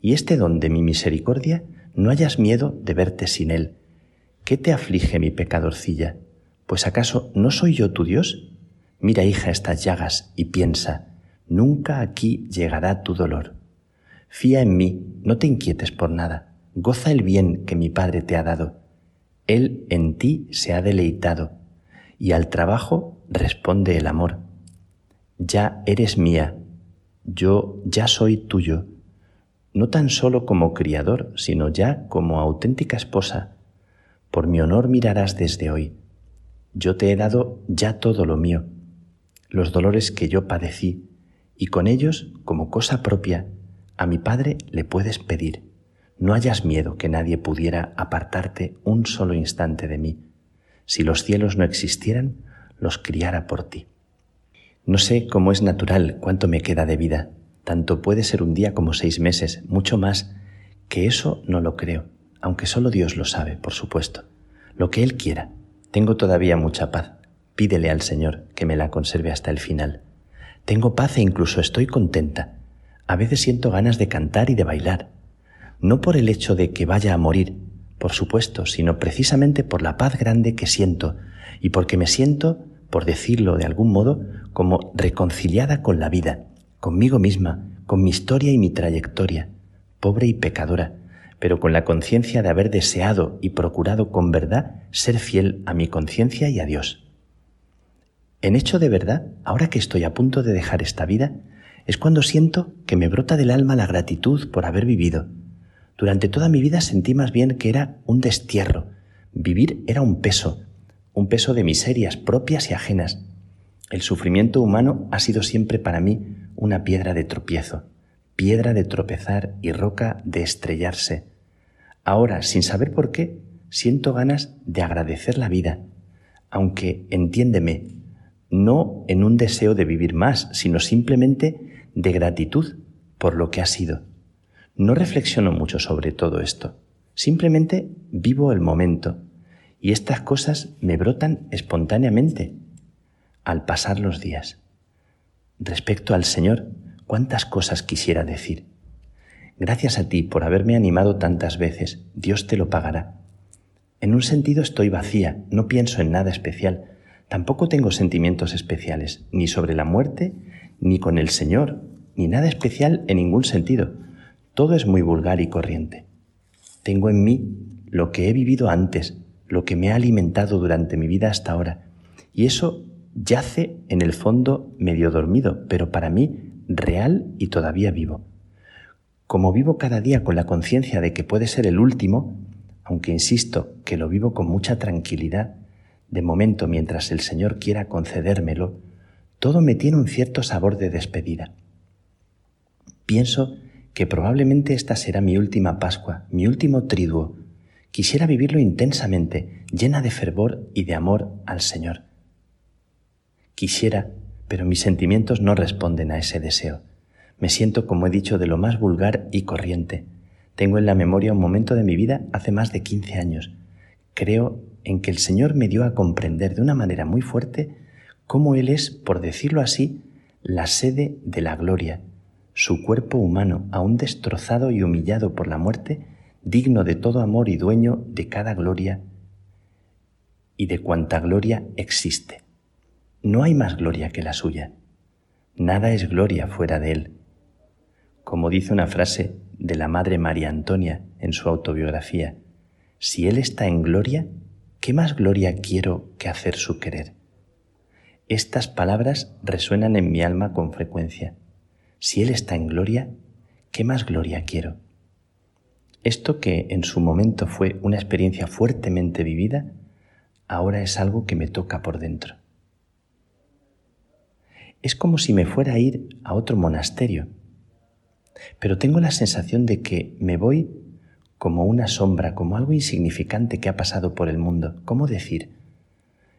y este don de mi misericordia no hayas miedo de verte sin él. ¿Qué te aflige mi pecadorcilla? Pues acaso no soy yo tu Dios? Mira, hija, estas llagas y piensa, nunca aquí llegará tu dolor. Fía en mí, no te inquietes por nada, goza el bien que mi Padre te ha dado. Él en ti se ha deleitado, y al trabajo responde el amor. Ya eres mía, yo ya soy tuyo, no tan solo como criador, sino ya como auténtica esposa. Por mi honor mirarás desde hoy. Yo te he dado ya todo lo mío, los dolores que yo padecí, y con ellos, como cosa propia, a mi Padre le puedes pedir. No hayas miedo que nadie pudiera apartarte un solo instante de mí. Si los cielos no existieran, los criara por ti. No sé cómo es natural cuánto me queda de vida. Tanto puede ser un día como seis meses, mucho más, que eso no lo creo, aunque solo Dios lo sabe, por supuesto. Lo que Él quiera. Tengo todavía mucha paz. Pídele al Señor que me la conserve hasta el final. Tengo paz e incluso estoy contenta. A veces siento ganas de cantar y de bailar. No por el hecho de que vaya a morir, por supuesto, sino precisamente por la paz grande que siento y porque me siento, por decirlo de algún modo, como reconciliada con la vida, conmigo misma, con mi historia y mi trayectoria, pobre y pecadora, pero con la conciencia de haber deseado y procurado con verdad ser fiel a mi conciencia y a Dios. En hecho de verdad, ahora que estoy a punto de dejar esta vida, es cuando siento que me brota del alma la gratitud por haber vivido. Durante toda mi vida sentí más bien que era un destierro. Vivir era un peso, un peso de miserias propias y ajenas. El sufrimiento humano ha sido siempre para mí una piedra de tropiezo, piedra de tropezar y roca de estrellarse. Ahora, sin saber por qué, siento ganas de agradecer la vida, aunque, entiéndeme, no en un deseo de vivir más, sino simplemente de gratitud por lo que ha sido. No reflexiono mucho sobre todo esto, simplemente vivo el momento y estas cosas me brotan espontáneamente al pasar los días. Respecto al Señor, cuántas cosas quisiera decir. Gracias a ti por haberme animado tantas veces, Dios te lo pagará. En un sentido estoy vacía, no pienso en nada especial, Tampoco tengo sentimientos especiales, ni sobre la muerte, ni con el Señor, ni nada especial en ningún sentido. Todo es muy vulgar y corriente. Tengo en mí lo que he vivido antes, lo que me ha alimentado durante mi vida hasta ahora. Y eso yace en el fondo medio dormido, pero para mí real y todavía vivo. Como vivo cada día con la conciencia de que puede ser el último, aunque insisto que lo vivo con mucha tranquilidad, de momento mientras el Señor quiera concedérmelo, todo me tiene un cierto sabor de despedida. Pienso que probablemente esta será mi última Pascua, mi último triduo. Quisiera vivirlo intensamente, llena de fervor y de amor al Señor. Quisiera, pero mis sentimientos no responden a ese deseo. Me siento, como he dicho, de lo más vulgar y corriente. Tengo en la memoria un momento de mi vida hace más de 15 años. Creo en que el Señor me dio a comprender de una manera muy fuerte cómo Él es, por decirlo así, la sede de la gloria, su cuerpo humano, aún destrozado y humillado por la muerte, digno de todo amor y dueño de cada gloria y de cuanta gloria existe. No hay más gloria que la suya. Nada es gloria fuera de Él. Como dice una frase de la Madre María Antonia en su autobiografía, si Él está en gloria, ¿qué más gloria quiero que hacer su querer? Estas palabras resuenan en mi alma con frecuencia. Si Él está en gloria, ¿qué más gloria quiero? Esto que en su momento fue una experiencia fuertemente vivida, ahora es algo que me toca por dentro. Es como si me fuera a ir a otro monasterio, pero tengo la sensación de que me voy como una sombra, como algo insignificante que ha pasado por el mundo. ¿Cómo decir?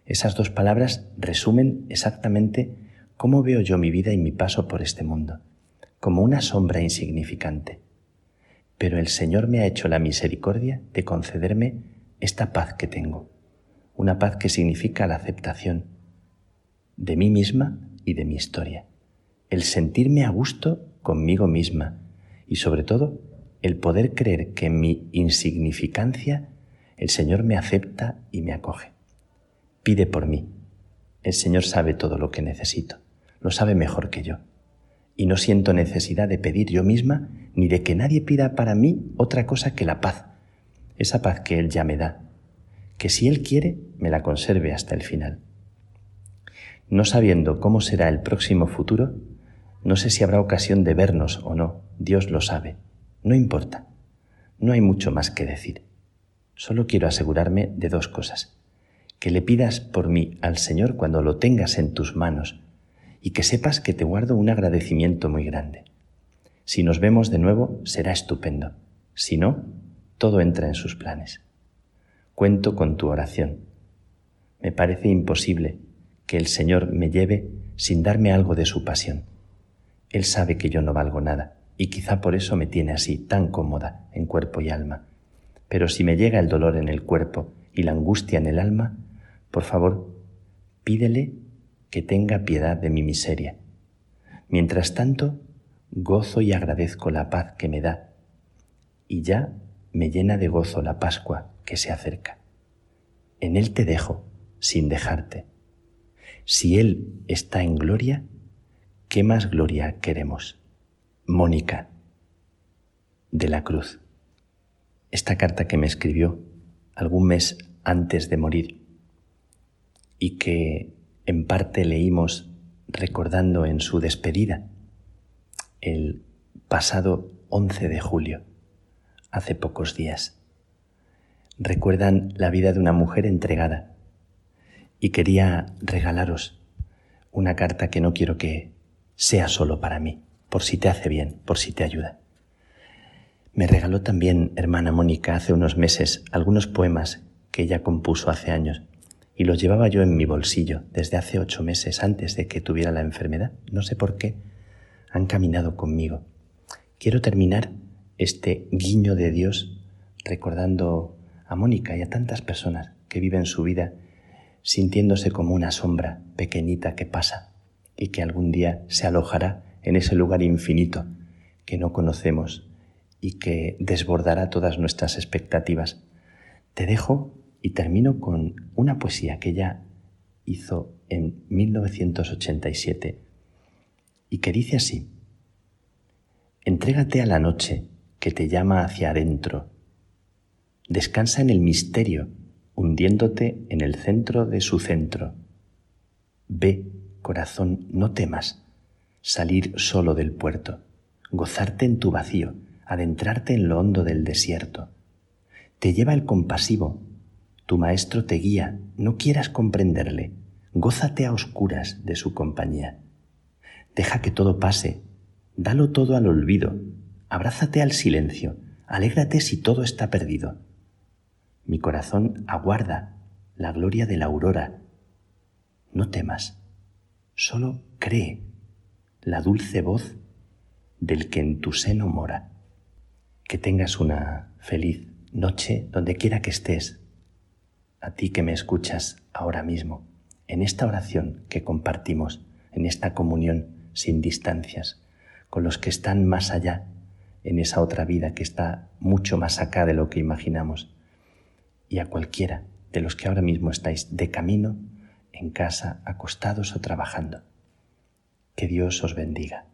Esas dos palabras resumen exactamente cómo veo yo mi vida y mi paso por este mundo, como una sombra insignificante. Pero el Señor me ha hecho la misericordia de concederme esta paz que tengo, una paz que significa la aceptación de mí misma y de mi historia, el sentirme a gusto conmigo misma y sobre todo el poder creer que en mi insignificancia el Señor me acepta y me acoge. Pide por mí. El Señor sabe todo lo que necesito, lo sabe mejor que yo. Y no siento necesidad de pedir yo misma ni de que nadie pida para mí otra cosa que la paz, esa paz que Él ya me da, que si Él quiere me la conserve hasta el final. No sabiendo cómo será el próximo futuro, no sé si habrá ocasión de vernos o no, Dios lo sabe. No importa, no hay mucho más que decir. Solo quiero asegurarme de dos cosas. Que le pidas por mí al Señor cuando lo tengas en tus manos y que sepas que te guardo un agradecimiento muy grande. Si nos vemos de nuevo, será estupendo. Si no, todo entra en sus planes. Cuento con tu oración. Me parece imposible que el Señor me lleve sin darme algo de su pasión. Él sabe que yo no valgo nada y quizá por eso me tiene así tan cómoda en cuerpo y alma. Pero si me llega el dolor en el cuerpo y la angustia en el alma, por favor, pídele que tenga piedad de mi miseria. Mientras tanto, gozo y agradezco la paz que me da, y ya me llena de gozo la Pascua que se acerca. En Él te dejo, sin dejarte. Si Él está en gloria, ¿qué más gloria queremos? Mónica, de la Cruz esta carta que me escribió algún mes antes de morir y que en parte leímos recordando en su despedida el pasado 11 de julio, hace pocos días. Recuerdan la vida de una mujer entregada y quería regalaros una carta que no quiero que sea solo para mí, por si te hace bien, por si te ayuda. Me regaló también, hermana Mónica, hace unos meses algunos poemas que ella compuso hace años y los llevaba yo en mi bolsillo desde hace ocho meses antes de que tuviera la enfermedad. No sé por qué. Han caminado conmigo. Quiero terminar este guiño de Dios recordando a Mónica y a tantas personas que viven su vida sintiéndose como una sombra pequeñita que pasa y que algún día se alojará en ese lugar infinito que no conocemos y que desbordará todas nuestras expectativas. Te dejo y termino con una poesía que ella hizo en 1987 y que dice así, Entrégate a la noche que te llama hacia adentro, descansa en el misterio, hundiéndote en el centro de su centro. Ve, corazón, no temas salir solo del puerto, gozarte en tu vacío, adentrarte en lo hondo del desierto. Te lleva el compasivo, tu maestro te guía, no quieras comprenderle, gózate a oscuras de su compañía. Deja que todo pase, dalo todo al olvido, abrázate al silencio, alégrate si todo está perdido. Mi corazón aguarda la gloria de la aurora. No temas, solo cree la dulce voz del que en tu seno mora. Que tengas una feliz noche donde quiera que estés. A ti que me escuchas ahora mismo, en esta oración que compartimos, en esta comunión sin distancias, con los que están más allá, en esa otra vida que está mucho más acá de lo que imaginamos, y a cualquiera de los que ahora mismo estáis de camino, en casa, acostados o trabajando. Que Dios os bendiga.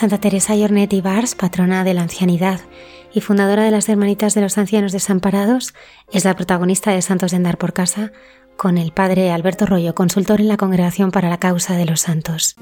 Santa Teresa Llornet Ibars, patrona de la ancianidad y fundadora de las Hermanitas de los Ancianos Desamparados, es la protagonista de Santos de Andar por Casa, con el padre Alberto Rollo, consultor en la Congregación para la Causa de los Santos.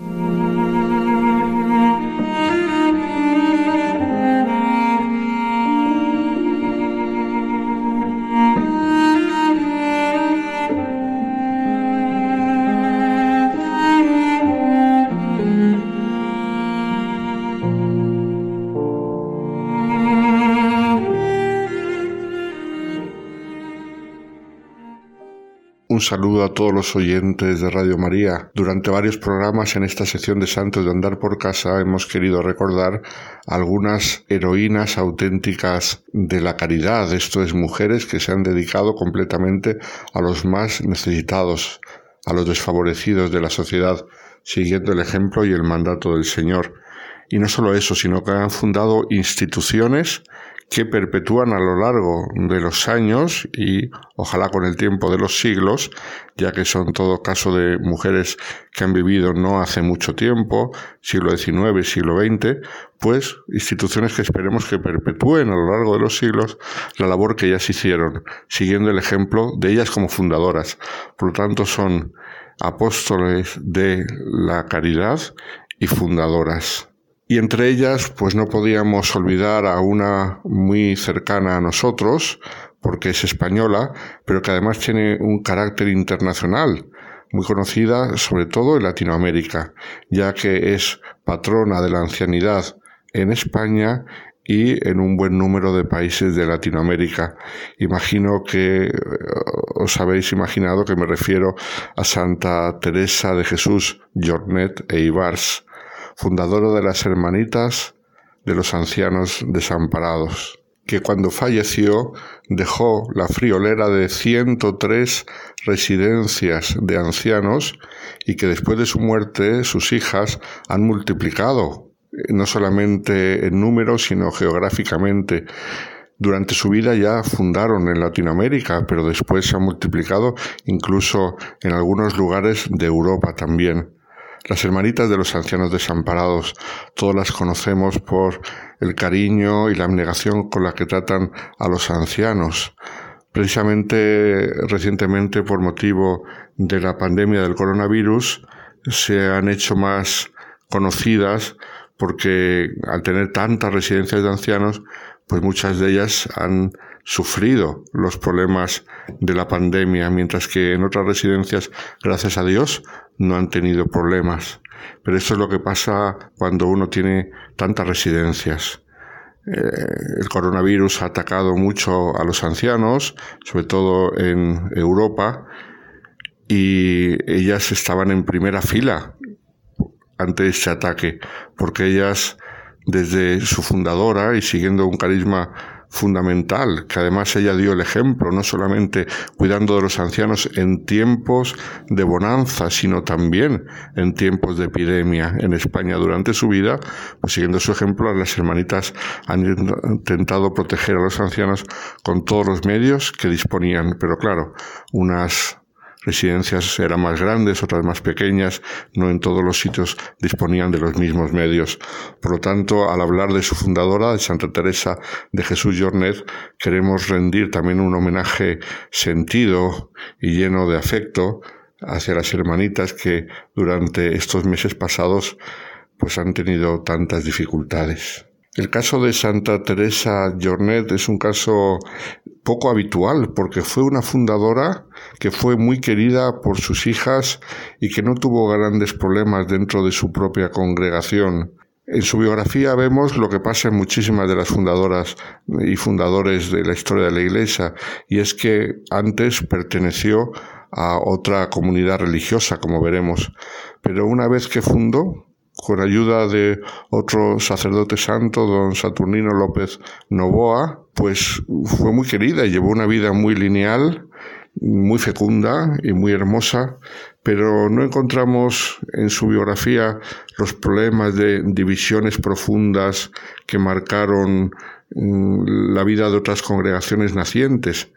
Un saludo a todos los oyentes de Radio María. Durante varios programas en esta sección de Santos de Andar por Casa hemos querido recordar algunas heroínas auténticas de la caridad, esto es, mujeres que se han dedicado completamente a los más necesitados, a los desfavorecidos de la sociedad, siguiendo el ejemplo y el mandato del Señor. Y no solo eso, sino que han fundado instituciones que perpetúan a lo largo de los años y ojalá con el tiempo de los siglos, ya que son todo caso de mujeres que han vivido no hace mucho tiempo, siglo XIX, siglo XX, pues instituciones que esperemos que perpetúen a lo largo de los siglos la labor que ellas hicieron, siguiendo el ejemplo de ellas como fundadoras. Por lo tanto, son apóstoles de la caridad y fundadoras. Y entre ellas, pues no podíamos olvidar a una muy cercana a nosotros, porque es española, pero que además tiene un carácter internacional, muy conocida sobre todo en Latinoamérica, ya que es patrona de la ancianidad en España y en un buen número de países de Latinoamérica. Imagino que eh, os habéis imaginado que me refiero a Santa Teresa de Jesús Jornet e Ibars, fundadora de las Hermanitas de los Ancianos Desamparados, que cuando falleció dejó la friolera de 103 residencias de ancianos y que después de su muerte sus hijas han multiplicado, eh, no solamente en número, sino geográficamente. Durante su vida ya fundaron en Latinoamérica, pero después se han multiplicado incluso en algunos lugares de Europa también. Las hermanitas de los ancianos desamparados, todas las conocemos por el cariño y la abnegación con la que tratan a los ancianos. Precisamente recientemente, por motivo de la pandemia del coronavirus, se han hecho más conocidas porque al tener tantas residencias de ancianos, pues muchas de ellas han sufrido los problemas de la pandemia, mientras que en otras residencias, gracias a Dios, no han tenido problemas. Pero eso es lo que pasa cuando uno tiene tantas residencias. Eh, el coronavirus ha atacado mucho a los ancianos, sobre todo en Europa, y ellas estaban en primera fila ante este ataque, porque ellas, desde su fundadora y siguiendo un carisma fundamental, que además ella dio el ejemplo, no solamente cuidando de los ancianos en tiempos de bonanza, sino también en tiempos de epidemia en España durante su vida, pues siguiendo su ejemplo, las hermanitas han intentado proteger a los ancianos con todos los medios que disponían, pero claro, unas residencias eran más grandes, otras más pequeñas, no en todos los sitios disponían de los mismos medios. Por lo tanto, al hablar de su fundadora, de Santa Teresa de Jesús Jornet, queremos rendir también un homenaje sentido y lleno de afecto hacia las hermanitas que durante estos meses pasados pues han tenido tantas dificultades. El caso de Santa Teresa Jornet es un caso poco habitual porque fue una fundadora que fue muy querida por sus hijas y que no tuvo grandes problemas dentro de su propia congregación. En su biografía vemos lo que pasa en muchísimas de las fundadoras y fundadores de la historia de la Iglesia, y es que antes perteneció a otra comunidad religiosa, como veremos, pero una vez que fundó, con ayuda de otro sacerdote santo, don Saturnino López Novoa, pues fue muy querida y llevó una vida muy lineal, muy fecunda y muy hermosa, pero no encontramos en su biografía los problemas de divisiones profundas que marcaron mm, la vida de otras congregaciones nacientes.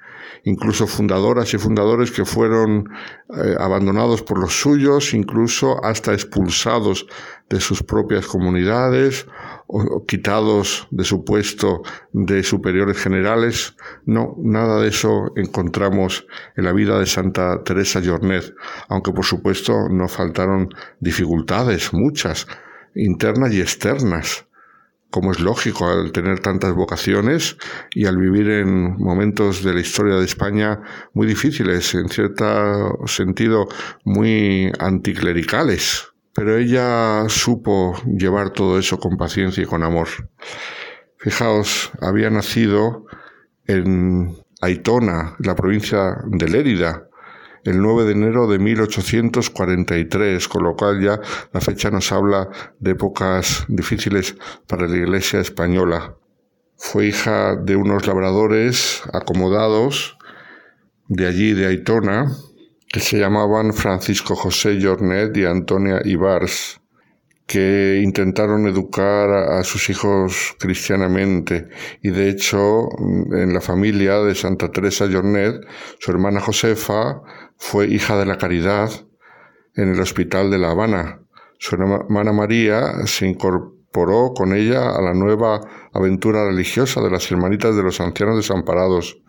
Incluso fundadoras y fundadores que fueron eh, abandonados por los suyos, incluso hasta expulsados de sus propias comunidades o, quitados de su puesto de superiores generales. No, nada de eso encontramos en la vida de Santa Teresa Jornet, aunque por supuesto no faltaron dificultades, muchas, internas y externas como es lógico al tener tantas vocaciones y al vivir en momentos de la historia de España muy difíciles, en cierto sentido muy anticlericales. Pero ella supo llevar todo eso con paciencia y con amor. Fijaos, había nacido en Aitona, la provincia de Lérida, el 9 de enero de 1843, con lo cual ya la fecha nos habla de épocas difíciles para la Iglesia española. Fue hija de unos labradores acomodados de allí, de Aitona, que se llamaban Francisco José Jornet y Antonia Ibars que intentaron educar a, sus hijos cristianamente y de hecho en la familia de Santa Teresa Jornet, su hermana Josefa fue hija de la caridad en el hospital de La Habana. Su hermana María se incorporó con ella a la nueva aventura religiosa de las hermanitas de los ancianos desamparados.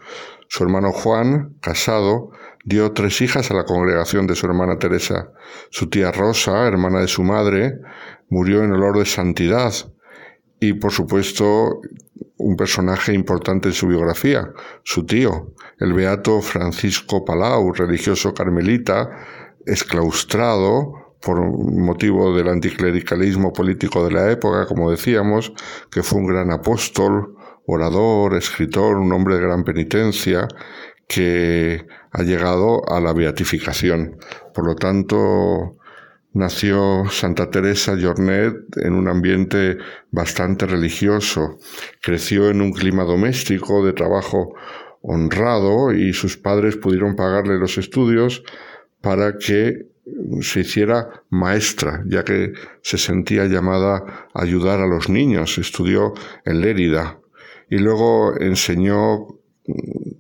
Su hermano Juan, casado, dio tres hijas a la congregación de su hermana Teresa. Su tía Rosa, hermana de su madre, murió en olor de santidad y por supuesto un personaje importante en su biografía, su tío, el beato Francisco Palau, religioso carmelita, exclaustrado por motivo del anticlericalismo político de la época, como decíamos, que fue un gran apóstol, orador, escritor, un hombre de gran penitencia, que ha llegado a la beatificación. Por lo tanto, Nació Santa Teresa Jornet en un ambiente bastante religioso. Creció en un clima doméstico de trabajo honrado y sus padres pudieron pagarle los estudios para que se hiciera maestra, ya que se sentía llamada a ayudar a los niños. Estudió en Lérida y luego enseñó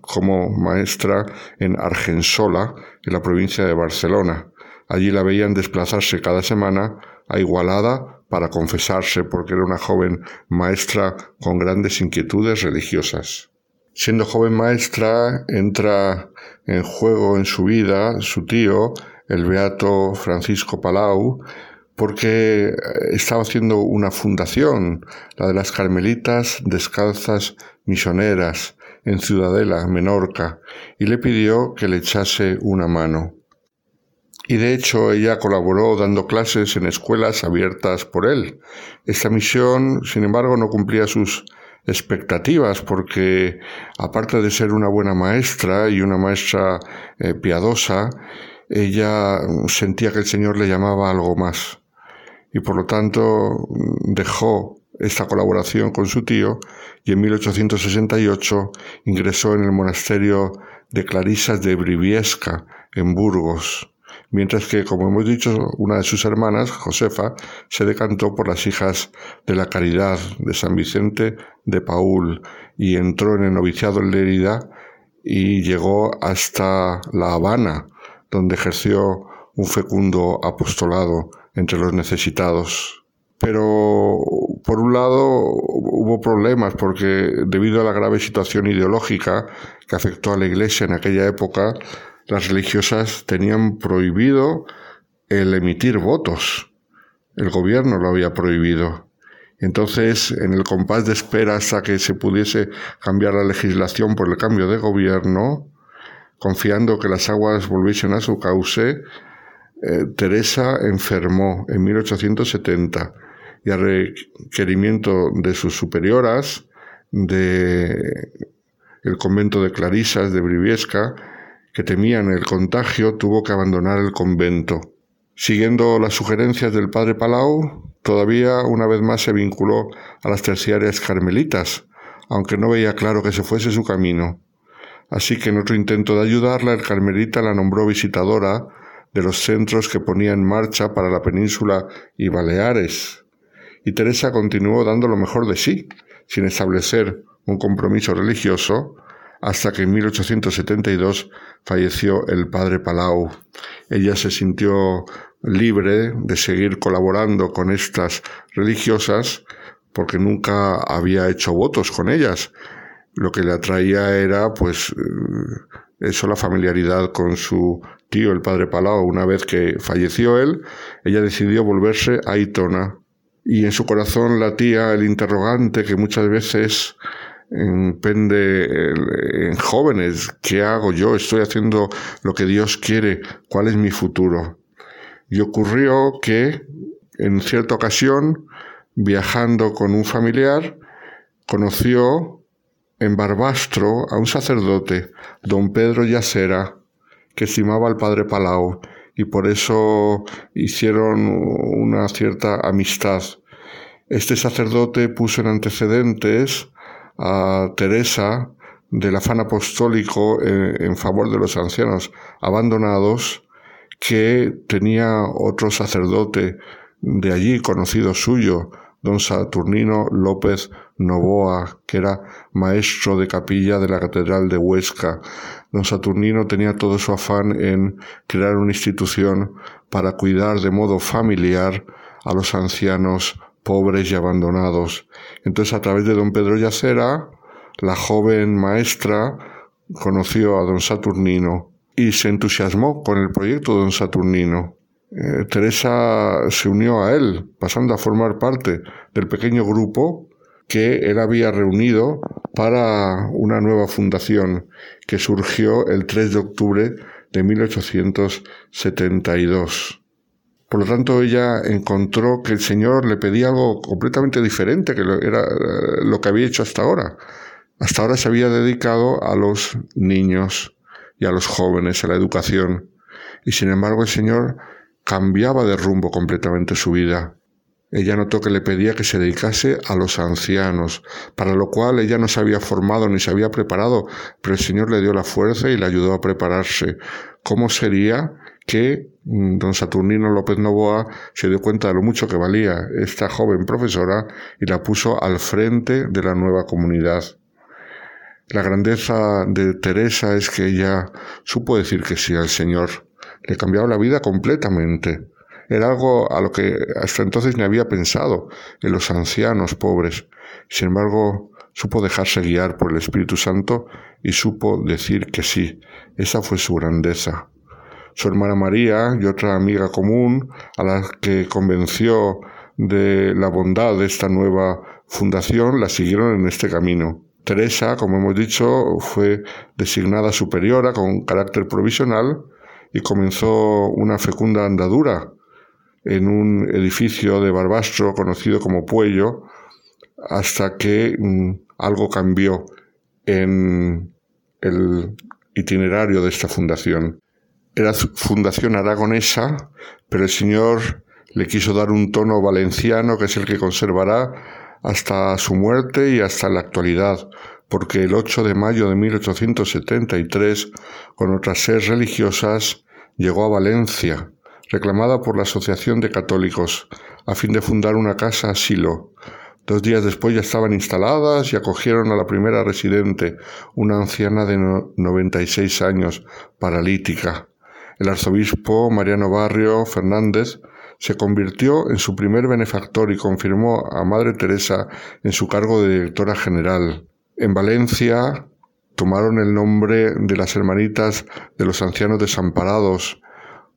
como maestra en Argensola, en la provincia de Barcelona. Allí la veían desplazarse cada semana a Igualada para confesarse porque era una joven maestra con grandes inquietudes religiosas. Siendo joven maestra, entra en juego en su vida su tío, el beato Francisco Palau, porque estaba haciendo una fundación, la de las Carmelitas Descalzas Misioneras, en Ciudadela, Menorca, y le pidió que le echase una mano y de hecho ella colaboró dando clases en escuelas abiertas por él. Esta misión, sin embargo, no cumplía sus expectativas porque, aparte de ser una buena maestra y una maestra eh, piadosa, ella sentía que el Señor le llamaba algo más y por lo tanto dejó esta colaboración con su tío y en 1868 ingresó en el monasterio de Clarisas de Briviesca, en Burgos mientras que, como hemos dicho, una de sus hermanas, Josefa, se decantó por las hijas de la caridad de San Vicente de Paul y entró en el noviciado en Lérida y llegó hasta La Habana, donde ejerció un fecundo apostolado entre los necesitados. Pero, por un lado, hubo problemas porque, debido a la grave situación ideológica que afectó a la Iglesia en aquella época, las religiosas tenían prohibido el emitir votos. El gobierno lo había prohibido. Entonces, en el compás de espera hasta que se pudiese cambiar la legislación por el cambio de gobierno, confiando que las aguas volviesen a su cauce, eh, Teresa enfermó en 1870 y a requerimiento de sus superioras, de el convento de Clarisas de Briviesca, que temían el contagio, tuvo que abandonar el convento. Siguiendo las sugerencias del padre Palau, todavía una vez más se vinculó a las terciarias carmelitas, aunque no veía claro que se fuese su camino. Así que en otro intento de ayudarla, el carmelita la nombró visitadora de los centros que ponía en marcha para la península y Baleares. Y Teresa continuó dando lo mejor de sí, sin establecer un compromiso religioso, hasta que en 1872 falleció el padre Palau. Ella se sintió libre de seguir colaborando con estas religiosas porque nunca había hecho votos con ellas. Lo que le atraía era, pues, eh, eso, la familiaridad con su tío, el padre Palau. Una vez que falleció él, ella decidió volverse a Itona. Y en su corazón latía el interrogante que muchas veces pende en jóvenes, ¿qué hago yo? Estoy haciendo lo que Dios quiere, ¿cuál es mi futuro? Y ocurrió que en cierta ocasión, viajando con un familiar, conoció en Barbastro a un sacerdote, don Pedro Yacera, que estimaba al padre Palau, y por eso hicieron una cierta amistad. Este sacerdote puso en antecedentes a Teresa del afán apostólico en, favor de los ancianos abandonados que tenía otro sacerdote de allí, conocido suyo, don Saturnino López Novoa, que era maestro de capilla de la Catedral de Huesca. Don Saturnino tenía todo su afán en crear una institución para cuidar de modo familiar a los ancianos pobres y abandonados. Entonces, a través de don Pedro Yacera, la joven maestra conoció a don Saturnino y se entusiasmó con el proyecto de don Saturnino. Eh, Teresa se unió a él, pasando a formar parte del pequeño grupo que él había reunido para una nueva fundación que surgió el 3 de octubre de 1872. Por lo tanto, ella encontró que el Señor le pedía algo completamente diferente que era eh, lo que había hecho hasta ahora. Hasta ahora se había dedicado a los niños y a los jóvenes, a la educación. Y sin embargo el Señor cambiaba de rumbo completamente su vida. Ella notó que le pedía que se dedicase a los ancianos, para lo cual ella no se había formado ni se había preparado, pero el Señor le dio la fuerza y le ayudó a prepararse. ¿Cómo sería que don Saturnino López Novoa se dio cuenta de lo mucho que valía esta joven profesora y la puso al frente de la nueva comunidad. La grandeza de Teresa es que ella supo decir que sí al Señor. Le cambiaba la vida completamente. Era algo a lo que hasta entonces ni había pensado en los ancianos pobres. Sin embargo, supo dejarse guiar por el Espíritu Santo y supo decir que sí. Esa fue su grandeza su hermana María y otra amiga común a la que convenció de la bondad de esta nueva fundación, la siguieron en este camino. Teresa, como hemos dicho, fue designada superiora con carácter provisional y comenzó una fecunda andadura en un edificio de Barbastro conocido como Puello, hasta que mm, algo cambió en el itinerario de esta fundación. Era fundación aragonesa, pero el señor le quiso dar un tono valenciano que es el que conservará hasta su muerte y hasta la actualidad, porque el 8 de mayo de 1873, con otras seis religiosas, llegó a Valencia, reclamada por la Asociación de Católicos, a fin de fundar una casa asilo. Dos días después ya estaban instaladas y acogieron a la primera residente, una anciana de 96 años, paralítica. El arzobispo Mariano Barrio Fernández se convirtió en su primer benefactor y confirmó a Madre Teresa en su cargo de directora general. En Valencia tomaron el nombre de las hermanitas de los ancianos desamparados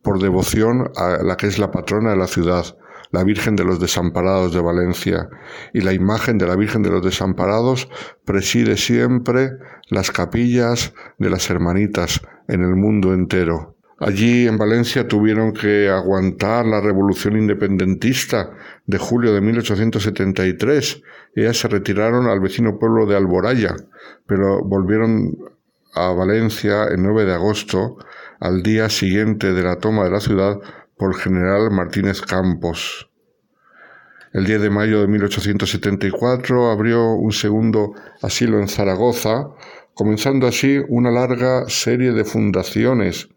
por devoción a la que es la patrona de la ciudad, la Virgen de los Desamparados de Valencia, y la imagen de la Virgen de los Desamparados preside siempre las capillas de las hermanitas en el mundo entero. Allí en Valencia tuvieron que aguantar la revolución independentista de julio de 1873. Ellas se retiraron al vecino pueblo de Alboraya, pero volvieron a Valencia el 9 de agosto, al día siguiente de la toma de la ciudad por general Martínez Campos. El 10 de mayo de 1874 abrió un segundo asilo en Zaragoza, comenzando así una larga serie de fundaciones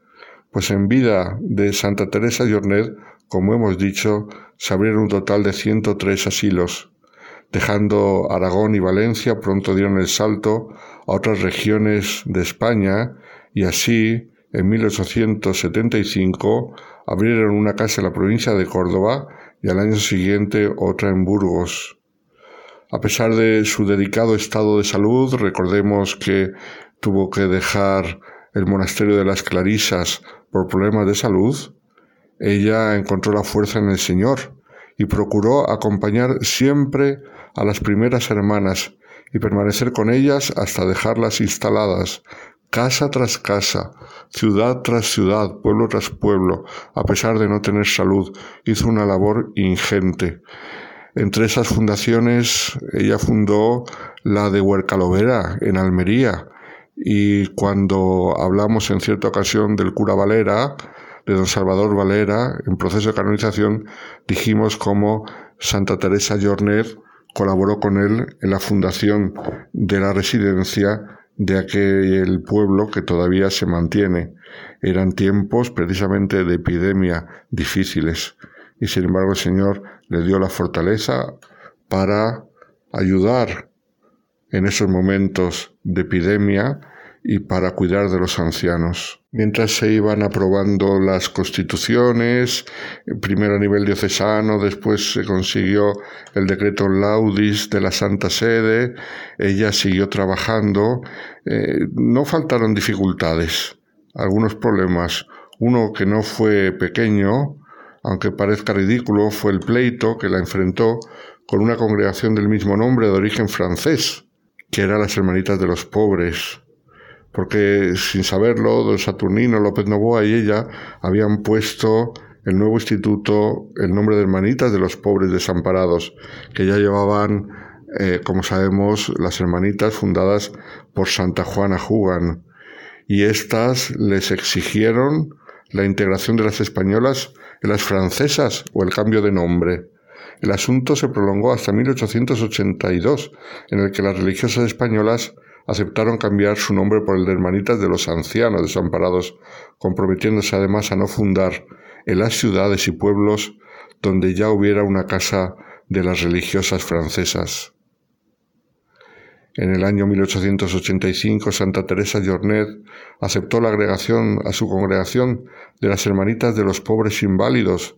pues en vida de Santa Teresa de Orned, como hemos dicho, se abrieron un total de 103 asilos. Dejando Aragón y Valencia, pronto dieron el salto a otras regiones de España y así, en 1875, abrieron una casa en la provincia de Córdoba y al año siguiente otra en Burgos. A pesar de su dedicado estado de salud, recordemos que tuvo que dejar el monasterio de las Clarisas por problemas de salud, ella encontró la fuerza en el Señor y procuró acompañar siempre a las primeras hermanas y permanecer con ellas hasta dejarlas instaladas, casa tras casa, ciudad tras ciudad, pueblo tras pueblo, a pesar de no tener salud, hizo una labor ingente. Entre esas fundaciones, ella fundó la de Huercalovera, en Almería, y cuando hablamos en cierta ocasión del cura Valera, de don Salvador Valera, en proceso de canonización, dijimos cómo Santa Teresa Jornet colaboró con él en la fundación de la residencia de aquel pueblo que todavía se mantiene. Eran tiempos precisamente de epidemia difíciles y sin embargo el Señor le dio la fortaleza para ayudar en esos momentos de epidemia y para cuidar de los ancianos. Mientras se iban aprobando las constituciones, primero a nivel diocesano, después se consiguió el decreto laudis de la Santa Sede, ella siguió trabajando, eh, no faltaron dificultades, algunos problemas. Uno que no fue pequeño, aunque parezca ridículo, fue el pleito que la enfrentó con una congregación del mismo nombre de origen francés, que era las Hermanitas de los Pobres porque sin saberlo, don Saturnino López Novoa y ella habían puesto el nuevo instituto el nombre de Hermanitas de los Pobres Desamparados, que ya llevaban, eh, como sabemos, las hermanitas fundadas por Santa Juana Jugan, y éstas les exigieron la integración de las españolas en las francesas o el cambio de nombre. El asunto se prolongó hasta 1882, en el que las religiosas españolas aceptaron cambiar su nombre por el de Hermanitas de los Ancianos Desamparados, comprometiéndose además a no fundar en las ciudades y pueblos donde ya hubiera una casa de las religiosas francesas. En el año 1885, Santa Teresa Jornet aceptó la agregación a su congregación de las Hermanitas de los Pobres Inválidos,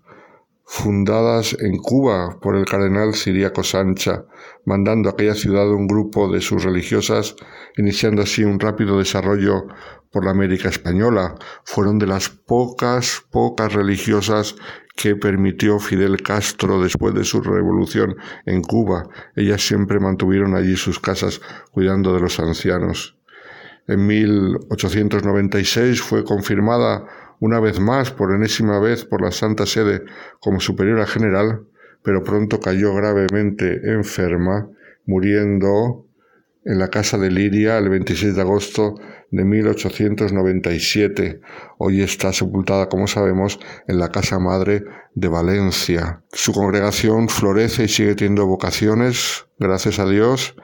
fundadas en Cuba por el cardenal Ciriaco Sancha, mandando a aquella ciudad un grupo de sus religiosas, iniciando así un rápido desarrollo por la América española. Fueron de las pocas, pocas religiosas que permitió Fidel Castro después de su revolución en Cuba. Ellas siempre mantuvieron allí sus casas cuidando de los ancianos. En 1896 fue confirmada una vez más, por enésima vez, por la Santa Sede como superiora general, pero pronto cayó gravemente enferma, muriendo en la casa de Liria el 26 de agosto de 1897. Hoy está sepultada, como sabemos, en la casa madre de Valencia. Su congregación florece y sigue teniendo vocaciones, gracias a Dios,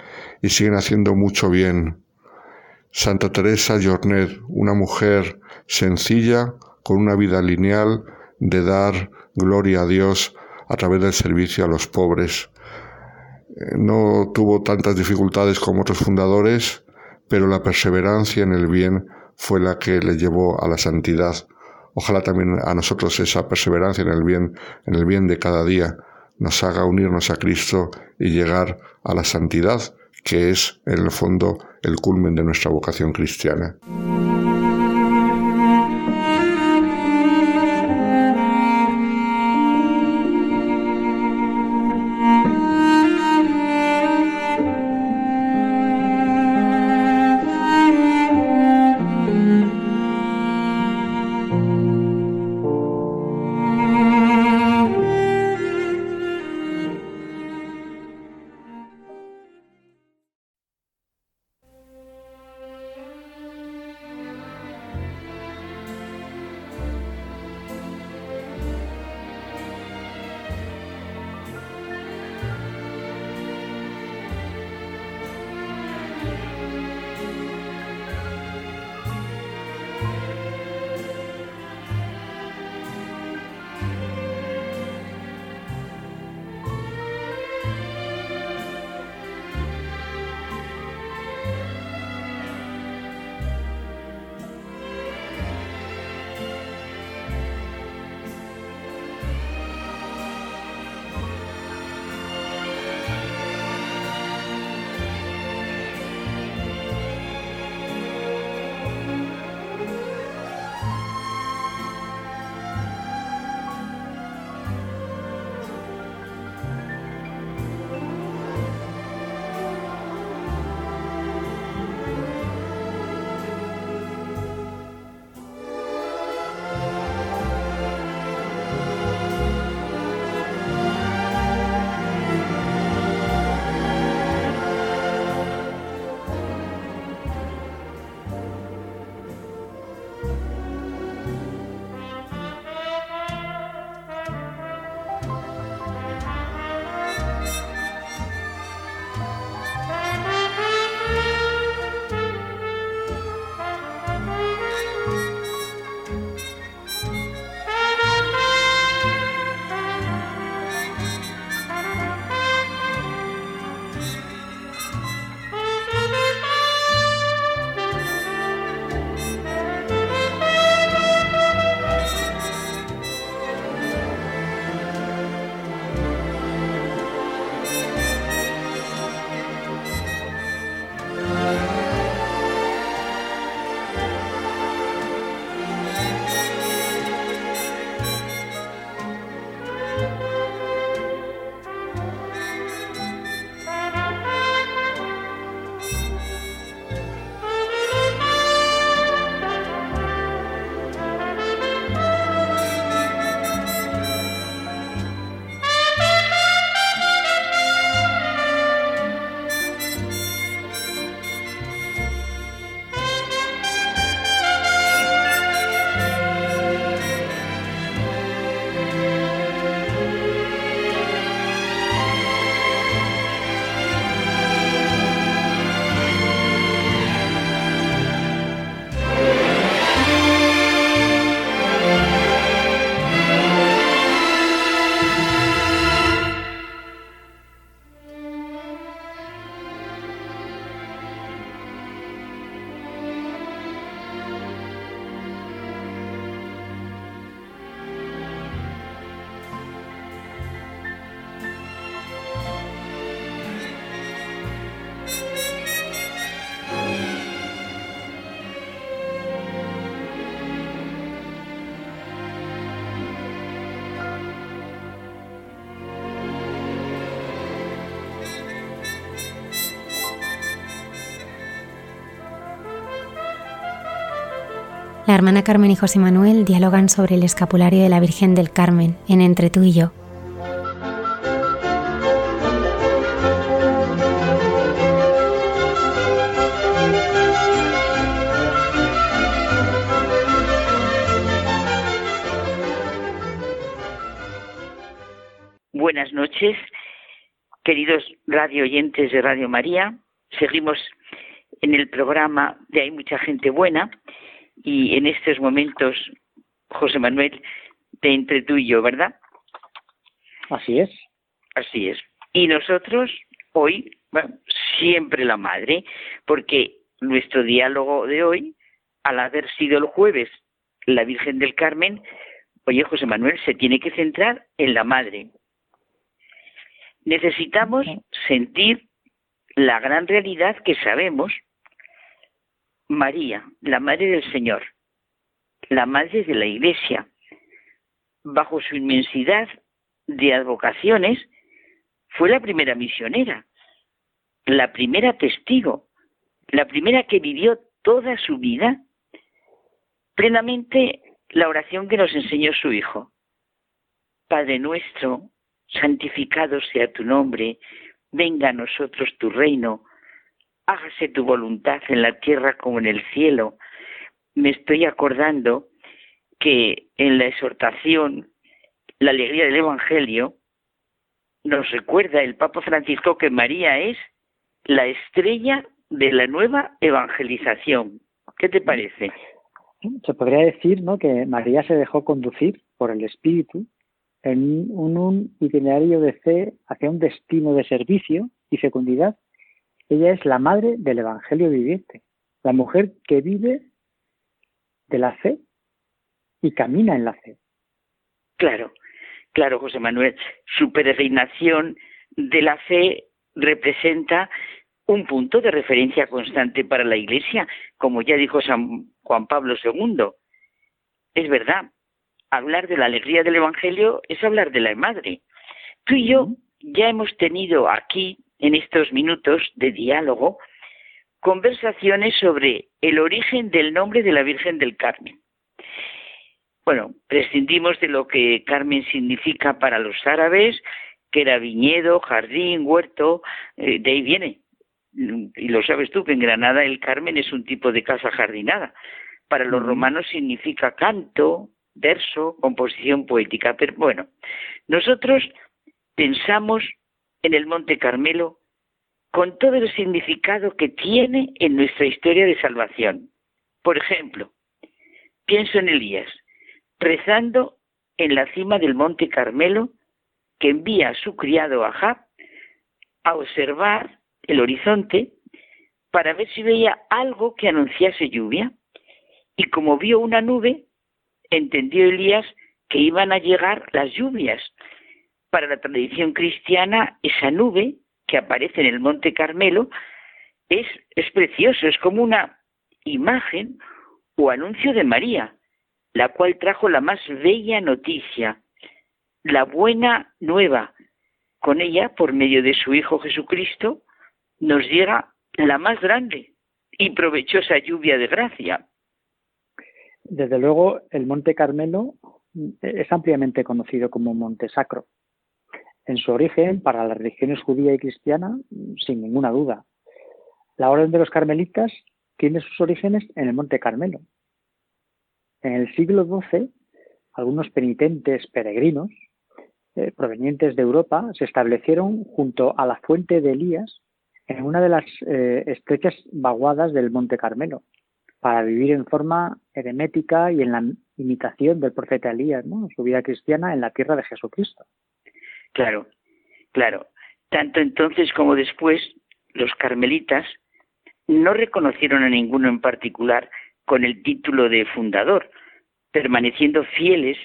y siguen haciendo mucho bien. Santa Teresa Jornet, una mujer sencilla, con una vida lineal de dar gloria a Dios a través del servicio a los pobres. Eh, no tuvo tantas dificultades como otros fundadores, pero la perseverancia en el bien fue la que le llevó a la santidad. Ojalá también a nosotros esa perseverancia en el bien, en el bien de cada día, nos haga unirnos a Cristo y llegar a la santidad, que es en el fondo el culmen de nuestra vocación cristiana. Hermana Carmen y José Manuel dialogan sobre el escapulario de la Virgen del Carmen en Entre tú y yo. Buenas noches, queridos radio oyentes de Radio María. Seguimos en el programa de Hay mucha gente buena y en estos momentos, José Manuel, de entre tú y yo, ¿verdad? Así es. Así es. Y nosotros hoy, bueno, siempre la madre, porque nuestro diálogo de hoy, al haber sido el jueves la Virgen del Carmen, oye, José Manuel, se tiene que centrar en la madre. Necesitamos sentir la gran realidad que sabemos María, la Madre del Señor, la Madre de la Iglesia, bajo su inmensidad de advocaciones, fue la primera misionera, la primera testigo, la primera que vivió toda su vida plenamente la oración que nos enseñó su Hijo. Padre nuestro, santificado sea tu nombre, venga a nosotros tu reino, hágase tu voluntad en la tierra como en el cielo. Me estoy acordando que en la exhortación, la alegría del Evangelio, nos recuerda el Papa Francisco que María es la estrella de la nueva evangelización. ¿Qué te parece? Se podría decir ¿no? que María se dejó conducir por el Espíritu en un, un itinerario de fe hacia un destino de servicio y fecundidad ella es la madre del Evangelio viviente, la mujer que vive de la fe y camina en la fe. Claro, claro, José Manuel. Su peregrinación de la fe representa un punto de referencia constante para la Iglesia, como ya dijo San Juan Pablo II. Es verdad, hablar de la alegría del Evangelio es hablar de la madre. Tú y yo ya hemos tenido aquí en estos minutos de diálogo conversaciones sobre el origen del nombre de la Virgen del Carmen. Bueno, prescindimos de lo que Carmen significa para los árabes, que era viñedo, jardín, huerto, eh, de ahí viene. Y lo sabes tú, que en Granada el Carmen es un tipo de casa jardinada. Para los romanos significa canto, verso, composición poética. Pero bueno, nosotros pensamos en el Monte Carmelo con todo el significado que tiene en nuestra historia de salvación. Por ejemplo, pienso en Elías, rezando en la cima del Monte Carmelo, que envía a su criado Ahab a observar el horizonte para ver si veía algo que anunciase lluvia. Y como vio una nube, entendió Elías que iban a llegar las lluvias para la tradición cristiana, esa nube que aparece en el Monte Carmelo es, es precioso, es como una imagen o anuncio de María, la cual trajo la más bella noticia, la buena nueva. Con ella, por medio de su Hijo Jesucristo, nos llega la más grande y provechosa lluvia de gracia. Desde luego, el Monte Carmelo es ampliamente conocido como Monte Sacro en su origen para las religiones judía y cristiana, sin ninguna duda. La orden de los carmelitas tiene sus orígenes en el Monte Carmelo. En el siglo XII, algunos penitentes peregrinos eh, provenientes de Europa se establecieron junto a la fuente de Elías en una de las eh, estrechas vaguadas del Monte Carmelo para vivir en forma eremética y en la imitación del profeta Elías, su vida cristiana en la tierra de Jesucristo. Claro, claro. Tanto entonces como después, los carmelitas no reconocieron a ninguno en particular con el título de fundador, permaneciendo fieles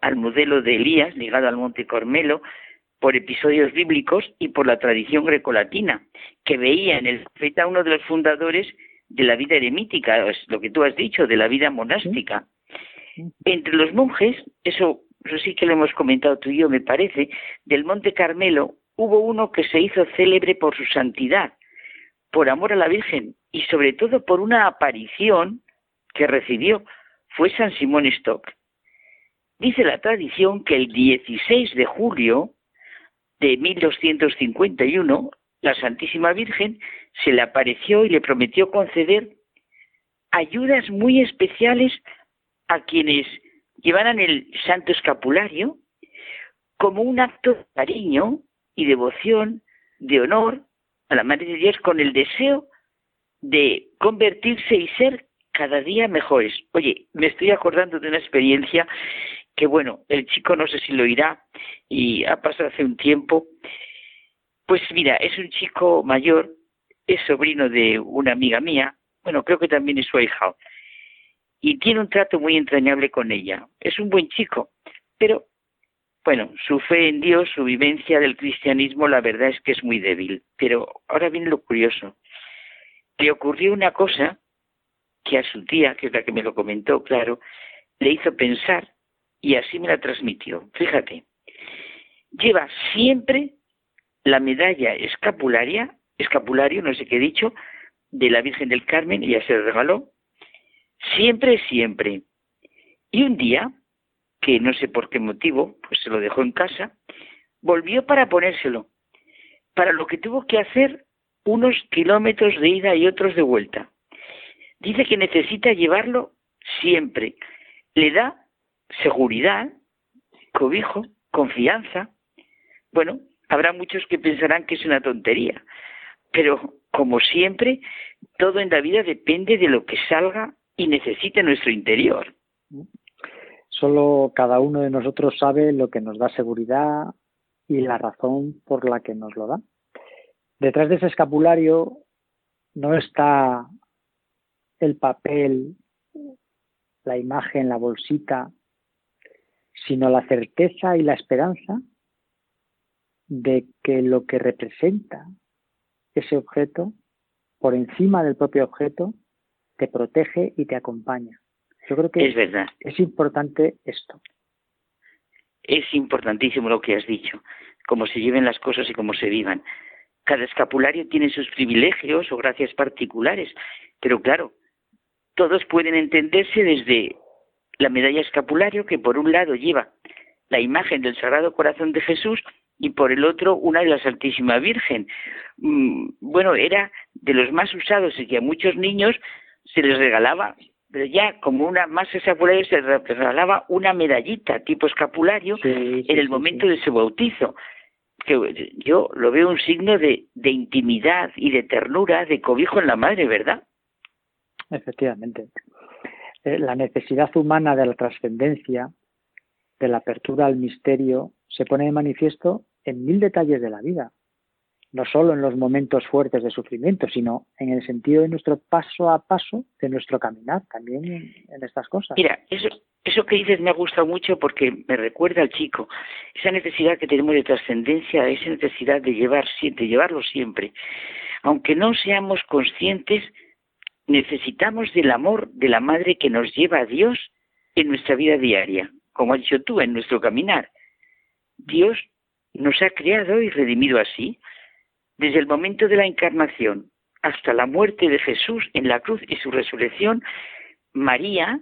al modelo de Elías ligado al Monte Carmelo por episodios bíblicos y por la tradición grecolatina, que veía en el profeta uno de los fundadores de la vida eremítica, es lo que tú has dicho, de la vida monástica. Entre los monjes, eso eso sí que lo hemos comentado tú y yo, me parece, del Monte Carmelo, hubo uno que se hizo célebre por su santidad, por amor a la Virgen y sobre todo por una aparición que recibió fue San Simón Stock. Dice la tradición que el 16 de julio de 1251, la Santísima Virgen se le apareció y le prometió conceder ayudas muy especiales a quienes llevaran el santo escapulario como un acto de cariño y devoción, de honor a la Madre de Dios con el deseo de convertirse y ser cada día mejores. Oye, me estoy acordando de una experiencia que, bueno, el chico no sé si lo irá y ha pasado hace un tiempo. Pues mira, es un chico mayor, es sobrino de una amiga mía, bueno, creo que también es su hija, y tiene un trato muy entrañable con ella. Es un buen chico, pero bueno, su fe en Dios, su vivencia del cristianismo, la verdad es que es muy débil. Pero ahora viene lo curioso. Le ocurrió una cosa que a su tía, que es la que me lo comentó, claro, le hizo pensar y así me la transmitió. Fíjate, lleva siempre la medalla escapularia, escapulario, no sé qué he dicho, de la Virgen del Carmen, ella se regaló, siempre, siempre. Y un día, que no sé por qué motivo, pues se lo dejó en casa, volvió para ponérselo, para lo que tuvo que hacer unos kilómetros de ida y otros de vuelta. Dice que necesita llevarlo siempre. Le da seguridad, cobijo, confianza. Bueno, habrá muchos que pensarán que es una tontería, pero como siempre, todo en la vida depende de lo que salga y necesite nuestro interior. Solo cada uno de nosotros sabe lo que nos da seguridad y la razón por la que nos lo da. Detrás de ese escapulario no está el papel, la imagen, la bolsita, sino la certeza y la esperanza de que lo que representa ese objeto, por encima del propio objeto, te protege y te acompaña. Yo creo que es verdad. Es importante esto. Es importantísimo lo que has dicho, cómo se lleven las cosas y cómo se vivan. Cada escapulario tiene sus privilegios o gracias particulares, pero claro, todos pueden entenderse desde la medalla escapulario que por un lado lleva la imagen del Sagrado Corazón de Jesús y por el otro una de la Santísima Virgen. Mm, bueno, era de los más usados y que a muchos niños se les regalaba, pero ya como una más escapulario se les regalaba una medallita tipo escapulario en el momento de su bautizo. Que yo lo veo un signo de, de intimidad y de ternura, de cobijo en la madre, ¿verdad? Efectivamente. Eh, la necesidad humana de la trascendencia, de la apertura al misterio, se pone de manifiesto en mil detalles de la vida, no solo en los momentos fuertes de sufrimiento, sino en el sentido de nuestro paso a paso, de nuestro caminar, también en, estas cosas. Mira, eso, eso que dices me ha gustado mucho porque me recuerda al chico, esa necesidad que tenemos de trascendencia, esa necesidad de llevar de llevarlo siempre. Aunque no seamos conscientes, necesitamos del amor de la madre que nos lleva a Dios en nuestra vida diaria, como has dicho tú, en nuestro caminar. Dios nos ha creado y redimido así, desde el momento de la encarnación hasta la muerte de Jesús en la cruz y su resurrección, María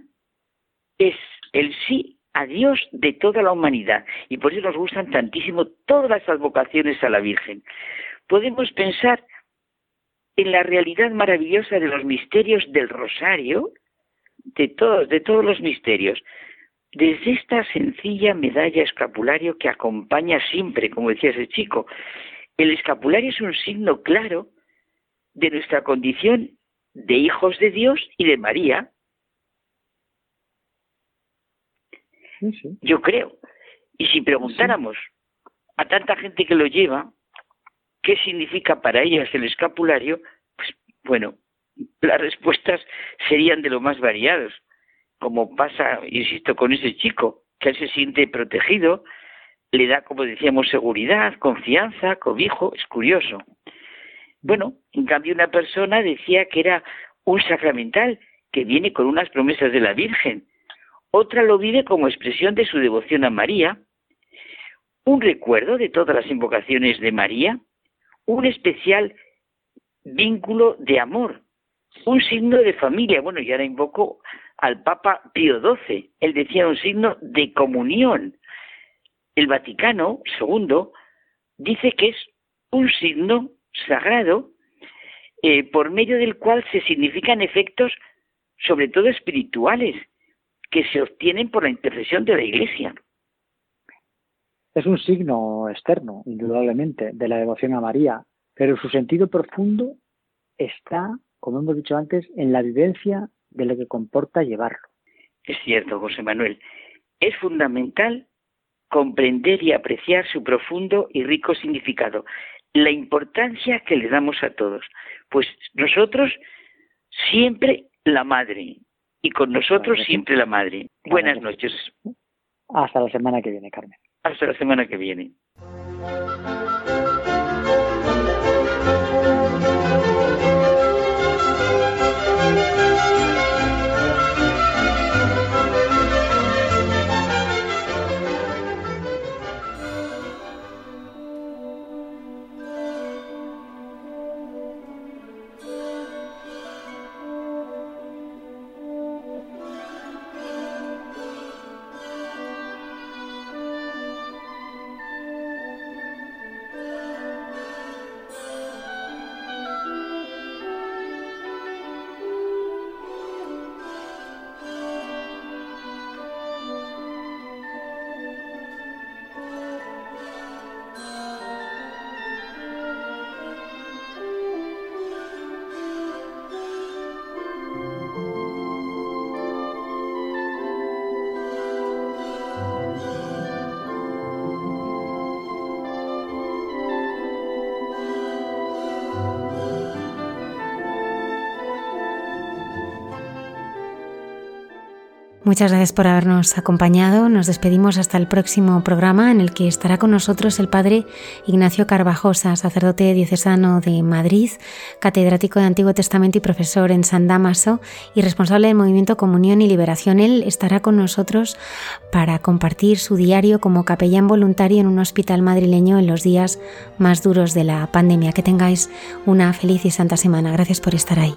es el sí a Dios de toda la humanidad y por eso nos gustan tantísimo todas las advocaciones a la Virgen. Podemos pensar en la realidad maravillosa de los misterios del rosario, de todos, de todos los misterios, desde esta sencilla medalla escapulario que acompaña siempre, como decía ese chico, el escapulario es un signo claro de nuestra condición de hijos de Dios y de María. Yo creo. Y si preguntáramos a tanta gente que lo lleva, ¿qué significa para ellas el escapulario? Pues bueno, las respuestas serían de lo más variados como pasa, insisto, con ese chico, que él se siente protegido, le da, como decíamos, seguridad, confianza, cobijo, es curioso. Bueno, en cambio una persona decía que era un sacramental, que viene con unas promesas de la Virgen. Otra lo vive como expresión de su devoción a María, un recuerdo de todas las invocaciones de María, un especial vínculo de amor, un signo de familia. Bueno, y ahora invoco al Papa Pío XII. Él decía un signo de comunión. El Vaticano II dice que es un signo sagrado eh, por medio del cual se significan efectos, sobre todo espirituales, que se obtienen por la intercesión de la Iglesia. Es un signo externo, indudablemente, de la devoción a María, pero su sentido profundo está, como hemos dicho antes, en la vivencia de lo que comporta llevarlo. Es cierto, José Manuel. Es fundamental comprender y apreciar su profundo y rico significado, la importancia que le damos a todos. Pues nosotros siempre la madre y con nosotros siempre la madre. Buenas noches. Hasta la semana que viene, Carmen. Hasta la semana que viene. Muchas gracias por habernos acompañado. Nos despedimos hasta el próximo programa en el que estará con nosotros el padre Ignacio Carvajosa, sacerdote diocesano de Madrid, catedrático de Antiguo Testamento y profesor en San Damaso y responsable del movimiento Comunión y Liberación. Él estará con nosotros para compartir su diario como capellán voluntario en un hospital madrileño en los días más duros de la pandemia. Que tengáis una feliz y santa semana. Gracias por estar ahí.